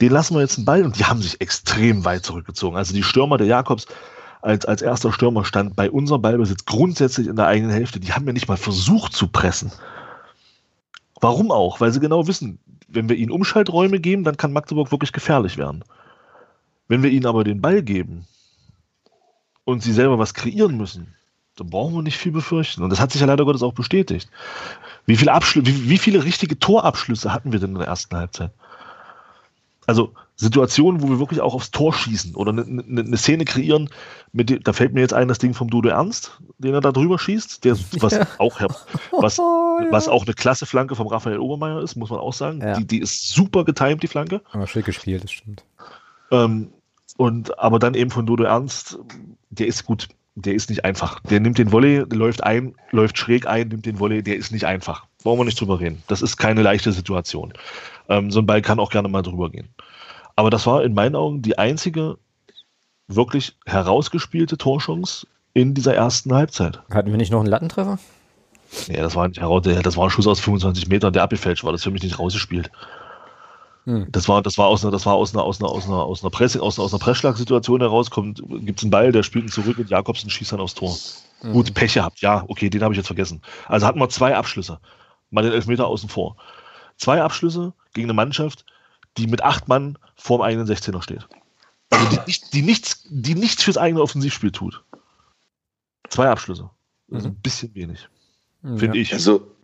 B: den lassen wir jetzt einen Ball und die haben sich extrem weit zurückgezogen. Also die Stürmer der Jakobs als, als erster Stürmer stand bei unserem Ballbesitz grundsätzlich in der eigenen Hälfte. Die haben ja nicht mal versucht zu pressen. Warum auch? Weil sie genau wissen, wenn wir ihnen Umschalträume geben, dann kann Magdeburg wirklich gefährlich werden. Wenn wir ihnen aber den Ball geben und sie selber was kreieren müssen, da brauchen wir nicht viel befürchten. Und das hat sich ja leider Gottes auch bestätigt. Wie viele, Abschlü wie, wie viele richtige Torabschlüsse hatten wir denn in der ersten Halbzeit? Also Situationen, wo wir wirklich auch aufs Tor schießen oder eine, eine, eine Szene kreieren, mit dem, da fällt mir jetzt ein das Ding vom Dudo Ernst, den er da drüber schießt, der was ja. auch was, oh, ja. was auch eine klasse Flanke vom Raphael Obermeier ist, muss man auch sagen. Ja. Die, die ist super getimed, die Flanke.
A: Aber schick gespielt, das stimmt.
B: Ähm, und aber dann eben von Dodo Ernst, der ist gut, der ist nicht einfach. Der nimmt den Volley, läuft ein, läuft schräg ein, nimmt den Volley, der ist nicht einfach. Brauchen wir nicht drüber reden. Das ist keine leichte Situation. Ähm, so ein Ball kann auch gerne mal drüber gehen. Aber das war in meinen Augen die einzige wirklich herausgespielte Torchance in dieser ersten Halbzeit.
A: Hatten wir nicht noch einen Lattentreffer?
B: Ja, das war nicht heraus, das war ein Schuss aus 25 Metern, der abgefälscht war. Das für mich nicht rausgespielt. Hm. Das war, das war aus einer, das war aus einer, aus einer, aus einer, aus einer Pressing, aus einer, aus einer Pressschlagsituation heraus, kommt, gibt es einen Ball, der spielt ihn zurück und Jakobsen schießt dann aufs Tor. Mhm. Gut, Pech gehabt, ja, okay, den habe ich jetzt vergessen. Also hatten wir zwei Abschlüsse. Mal den Elfmeter außen vor. Zwei Abschlüsse gegen eine Mannschaft, die mit acht Mann vorm eigenen 16er steht. Also die, die, nichts, die nichts fürs eigene Offensivspiel tut. Zwei Abschlüsse. Also mhm. ein bisschen wenig. Finde ja. ich.
C: Also,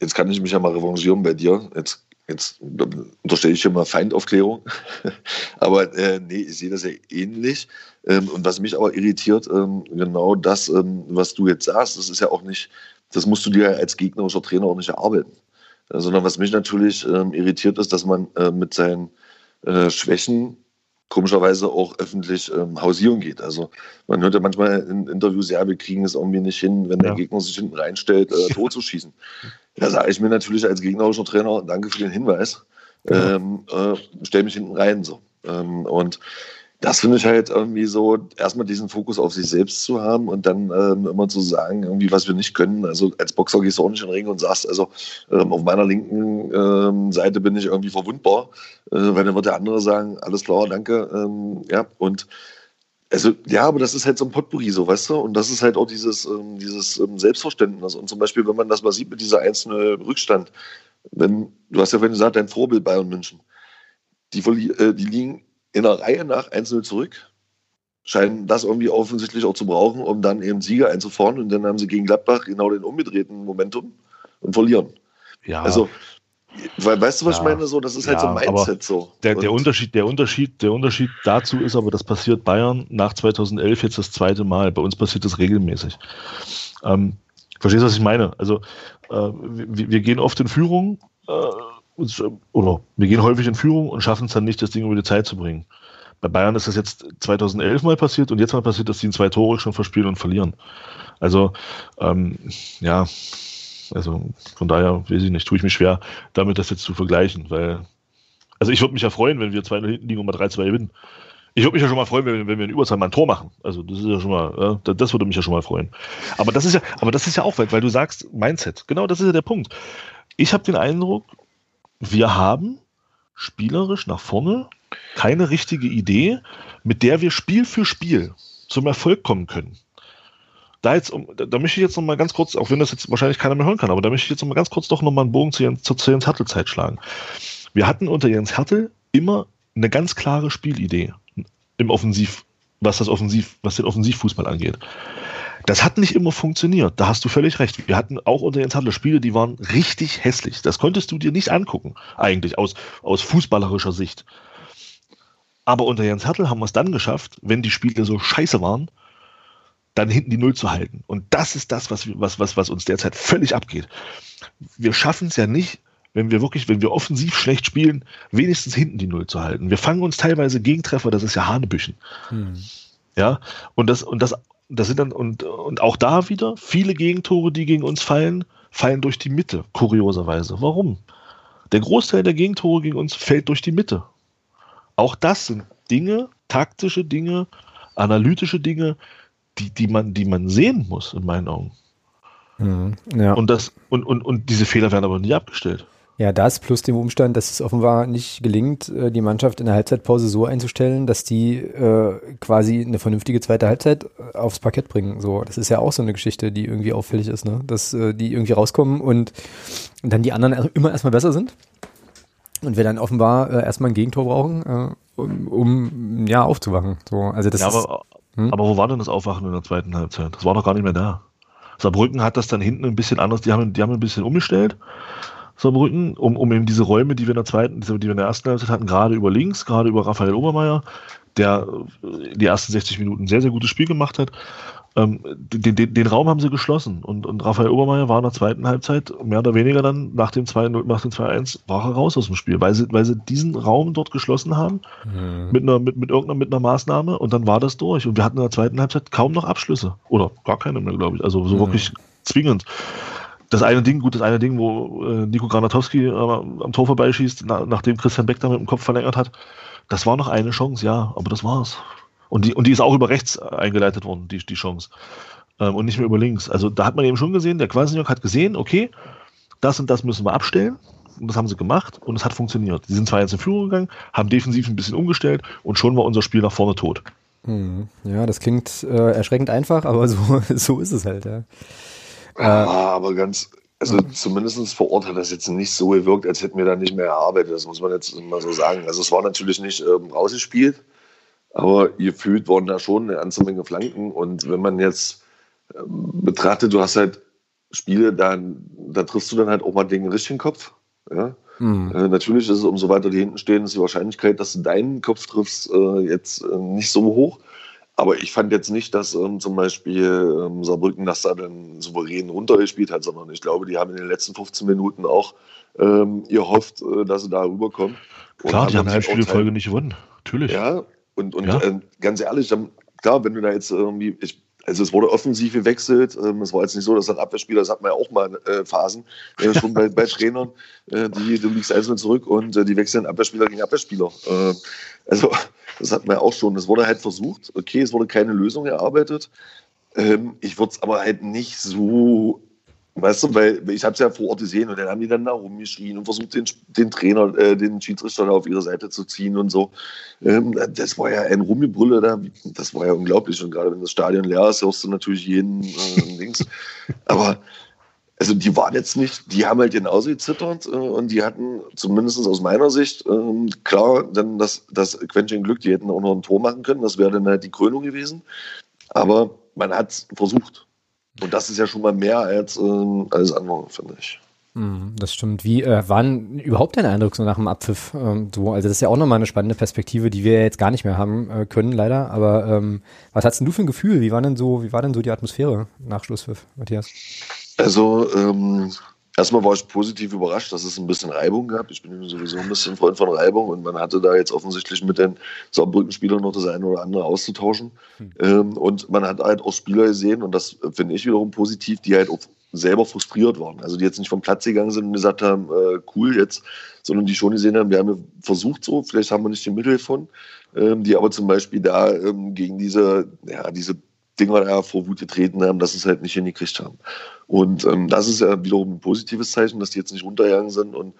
C: jetzt kann ich mich ja mal revanchieren bei dir. Jetzt Jetzt unterstelle ich schon mal Feindaufklärung. aber äh, nee, ich sehe das ja ähnlich. Ähm, und was mich aber irritiert, ähm, genau das, ähm, was du jetzt sagst, das ist ja auch nicht, das musst du dir als gegnerischer Trainer auch nicht erarbeiten. Sondern was mich natürlich ähm, irritiert ist, dass man äh, mit seinen äh, Schwächen komischerweise auch öffentlich ähm, hausieren geht. Also man hört ja manchmal in Interviews, ja, wir kriegen es irgendwie nicht hin, wenn ja. der Gegner sich hinten reinstellt, äh, tot zu schießen. Da sage ich mir natürlich als gegnerischer Trainer, danke für den Hinweis, ähm, äh, stell mich hinten rein. So. Ähm, und das finde ich halt irgendwie so, erstmal diesen Fokus auf sich selbst zu haben und dann ähm, immer zu sagen, irgendwie, was wir nicht können. Also als Boxer gehst du auch nicht in den Ring und sagst, also ähm, auf meiner linken ähm, Seite bin ich irgendwie verwundbar, äh, weil dann wird der andere sagen, alles klar, danke. Ähm, ja, und also ja, aber das ist halt so ein Potpourri, so weißt du, und das ist halt auch dieses, ähm, dieses ähm, Selbstverständnis. Und zum Beispiel, wenn man das mal sieht mit dieser einzelnen Rückstand, wenn, du hast ja vorhin gesagt, dein Vorbild Bayern München, die, äh, die liegen in der Reihe nach einzeln zurück, scheinen das irgendwie offensichtlich auch zu brauchen, um dann eben Sieger einzufahren und dann haben sie gegen Gladbach genau den umgedrehten Momentum und verlieren. Ja. Also weißt du, was ja, ich meine? So, das ist halt ja, so ein Mindset so.
B: Der, der, Unterschied, der, Unterschied, der Unterschied dazu ist aber, das passiert Bayern nach 2011 jetzt das zweite Mal. Bei uns passiert das regelmäßig. Ähm, verstehst du, was ich meine? Also, äh, wir, wir, gehen oft in Führung, äh, oder wir gehen häufig in Führung und schaffen es dann nicht, das Ding über die Zeit zu bringen. Bei Bayern ist das jetzt 2011 mal passiert und jetzt mal passiert, dass sie in zwei Tore schon verspielen und verlieren. Also, ähm, ja, also von daher, weiß ich nicht, tue ich mich schwer, damit das jetzt zu vergleichen, weil, also ich würde mich ja freuen, wenn wir zwei hinten liegen und mal 3-2 gewinnen. Ich würde mich ja schon mal freuen, wenn, wenn wir in Überzahl mal ein Tor machen. Also das ist ja schon mal, ja, das würde mich ja schon mal freuen. Aber das ist ja, aber das ist ja auch, weil, weil du sagst, Mindset. Genau, das ist ja der Punkt. Ich habe den Eindruck, wir haben spielerisch nach vorne keine richtige Idee, mit der wir Spiel für Spiel zum Erfolg kommen können. Da, jetzt, da, möchte ich jetzt noch mal ganz kurz, auch wenn das jetzt wahrscheinlich keiner mehr hören kann, aber da möchte ich jetzt noch mal ganz kurz doch noch mal einen Bogen zu Jens, zu Jens Hertel-Zeit schlagen. Wir hatten unter Jens Hertel immer eine ganz klare Spielidee im Offensiv, was das Offensiv, was den Offensivfußball angeht. Das hat nicht immer funktioniert. Da hast du völlig recht. Wir hatten auch unter Jens Hadler Spiele, die waren richtig hässlich. Das konntest du dir nicht angucken, eigentlich aus, aus fußballerischer Sicht. Aber unter Jens Hertel haben wir es dann geschafft, wenn die Spiele so scheiße waren, dann hinten die Null zu halten. Und das ist das, was, was, was, was uns derzeit völlig abgeht. Wir schaffen es ja nicht, wenn wir wirklich, wenn wir offensiv schlecht spielen, wenigstens hinten die Null zu halten. Wir fangen uns teilweise Gegentreffer, das ist ja Hanebüchen. Hm. Ja, und das, und das das sind dann, und, und auch da wieder, viele Gegentore, die gegen uns fallen, fallen durch die Mitte, kurioserweise. Warum? Der Großteil der Gegentore gegen uns fällt durch die Mitte. Auch das sind Dinge, taktische Dinge, analytische Dinge, die, die, man, die man sehen muss, in meinen Augen. Mhm, ja. und, das, und, und, und diese Fehler werden aber nie abgestellt.
A: Ja, das plus dem Umstand, dass es offenbar nicht gelingt, äh, die Mannschaft in der Halbzeitpause so einzustellen, dass die äh, quasi eine vernünftige zweite Halbzeit äh, aufs Parkett bringen. So, das ist ja auch so eine Geschichte, die irgendwie auffällig ist, ne? Dass äh, die irgendwie rauskommen und, und dann die anderen immer erstmal besser sind. Und wir dann offenbar äh, erstmal ein Gegentor brauchen, äh, um, um ja aufzuwachen. So, also das
B: ja, aber, ist, hm? aber wo war denn das Aufwachen in der zweiten Halbzeit? Das war doch gar nicht mehr da. Saarbrücken hat das dann hinten ein bisschen anders, die haben, die haben ein bisschen umgestellt Saarbrücken, um, um eben diese Räume, die wir in der zweiten, die wir in der ersten Halbzeit hatten, gerade über links, gerade über Raphael Obermeier, der äh, die ersten 60 Minuten sehr, sehr gutes Spiel gemacht hat. Ähm, den, den, den, Raum haben sie geschlossen und, und Raphael Obermeier war in der zweiten Halbzeit mehr oder weniger dann nach dem 2-0, nach dem 2-1 war er raus aus dem Spiel, weil sie, weil sie diesen Raum dort geschlossen haben mhm. mit, einer, mit, mit irgendeiner mit einer Maßnahme und dann war das durch. Und wir hatten in der zweiten Halbzeit kaum noch Abschlüsse. Oder gar keine mehr, glaube ich. Also so mhm. wirklich zwingend das eine Ding, gut, das eine Ding, wo äh, Nico Granatowski äh, am Tor vorbeischießt, na, nachdem Christian Beck da mit dem Kopf verlängert hat, das war noch eine Chance, ja, aber das war's. Und die, und die ist auch über rechts eingeleitet worden, die, die Chance. Ähm, und nicht mehr über links. Also da hat man eben schon gesehen, der Quasenjok hat gesehen, okay, das und das müssen wir abstellen. Und das haben sie gemacht und es hat funktioniert. Die sind zwar jetzt in Führung gegangen, haben defensiv ein bisschen umgestellt und schon war unser Spiel nach vorne tot.
A: Hm, ja, das klingt äh, erschreckend einfach, aber so, so ist es halt, ja.
C: Ja, äh, aber ganz, also mhm. zumindest vor Ort hat das jetzt nicht so gewirkt, als hätten wir da nicht mehr erarbeitet. Das muss man jetzt mal so sagen. Also es war natürlich nicht ähm, rausgespielt, aber gefühlt wurden da schon eine ganze Menge Flanken. Und wenn man jetzt ähm, betrachtet, du hast halt Spiele, da, da triffst du dann halt auch mal den richtigen Kopf. Ja? Mhm. Äh, natürlich ist es, umso weiter die hinten stehen, ist die Wahrscheinlichkeit, dass du deinen Kopf triffst, äh, jetzt äh, nicht so hoch. Aber ich fand jetzt nicht, dass ähm, zum Beispiel ähm, Saarbrücken das da dann souverän runtergespielt hat, sondern ich glaube, die haben in den letzten 15 Minuten auch ähm, ihr hofft, äh, dass sie da rüberkommen.
B: Klar, die haben die Spielfolge nicht gewonnen. Natürlich.
C: Ja, und, und ja. Äh, ganz ehrlich, dann, klar, wenn du da jetzt irgendwie, ich, also es wurde offensiv gewechselt. Ähm, es war jetzt nicht so, dass ein Abwehrspieler, das hat man ja auch mal äh, Phasen, äh, schon bei, bei Trainern, äh, die, du liegst einzeln zurück und äh, die wechseln Abwehrspieler gegen Abwehrspieler. Äh, also das hat man ja auch schon. Es wurde halt versucht. Okay, es wurde keine Lösung erarbeitet. Ähm, ich würde es aber halt nicht so Weißt du, weil ich habe es ja vor Ort gesehen und dann haben die dann da rumgeschrien und versucht, den, den Trainer, äh, den Schiedsrichter da auf ihre Seite zu ziehen und so. Ähm, das war ja ein Rumgebrülle da. Das war ja unglaublich. Und gerade wenn das Stadion leer ist, hörst du natürlich jeden äh, Dings. Aber also die waren jetzt nicht, die haben halt genauso gezittert äh, und die hatten zumindest aus meiner Sicht ähm, klar dann das, das Quäntchen Glück, die hätten auch noch ein Tor machen können. Das wäre dann halt die Krönung gewesen. Aber man hat es versucht. Und das ist ja schon mal mehr als ähm, alles andere, finde ich.
A: Hm, das stimmt. Wie äh, war überhaupt dein Eindruck so nach dem Abpfiff? Ähm, so? Also das ist ja auch nochmal eine spannende Perspektive, die wir jetzt gar nicht mehr haben äh, können, leider. Aber ähm, was hast denn du für ein Gefühl? Wie war denn so, wie war denn so die Atmosphäre nach Schlusspfiff, Matthias?
C: Also ähm, Erstmal war ich positiv überrascht, dass es ein bisschen Reibung gab. Ich bin sowieso ein bisschen Freund von Reibung und man hatte da jetzt offensichtlich mit den Saarbrücken-Spielern noch das eine oder andere auszutauschen. Hm. Ähm, und man hat halt auch Spieler gesehen und das finde ich wiederum positiv, die halt auch selber frustriert waren. Also die jetzt nicht vom Platz gegangen sind und gesagt haben, äh, cool jetzt, sondern die schon gesehen haben, wir haben versucht so, vielleicht haben wir nicht die Mittel von, ähm, die aber zum Beispiel da ähm, gegen diese, ja, diese Dinger da vor Wut getreten haben, dass sie es halt nicht hingekriegt haben. Und ähm, das ist ja wiederum ein positives Zeichen, dass die jetzt nicht runtergegangen sind und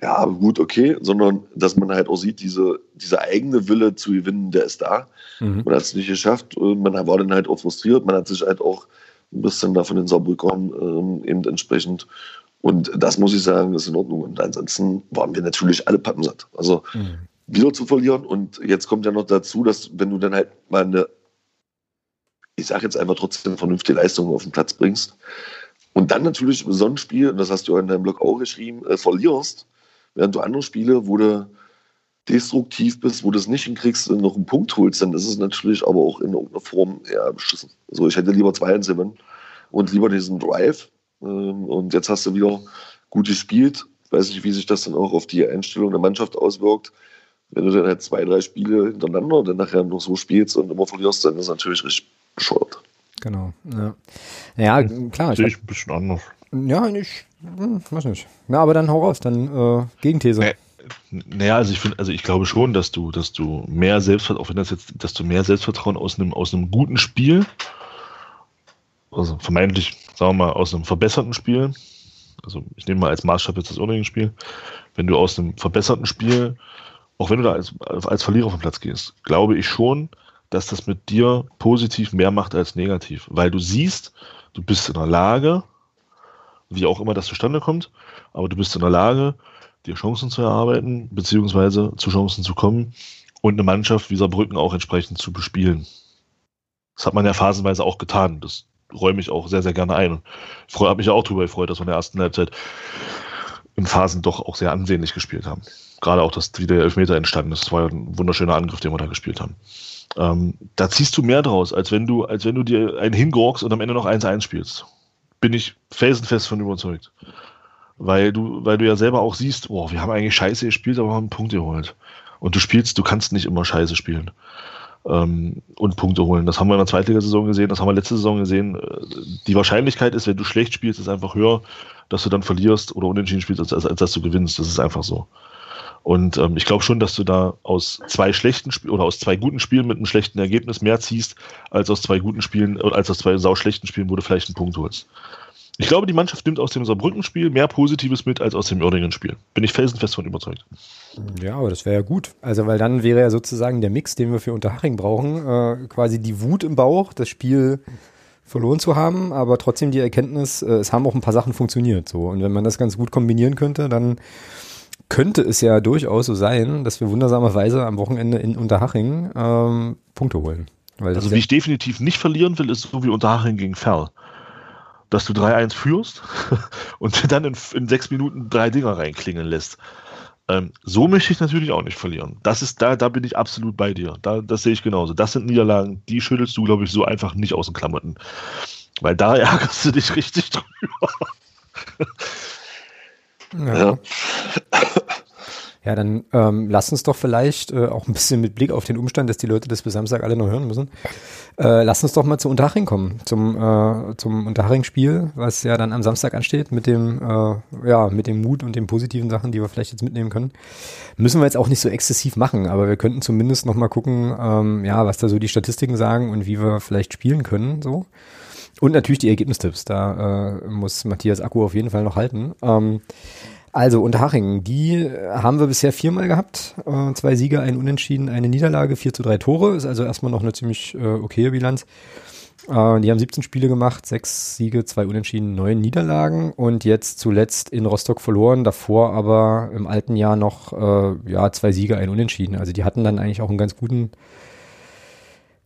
C: ja, gut, okay, sondern dass man halt auch sieht, diese, dieser eigene Wille zu gewinnen, der ist da. Mhm. Man hat es nicht geschafft, man war dann halt auch frustriert, man hat sich halt auch ein bisschen davon in Saarbrücken ähm, eben entsprechend. Und das muss ich sagen, ist in Ordnung. Und ansonsten waren wir natürlich alle pappensatt. Also mhm. wieder zu verlieren. Und jetzt kommt ja noch dazu, dass wenn du dann halt mal eine, ich sage jetzt einfach trotzdem vernünftige Leistung auf den Platz bringst, und dann natürlich so ein Spiel, und das hast du in deinem Blog auch geschrieben, äh, verlierst, während du andere Spiele, wo du destruktiv bist, wo du es nicht hinkriegst und noch einen Punkt holst, dann ist es natürlich aber auch in irgendeiner Form eher beschissen. Also ich hätte lieber 2 in 7 und lieber diesen Drive. Ähm, und jetzt hast du wieder gut gespielt. Weiß nicht, wie sich das dann auch auf die Einstellung der Mannschaft auswirkt. Wenn du dann halt zwei, drei Spiele hintereinander dann nachher noch so spielst und immer verlierst, dann ist es natürlich richtig bescheuert.
A: Genau. Ja, ja klar.
B: Sehe ich ein bisschen anders.
A: Ja, ich hm, weiß nicht. Ja, aber dann hau raus, dann äh, Gegenthese. Nee.
B: Naja, also ich finde, also ich glaube schon, dass du, dass du mehr Selbstvertrauen, auch wenn das jetzt, dass du mehr Selbstvertrauen aus einem, aus einem guten Spiel, also vermeintlich, sagen wir mal, aus einem verbesserten Spiel, also ich nehme mal als Maßstab jetzt das Unregeln-Spiel, wenn du aus einem verbesserten Spiel, auch wenn du da als, als Verlierer vom Platz gehst, glaube ich schon, dass das mit dir positiv mehr macht als negativ, weil du siehst, du bist in der Lage, wie auch immer das zustande kommt, aber du bist in der Lage, dir Chancen zu erarbeiten, beziehungsweise zu Chancen zu kommen und eine Mannschaft wie Saarbrücken auch entsprechend zu bespielen. Das hat man ja phasenweise auch getan. Das räume ich auch sehr, sehr gerne ein. Ich habe mich auch darüber gefreut, dass wir in der ersten Halbzeit in Phasen doch auch sehr ansehnlich gespielt haben. Gerade auch, dass wieder der Elfmeter entstanden ist. Das war ja ein wunderschöner Angriff, den wir da gespielt haben. Ähm, da ziehst du mehr draus, als wenn du, als wenn du dir einen hingorkst und am Ende noch 1-1 spielst. Bin ich felsenfest von überzeugt weil du, weil du ja selber auch siehst, boah, wir haben eigentlich scheiße gespielt, aber haben Punkte geholt. Und du spielst, du kannst nicht immer scheiße spielen ähm, und Punkte holen. Das haben wir in der Zweitligasaison gesehen, das haben wir letzte Saison gesehen. Äh, die Wahrscheinlichkeit ist, wenn du schlecht spielst, ist einfach höher, dass du dann verlierst oder unentschieden spielst, als, als, als dass du gewinnst. Das ist einfach so. Und ähm, ich glaube schon, dass du da aus zwei schlechten Spielen oder aus zwei guten Spielen mit einem schlechten Ergebnis mehr ziehst, als aus zwei guten Spielen, oder als aus zwei sau schlechten Spielen, wo du vielleicht einen Punkt holst. Ich glaube, die Mannschaft nimmt aus dem Saarbrücken-Spiel mehr Positives mit als aus dem Uerdingen-Spiel. Bin ich felsenfest von überzeugt.
A: Ja, aber das wäre ja gut. Also, weil dann wäre ja sozusagen der Mix, den wir für Unterhaching brauchen, äh, quasi die Wut im Bauch, das Spiel verloren zu haben, aber trotzdem die Erkenntnis, äh, es haben auch ein paar Sachen funktioniert. So. Und wenn man das ganz gut kombinieren könnte, dann könnte es ja durchaus so sein, dass wir wundersamerweise am Wochenende in Unterhaching ähm, Punkte holen.
B: also wie ich definitiv nicht verlieren will, ist so wie Unterhaching gegen Ferl dass du 3-1 führst und dann in, in, sechs Minuten drei Dinger reinklingeln lässt. Ähm, so möchte ich natürlich auch nicht verlieren. Das ist, da, da bin ich absolut bei dir. Da, das sehe ich genauso. Das sind Niederlagen, die schüttelst du, glaube ich, so einfach nicht aus den Klamotten. Weil da ärgerst du dich richtig drüber.
A: Ja. Ja, dann ähm, lass uns doch vielleicht äh, auch ein bisschen mit Blick auf den Umstand, dass die Leute das bis Samstag alle noch hören müssen, äh, lass uns doch mal zu Unterhaching kommen, zum, äh, zum Unterhaching-Spiel, was ja dann am Samstag ansteht mit dem, äh, ja, mit dem Mut und den positiven Sachen, die wir vielleicht jetzt mitnehmen können. Müssen wir jetzt auch nicht so exzessiv machen, aber wir könnten zumindest noch mal gucken, ähm, ja, was da so die Statistiken sagen und wie wir vielleicht spielen können, so. Und natürlich die Ergebnistipps, da äh, muss Matthias Akku auf jeden Fall noch halten. Ähm, also Unterhaching, die haben wir bisher viermal gehabt. Äh, zwei Siege, ein Unentschieden, eine Niederlage, vier zu drei Tore. Ist also erstmal noch eine ziemlich äh, okaye Bilanz. Äh, die haben 17 Spiele gemacht, sechs Siege, zwei Unentschieden, neun Niederlagen und jetzt zuletzt in Rostock verloren, davor aber im alten Jahr noch äh, ja, zwei Siege, ein Unentschieden. Also die hatten dann eigentlich auch einen ganz guten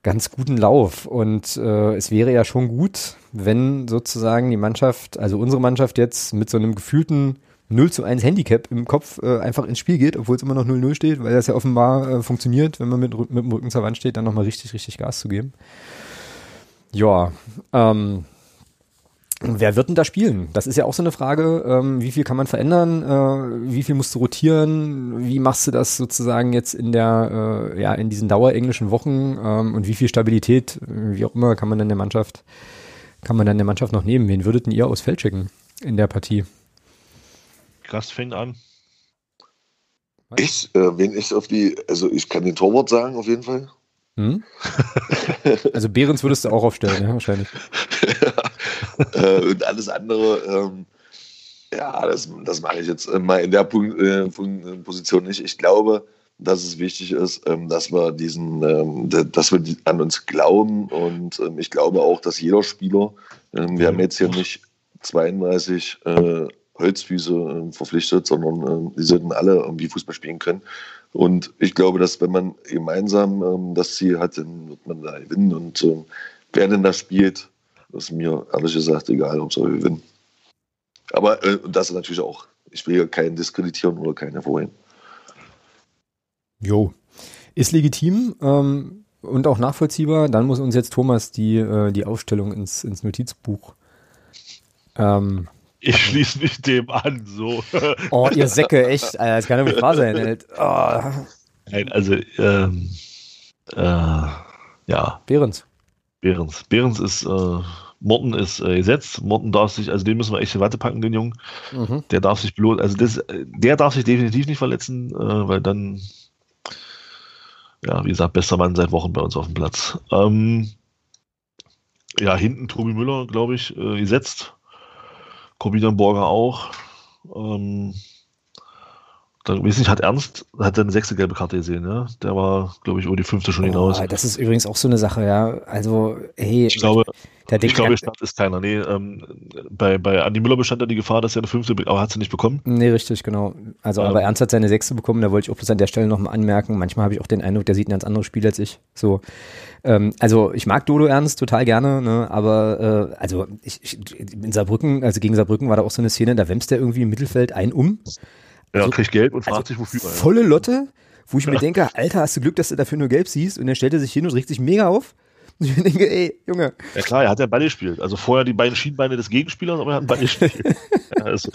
A: ganz guten Lauf. Und äh, es wäre ja schon gut, wenn sozusagen die Mannschaft, also unsere Mannschaft jetzt mit so einem gefühlten 0 zu 1 Handicap im Kopf äh, einfach ins Spiel geht, obwohl es immer noch 0-0 steht, weil das ja offenbar äh, funktioniert, wenn man mit, mit dem Rücken zur Wand steht, dann nochmal richtig, richtig Gas zu geben. Ja, ähm, Wer wird denn da spielen? Das ist ja auch so eine Frage. Ähm, wie viel kann man verändern? Äh, wie viel musst du rotieren? Wie machst du das sozusagen jetzt in der, äh, ja, in diesen dauerenglischen Wochen? Ähm, und wie viel Stabilität, wie auch immer, kann man dann der Mannschaft, kann man dann der Mannschaft noch nehmen? Wen würdet ihr aus Feld schicken in der Partie?
B: Gast fängt an.
C: Ich, äh, wenn ich auf die, also ich kann den Torwart sagen auf jeden Fall.
A: Hm? Also Behrens würdest du auch aufstellen, ja, wahrscheinlich.
C: äh, und alles andere, ähm, ja, das, das mache ich jetzt mal in der Punkt, äh, Position nicht. Ich glaube, dass es wichtig ist, ähm, dass wir diesen, ähm, dass wir an uns glauben und ähm, ich glaube auch, dass jeder Spieler, ähm, wir haben jetzt hier nicht 32 äh, Holzfüße äh, verpflichtet, sondern äh, die sollten alle irgendwie Fußball spielen können. Und ich glaube, dass wenn man gemeinsam ähm, das Ziel hat, dann wird man da gewinnen. Und ähm, wer denn das spielt, ist mir ehrlich gesagt egal, ob sie gewinnen. Aber äh, das natürlich auch, ich will hier keinen diskreditieren oder keinen hervorheben.
A: Jo, ist legitim ähm, und auch nachvollziehbar. Dann muss uns jetzt Thomas die, äh, die Aufstellung ins, ins Notizbuch
B: ähm, ich schließe mich dem an, so.
A: Oh, ihr Säcke, echt, das kann ja nicht wahr sein. Oh.
B: Nein, also, ähm, äh, ja.
A: Behrens.
B: Behrens. Behrens ist, äh, Morten ist äh, gesetzt. Morten darf sich, also den müssen wir echt in Watte packen, den Jungen. Mhm. Der darf sich bloß, also das, der darf sich definitiv nicht verletzen, äh, weil dann, ja, wie gesagt, bester Mann seit Wochen bei uns auf dem Platz. Ähm, ja, hinten Tobi Müller, glaube ich, äh, gesetzt. Corbinian Borger auch. Ähm, dann, weiß nicht, hat Ernst, hat eine sechste gelbe Karte gesehen, ja? Der war, glaube ich, über die fünfte schon oh, hinaus.
A: Das ist übrigens auch so eine Sache, ja. Also, hey.
B: Ich glaube, ich glaube, Stand ist keiner. Nee, ähm, bei, bei Andi Müller bestand ja die Gefahr, dass er eine fünfte, aber hat sie nicht bekommen.
A: Nee, richtig, genau. Also, ähm, aber Ernst hat seine sechste bekommen, da wollte ich auch bloß an der Stelle nochmal anmerken. Manchmal habe ich auch den Eindruck, der sieht ein ganz anderes Spiel als ich. So. Ähm, also, ich mag Dodo Ernst total gerne, ne, aber, äh, also, ich, ich, in Saarbrücken, also gegen Saarbrücken war da auch so eine Szene, da wämst der irgendwie im Mittelfeld ein um.
B: Ja, also, kriegt Geld und fragt also sich, wofür.
A: Volle Lotte, wo ich ja. mir denke, Alter, hast du Glück, dass du dafür nur gelb siehst und er stellte sich hin und regt sich mega auf. Und ich mir denke, ey, Junge.
B: Ja klar, er hat ja Ball gespielt. Also vorher die beiden Schienbeine des Gegenspielers, aber er hat Ball gespielt. ja, also,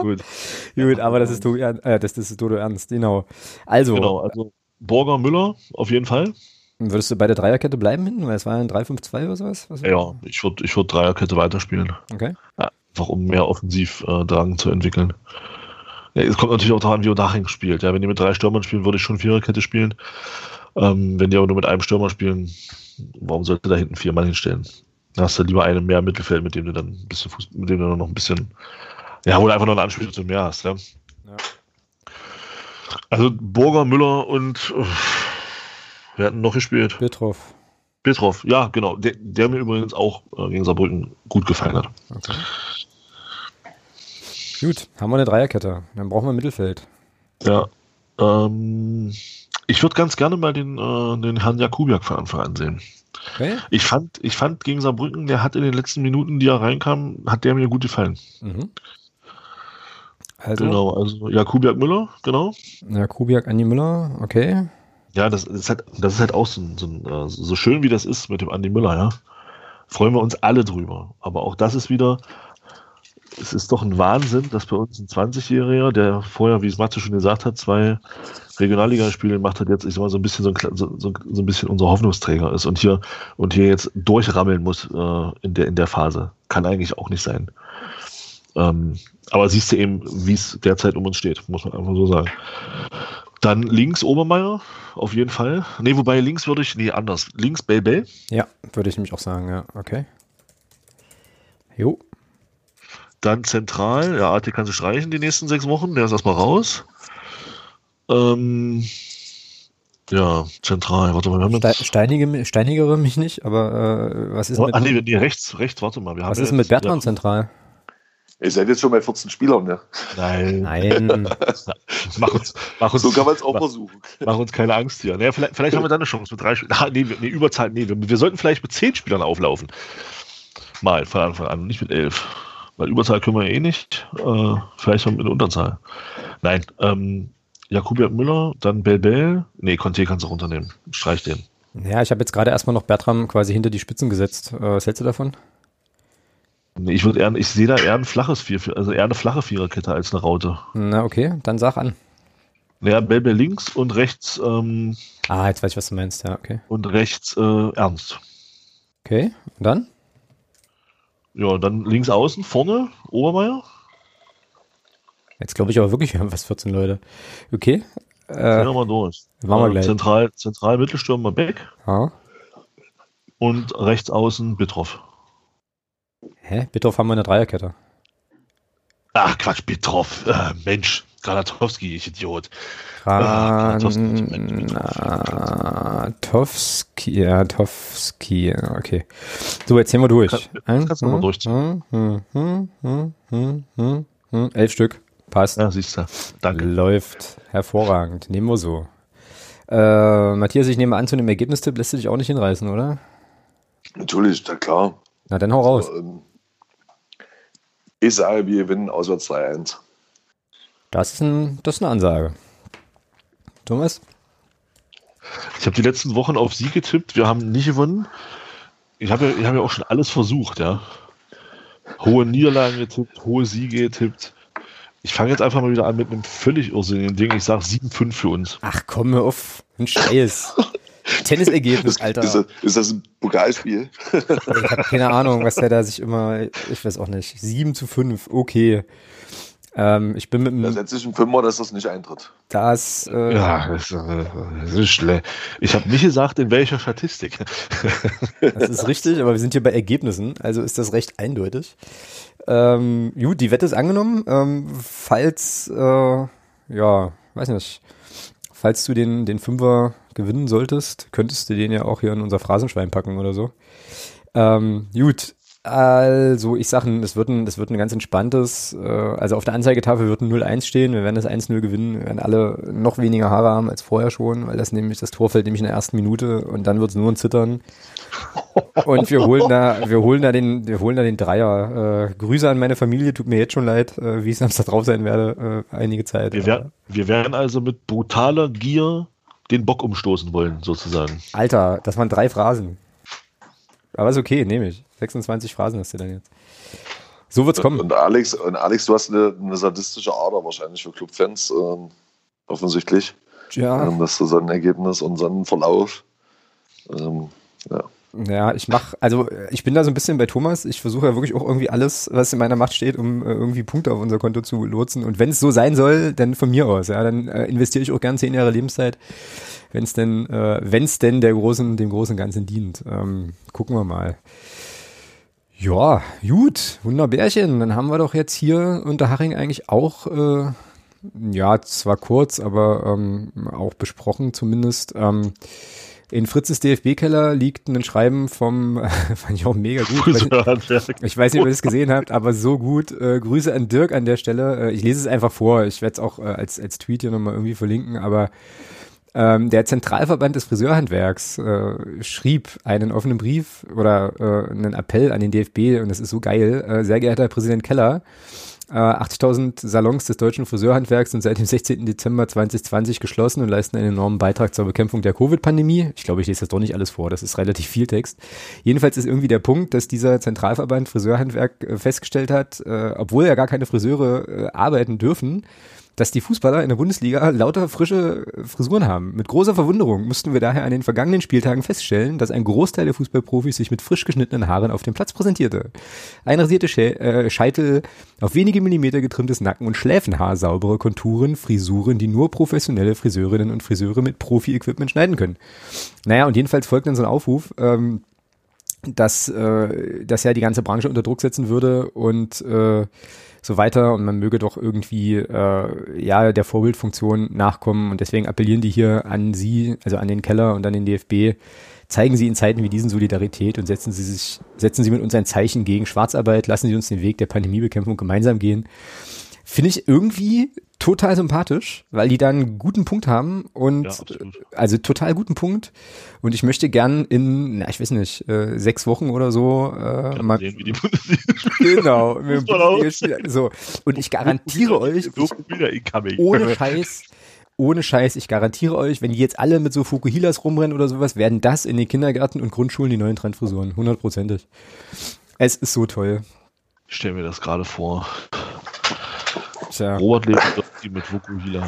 A: gut. Gut, aber das ist, Dodo, äh, das, das ist Dodo Ernst, genau. Also.
B: Genau, also Borger Müller auf jeden Fall.
A: Würdest du bei der Dreierkette bleiben hinten? Weil es war ein 3-5-2 oder sowas? Was
B: ja, ich würde ich würd Dreierkette weiterspielen.
A: Okay.
B: Ja, einfach um mehr Offensivdrang äh, zu entwickeln. Ja, es kommt natürlich auch daran, wie Odaching spielt. Ja, wenn die mit drei Stürmern spielen, würde ich schon Viererkette spielen. Ähm, wenn die aber nur mit einem Stürmer spielen, warum sollte da hinten viermal hinstellen? Da hast du lieber einen mehr Mittelfeld, mit dem du dann ein bisschen Fuß, mit dem du noch ein bisschen, ja, wo du einfach noch eine Anspielstation mehr hast, ja. ja. Also Burger, Müller und uh, wer hat noch gespielt?
A: Petrov.
B: Petrov, ja, genau. Der, der mir übrigens auch äh, gegen Saarbrücken gut gefallen hat. Okay.
A: Gut, haben wir eine Dreierkette. Dann brauchen wir ein Mittelfeld.
B: Ja. Ähm, ich würde ganz gerne mal den, äh, den Herrn Jakubiak von Anfang an sehen. Okay. Ich, fand, ich fand gegen Saarbrücken, der hat in den letzten Minuten, die er reinkam, hat der mir gut gefallen. Mhm. Also, genau, also Jakubiak Müller, genau.
A: Jakubiak Andi Müller, okay.
B: Ja, das ist halt, das ist halt auch so, so, äh, so schön, wie das ist mit dem Andi Müller, ja. Freuen wir uns alle drüber. Aber auch das ist wieder, es ist doch ein Wahnsinn, dass bei uns ein 20-Jähriger, der vorher, wie es Matze schon gesagt hat, zwei Regionalligaspiele gemacht hat, jetzt ich sag mal so ein bisschen so ein, so, so, ein bisschen unser Hoffnungsträger ist und hier und hier jetzt durchrammeln muss äh, in der in der Phase. Kann eigentlich auch nicht sein. Ähm, aber siehst du eben, wie es derzeit um uns steht, muss man einfach so sagen. Dann links Obermeier, auf jeden Fall. Nee, wobei links würde ich, nee, anders. Links Bell Bell.
A: Ja, würde ich nämlich auch sagen, ja, okay. Jo.
B: Dann zentral, ja, AT kannst du streichen die nächsten sechs Wochen, der ist erstmal raus. Ähm, ja, zentral, warte mal.
A: Wir haben Ste steinige, steinigere mich nicht, aber äh, was ist
B: oh, mit. Ach nee, nee, rechts, rechts, warte mal.
A: Wir was ist denn mit Bertrand ja, zentral?
C: Ihr seid jetzt schon bei 14 Spielern, ne?
B: Nein.
A: Nein.
B: mach uns, mach uns,
C: so kann man es auch mach, versuchen.
B: Mach uns keine Angst hier. Naja, vielleicht, vielleicht haben wir dann eine Chance mit drei Spielern. Nee, nee, Überzahl, nee, wir, wir, sollten vielleicht mit zehn Spielern auflaufen. Mal von Anfang an, nicht mit elf. Weil Überzahl können wir eh nicht. Äh, vielleicht mit Unterzahl. Nein, ähm, Jakubiak Müller, dann Bell Bell. Nee, Conte kannst du runternehmen. Streich den.
A: Ja, ich habe jetzt gerade erstmal noch Bertram quasi hinter die Spitzen gesetzt. Äh, was hältst du davon?
B: Nee, ich würde eher, ich sehe da eher ein flaches Vier, also eher eine flache Viererkette als eine Raute.
A: Na, okay, dann sag an.
B: Ja, Bell Bell links und rechts. Ähm,
A: ah, jetzt weiß ich, was du meinst, ja, okay.
B: Und rechts äh, Ernst.
A: Okay, und dann?
B: Ja, dann links außen, vorne Obermeier.
A: Jetzt glaube ich aber wirklich, wir haben fast 14 Leute. Okay.
B: Äh, mal durch.
A: Machen wir gleich.
B: Zentral, Zentral Mittelstürmer Beck. Ja. Und rechts außen Bitroff.
A: Hä? Bitroff haben wir eine Dreierkette.
B: Ach Quatsch, Bitroff. Äh, Mensch, Galatowski, ich Idiot.
A: Granatowski, ja, Towski, okay. So, jetzt sehen wir durch.
B: Kann, kannst du mal. Hm, hm,
A: hm, Elf Stück. Passt.
B: Ja, siehst du.
A: Danke. Läuft. Hervorragend. Nehmen wir so. Äh, Matthias, ich nehme an, zu einem Ergebnistipp lässt du dich auch nicht hinreißen, oder?
C: Natürlich, na klar.
A: Na, dann hau raus. Also, ähm,
C: ich sage, wir gewinnen auswärts 3-1.
A: Das ist, ein, das ist eine Ansage. Thomas?
B: Ich habe die letzten Wochen auf Sieg getippt. Wir haben nicht gewonnen. Ich habe ja, hab ja auch schon alles versucht, ja. Hohe Niederlagen getippt, hohe Siege getippt. Ich fange jetzt einfach mal wieder an mit einem völlig irrsinnigen Ding. Ich sage 7-5 für uns.
A: Ach, komm mir auf. Ein Scheiß. Tennisergebnis, Alter.
C: Ist das, ist das ein Pokalspiel?
A: ich habe keine Ahnung, was der da sich immer. Ich weiß auch nicht. 7 zu 5, okay. Ähm, ich bin mit
C: Da setze ich einen Fünfer, dass das nicht eintritt.
A: Das, äh,
B: ja, das, äh, das ist schlecht. Ich habe nicht gesagt, in welcher Statistik.
A: das ist richtig, aber wir sind hier bei Ergebnissen, also ist das recht eindeutig. Ähm, gut, die Wette ist angenommen. Ähm, falls, äh, ja, weiß nicht, falls du den, den Fünfer gewinnen solltest, könntest du den ja auch hier in unser Phrasenschwein packen oder so. Ähm, gut, also, ich sage, es wird ein, es wird ein ganz entspanntes, äh, also auf der Anzeigetafel wird ein 0-1 stehen, wir werden das 1-0 gewinnen, wir werden alle noch weniger Haare haben als vorher schon, weil das nämlich, das Tor fällt nämlich in der ersten Minute und dann wird es nur ein Zittern. Und wir holen da, wir holen da den, wir holen da den Dreier. Äh, Grüße an meine Familie, tut mir jetzt schon leid, äh, wie ich Samstag drauf sein werde, äh, einige Zeit.
B: Wir, wär, wir werden also mit brutaler Gier den Bock umstoßen wollen, sozusagen.
A: Alter, das waren drei Phrasen. Aber ist okay, nehme ich. 26 Phrasen hast du dann jetzt. So wird's kommen.
C: Und Alex, und Alex du hast eine, eine sadistische Ader wahrscheinlich für Clubfans, ähm, offensichtlich. Ja. Ähm, dass du so ein Ergebnis und so einen Verlauf. Ähm, ja.
A: Ja, ich mache, also ich bin da so ein bisschen bei Thomas. Ich versuche ja wirklich auch irgendwie alles, was in meiner Macht steht, um äh, irgendwie Punkte auf unser Konto zu lotsen. Und wenn es so sein soll, dann von mir aus. Ja, dann äh, investiere ich auch gern zehn Jahre Lebenszeit, wenn es denn, äh, wenn es denn der großen, dem großen Ganzen dient. Ähm, gucken wir mal. Ja, gut, Wunderbärchen. Dann haben wir doch jetzt hier unter Haring eigentlich auch, äh, ja, zwar kurz, aber ähm, auch besprochen zumindest. Ähm, in Fritzes DFB-Keller liegt ein Schreiben vom, fand ich auch mega gut. Ich weiß, nicht, ich weiß nicht, ob ihr das gesehen habt, aber so gut. Äh, Grüße an Dirk an der Stelle. Äh, ich lese es einfach vor. Ich werde es auch äh, als, als Tweet hier nochmal irgendwie verlinken, aber ähm, der Zentralverband des Friseurhandwerks äh, schrieb einen offenen Brief oder äh, einen Appell an den DFB und das ist so geil. Äh, sehr geehrter Herr Präsident Keller, äh, 80.000 Salons des deutschen Friseurhandwerks sind seit dem 16. Dezember 2020 geschlossen und leisten einen enormen Beitrag zur Bekämpfung der Covid-Pandemie. Ich glaube, ich lese das doch nicht alles vor, das ist relativ viel Text. Jedenfalls ist irgendwie der Punkt, dass dieser Zentralverband Friseurhandwerk äh, festgestellt hat, äh, obwohl ja gar keine Friseure äh, arbeiten dürfen, dass die Fußballer in der Bundesliga lauter frische Frisuren haben. Mit großer Verwunderung mussten wir daher an den vergangenen Spieltagen feststellen, dass ein Großteil der Fußballprofis sich mit frisch geschnittenen Haaren auf dem Platz präsentierte. Einrasierte Schä äh, Scheitel, auf wenige Millimeter getrimmtes Nacken- und Schläfenhaar, saubere Konturen, Frisuren, die nur professionelle Friseurinnen und Friseure mit Profi-Equipment schneiden können. Naja, und jedenfalls folgt dann so ein Aufruf, ähm, dass, äh, dass ja die ganze Branche unter Druck setzen würde und äh, so weiter und man möge doch irgendwie äh, ja der Vorbildfunktion nachkommen. Und deswegen appellieren die hier an Sie, also an den Keller und an den DFB, zeigen Sie in Zeiten wie diesen Solidarität und setzen Sie sich, setzen Sie mit uns ein Zeichen gegen Schwarzarbeit, lassen Sie uns den Weg der Pandemiebekämpfung gemeinsam gehen. Finde ich irgendwie total sympathisch, weil die da einen guten Punkt haben und ja, also total guten Punkt. Und ich möchte gern in, na, ich weiß nicht, äh, sechs Wochen oder so äh, mal sehen, wie die Genau, so. Und ich garantiere euch, ich, ohne Scheiß, ohne Scheiß, ich garantiere euch, wenn die jetzt alle mit so Fukuhilas rumrennen oder sowas, werden das in den Kindergärten und Grundschulen die neuen Trendfrisuren. Hundertprozentig. Es ist so toll.
B: Ich stelle mir das gerade vor. Tja. Robert Lewandowski mit Vokuhila.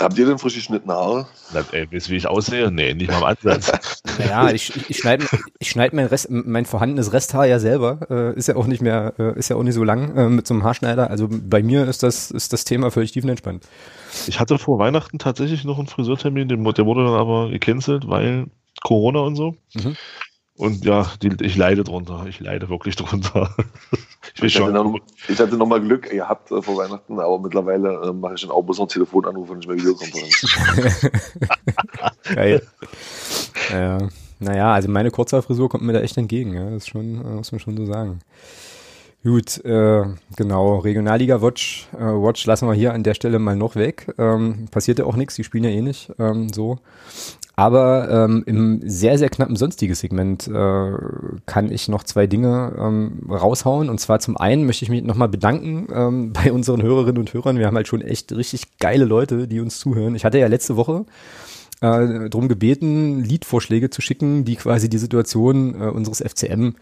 C: Habt ihr denn frisch geschnittene Haare?
B: Na, ey, wisst wie ich aussehe? Nee, nicht mal im Ansatz.
A: naja, ich, ich schneide ich schneid mein, Rest, mein vorhandenes Resthaar ja selber. Äh, ist ja auch nicht mehr, äh, ist ja auch nicht so lang äh, mit so einem Haarschneider. Also bei mir ist das, ist das Thema völlig tiefenentspannt.
B: Ich hatte vor Weihnachten tatsächlich noch einen Friseurtermin, der wurde dann aber gecancelt, weil Corona und so. Mhm. Und ja, die, ich leide drunter. Ich leide wirklich drunter.
C: ich, ich, hatte noch, ich hatte noch mal Glück gehabt äh, vor Weihnachten, aber mittlerweile äh, mache ich dann auch bloß noch Telefonanrufe und nicht mehr Videokonferenz.
A: Geil. Ja. Naja, also meine Kurzhaarfrisur kommt mir da echt entgegen. Ja. Das ist schon, äh, muss man schon so sagen. Gut, äh, genau, Regionalliga Watch, äh, Watch lassen wir hier an der Stelle mal noch weg. Ähm, passiert ja auch nichts, die spielen ja eh nicht ähm, so. Aber ähm, im sehr, sehr knappen sonstiges Segment äh, kann ich noch zwei Dinge ähm, raushauen. Und zwar zum einen möchte ich mich nochmal bedanken ähm, bei unseren Hörerinnen und Hörern. Wir haben halt schon echt richtig geile Leute, die uns zuhören. Ich hatte ja letzte Woche äh, darum gebeten, Liedvorschläge zu schicken, die quasi die Situation äh, unseres FCM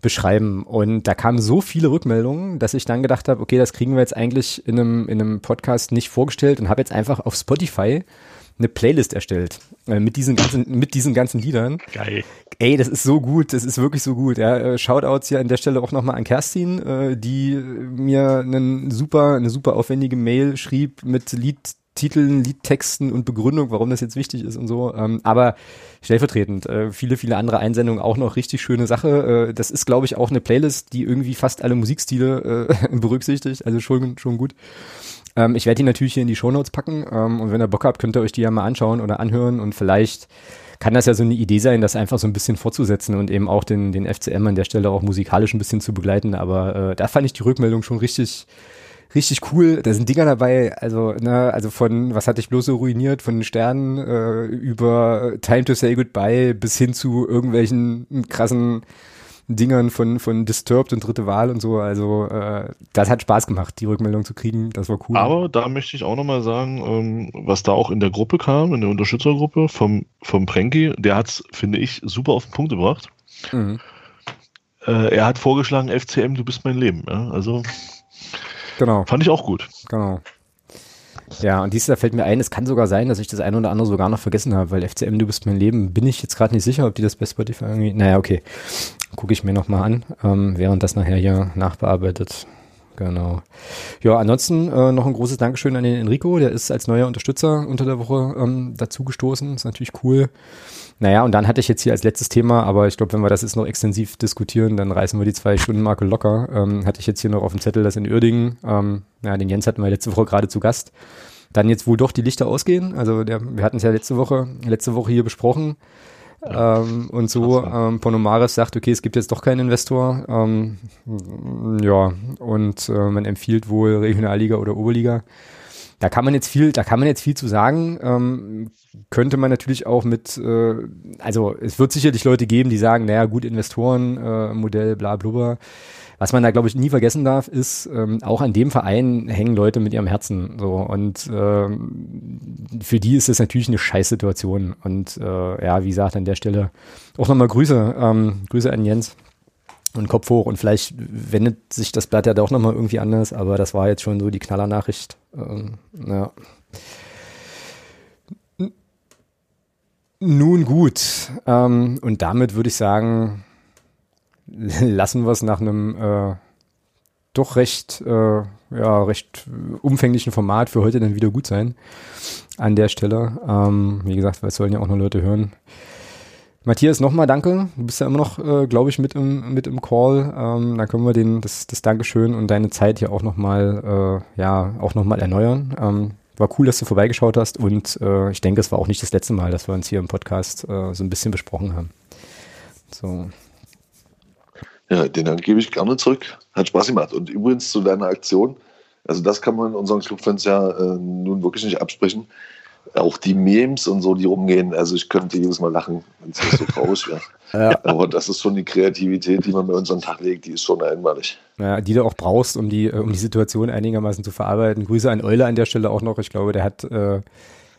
A: beschreiben. Und da kamen so viele Rückmeldungen, dass ich dann gedacht habe, okay, das kriegen wir jetzt eigentlich in einem, in einem Podcast nicht vorgestellt und habe jetzt einfach auf Spotify eine Playlist erstellt äh, mit diesen ganzen mit diesen ganzen Liedern.
B: Geil.
A: Ey, das ist so gut, das ist wirklich so gut. Ja, äh, Shoutouts hier an der Stelle auch nochmal an Kerstin, äh, die mir einen super eine super aufwendige Mail schrieb mit Liedtiteln, Liedtexten und Begründung, warum das jetzt wichtig ist und so. Ähm, aber stellvertretend äh, viele viele andere Einsendungen auch noch richtig schöne Sache. Äh, das ist glaube ich auch eine Playlist, die irgendwie fast alle Musikstile äh, berücksichtigt, also schon schon gut. Ähm, ich werde die natürlich hier in die Shownotes packen ähm, und wenn ihr Bock habt, könnt ihr euch die ja mal anschauen oder anhören und vielleicht kann das ja so eine Idee sein, das einfach so ein bisschen fortzusetzen und eben auch den, den FCM an der Stelle auch musikalisch ein bisschen zu begleiten. Aber äh, da fand ich die Rückmeldung schon richtig, richtig cool. Da sind Dinger dabei, also, ne, also von, was hatte ich bloß so ruiniert, von den Sternen äh, über Time to Say Goodbye bis hin zu irgendwelchen krassen Dingern von, von Disturbed und Dritte Wahl und so. Also äh, das hat Spaß gemacht, die Rückmeldung zu kriegen. Das war cool.
B: Aber da möchte ich auch nochmal sagen, ähm, was da auch in der Gruppe kam, in der Unterstützergruppe vom, vom Prenki, der hat es, finde ich, super auf den Punkt gebracht. Mhm. Äh, er hat vorgeschlagen, FCM, du bist mein Leben. Ja? Also genau. fand ich auch gut.
A: Genau. Ja, und dieses Jahr fällt mir ein, es kann sogar sein, dass ich das eine oder andere sogar noch vergessen habe, weil FCM, du bist mein Leben, bin ich jetzt gerade nicht sicher, ob die das bei Spotify irgendwie, naja, okay, gucke ich mir nochmal an, ähm, während das nachher hier nachbearbeitet. Genau. Ja, ansonsten äh, noch ein großes Dankeschön an den Enrico, der ist als neuer Unterstützer unter der Woche ähm, dazugestoßen, ist natürlich cool. Naja, und dann hatte ich jetzt hier als letztes Thema, aber ich glaube, wenn wir das jetzt noch extensiv diskutieren, dann reißen wir die zwei Stunden Marke locker. Ähm, hatte ich jetzt hier noch auf dem Zettel, das in Uerdingen, ähm, ja, den Jens hatten wir letzte Woche gerade zu Gast. Dann jetzt wohl doch die Lichter ausgehen. Also der, wir hatten es ja letzte Woche, letzte Woche hier besprochen. Ja, ähm, und so ähm, Ponomaris sagt, okay, es gibt jetzt doch keinen Investor. Ähm, ja, und äh, man empfiehlt wohl Regionalliga oder Oberliga. Da kann man jetzt viel, da kann man jetzt viel zu sagen. Ähm, könnte man natürlich auch mit, äh, also es wird sicherlich Leute geben, die sagen, naja, gut, Investoren, äh, bla blubber. Was man da, glaube ich, nie vergessen darf, ist, ähm, auch an dem Verein hängen Leute mit ihrem Herzen. So. Und ähm, für die ist das natürlich eine Scheißsituation. Und äh, ja, wie gesagt, an der Stelle auch nochmal Grüße. Ähm, Grüße an Jens und Kopf hoch. Und vielleicht wendet sich das Blatt ja doch nochmal irgendwie anders, aber das war jetzt schon so die Knallernachricht. Ähm, ja. Nun gut. Ähm, und damit würde ich sagen, lassen wir es nach einem äh, doch recht, äh, ja, recht umfänglichen Format für heute dann wieder gut sein. An der Stelle. Ähm, wie gesagt, weil es sollen ja auch noch Leute hören. Matthias, nochmal danke. Du bist ja immer noch, äh, glaube ich, mit im, mit im Call. Ähm, dann können wir den, das, das Dankeschön und deine Zeit hier auch nochmal, äh, ja, auch nochmal erneuern. Ähm, war cool, dass du vorbeigeschaut hast und äh, ich denke, es war auch nicht das letzte Mal, dass wir uns hier im Podcast äh, so ein bisschen besprochen haben. So.
C: Ja, den Dank gebe ich gerne zurück. Hat Spaß gemacht. Und übrigens zu deiner Aktion, also das kann man unseren Clubfans ja äh, nun wirklich nicht absprechen auch die Memes und so, die rumgehen, also ich könnte jedes Mal lachen, wenn es so traurig wäre. ja. Aber das ist schon die Kreativität, die man bei uns an den Tag legt, die ist schon einmalig.
A: Ja, die du auch brauchst, um die, um die Situation einigermaßen zu verarbeiten. Grüße an Eule an der Stelle auch noch. Ich glaube, der hat, äh,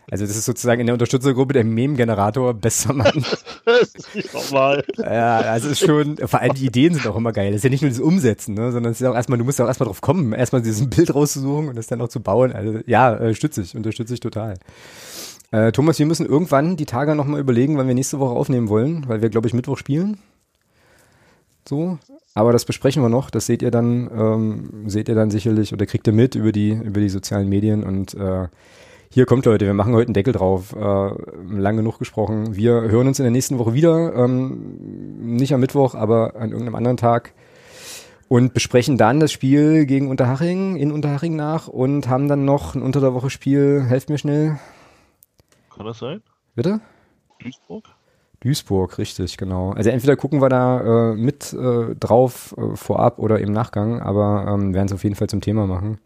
A: Also das ist sozusagen in der Unterstützergruppe der Meme-Generator, bester Mann. normal. Ja, also ist schon, vor allem die Ideen sind auch immer geil. Das ist ja nicht nur das Umsetzen, ne, sondern es ist auch erstmal, du musst ja auch erstmal drauf kommen, erstmal dieses Bild rauszusuchen und das dann auch zu bauen. Also ja, äh, stütze ich, unterstütze ich total. Äh, Thomas, wir müssen irgendwann die Tage nochmal überlegen, wann wir nächste Woche aufnehmen wollen, weil wir, glaube ich, Mittwoch spielen. So. Aber das besprechen wir noch. Das seht ihr dann, ähm, seht ihr dann sicherlich oder kriegt ihr mit über die, über die sozialen Medien und äh, hier kommt Leute, wir machen heute einen Deckel drauf. Äh, lang genug gesprochen. Wir hören uns in der nächsten Woche wieder. Ähm, nicht am Mittwoch, aber an irgendeinem anderen Tag. Und besprechen dann das Spiel gegen Unterhaching, in Unterhaching nach und haben dann noch ein Unter der Woche Spiel. Helft mir schnell.
B: Kann das sein?
A: Bitte? Duisburg? Duisburg, richtig, genau. Also entweder gucken wir da äh, mit äh, drauf äh, vorab oder im Nachgang, aber ähm, werden es auf jeden Fall zum Thema machen.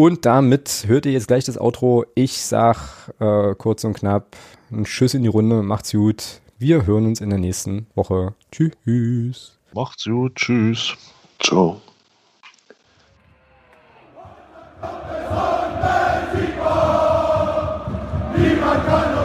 A: Und damit hört ihr jetzt gleich das Outro. Ich sag äh, kurz und knapp einen Tschüss in die Runde. Macht's gut. Wir hören uns in der nächsten Woche. Tschüss.
B: Macht's gut. Tschüss.
C: Ciao. Niemand kann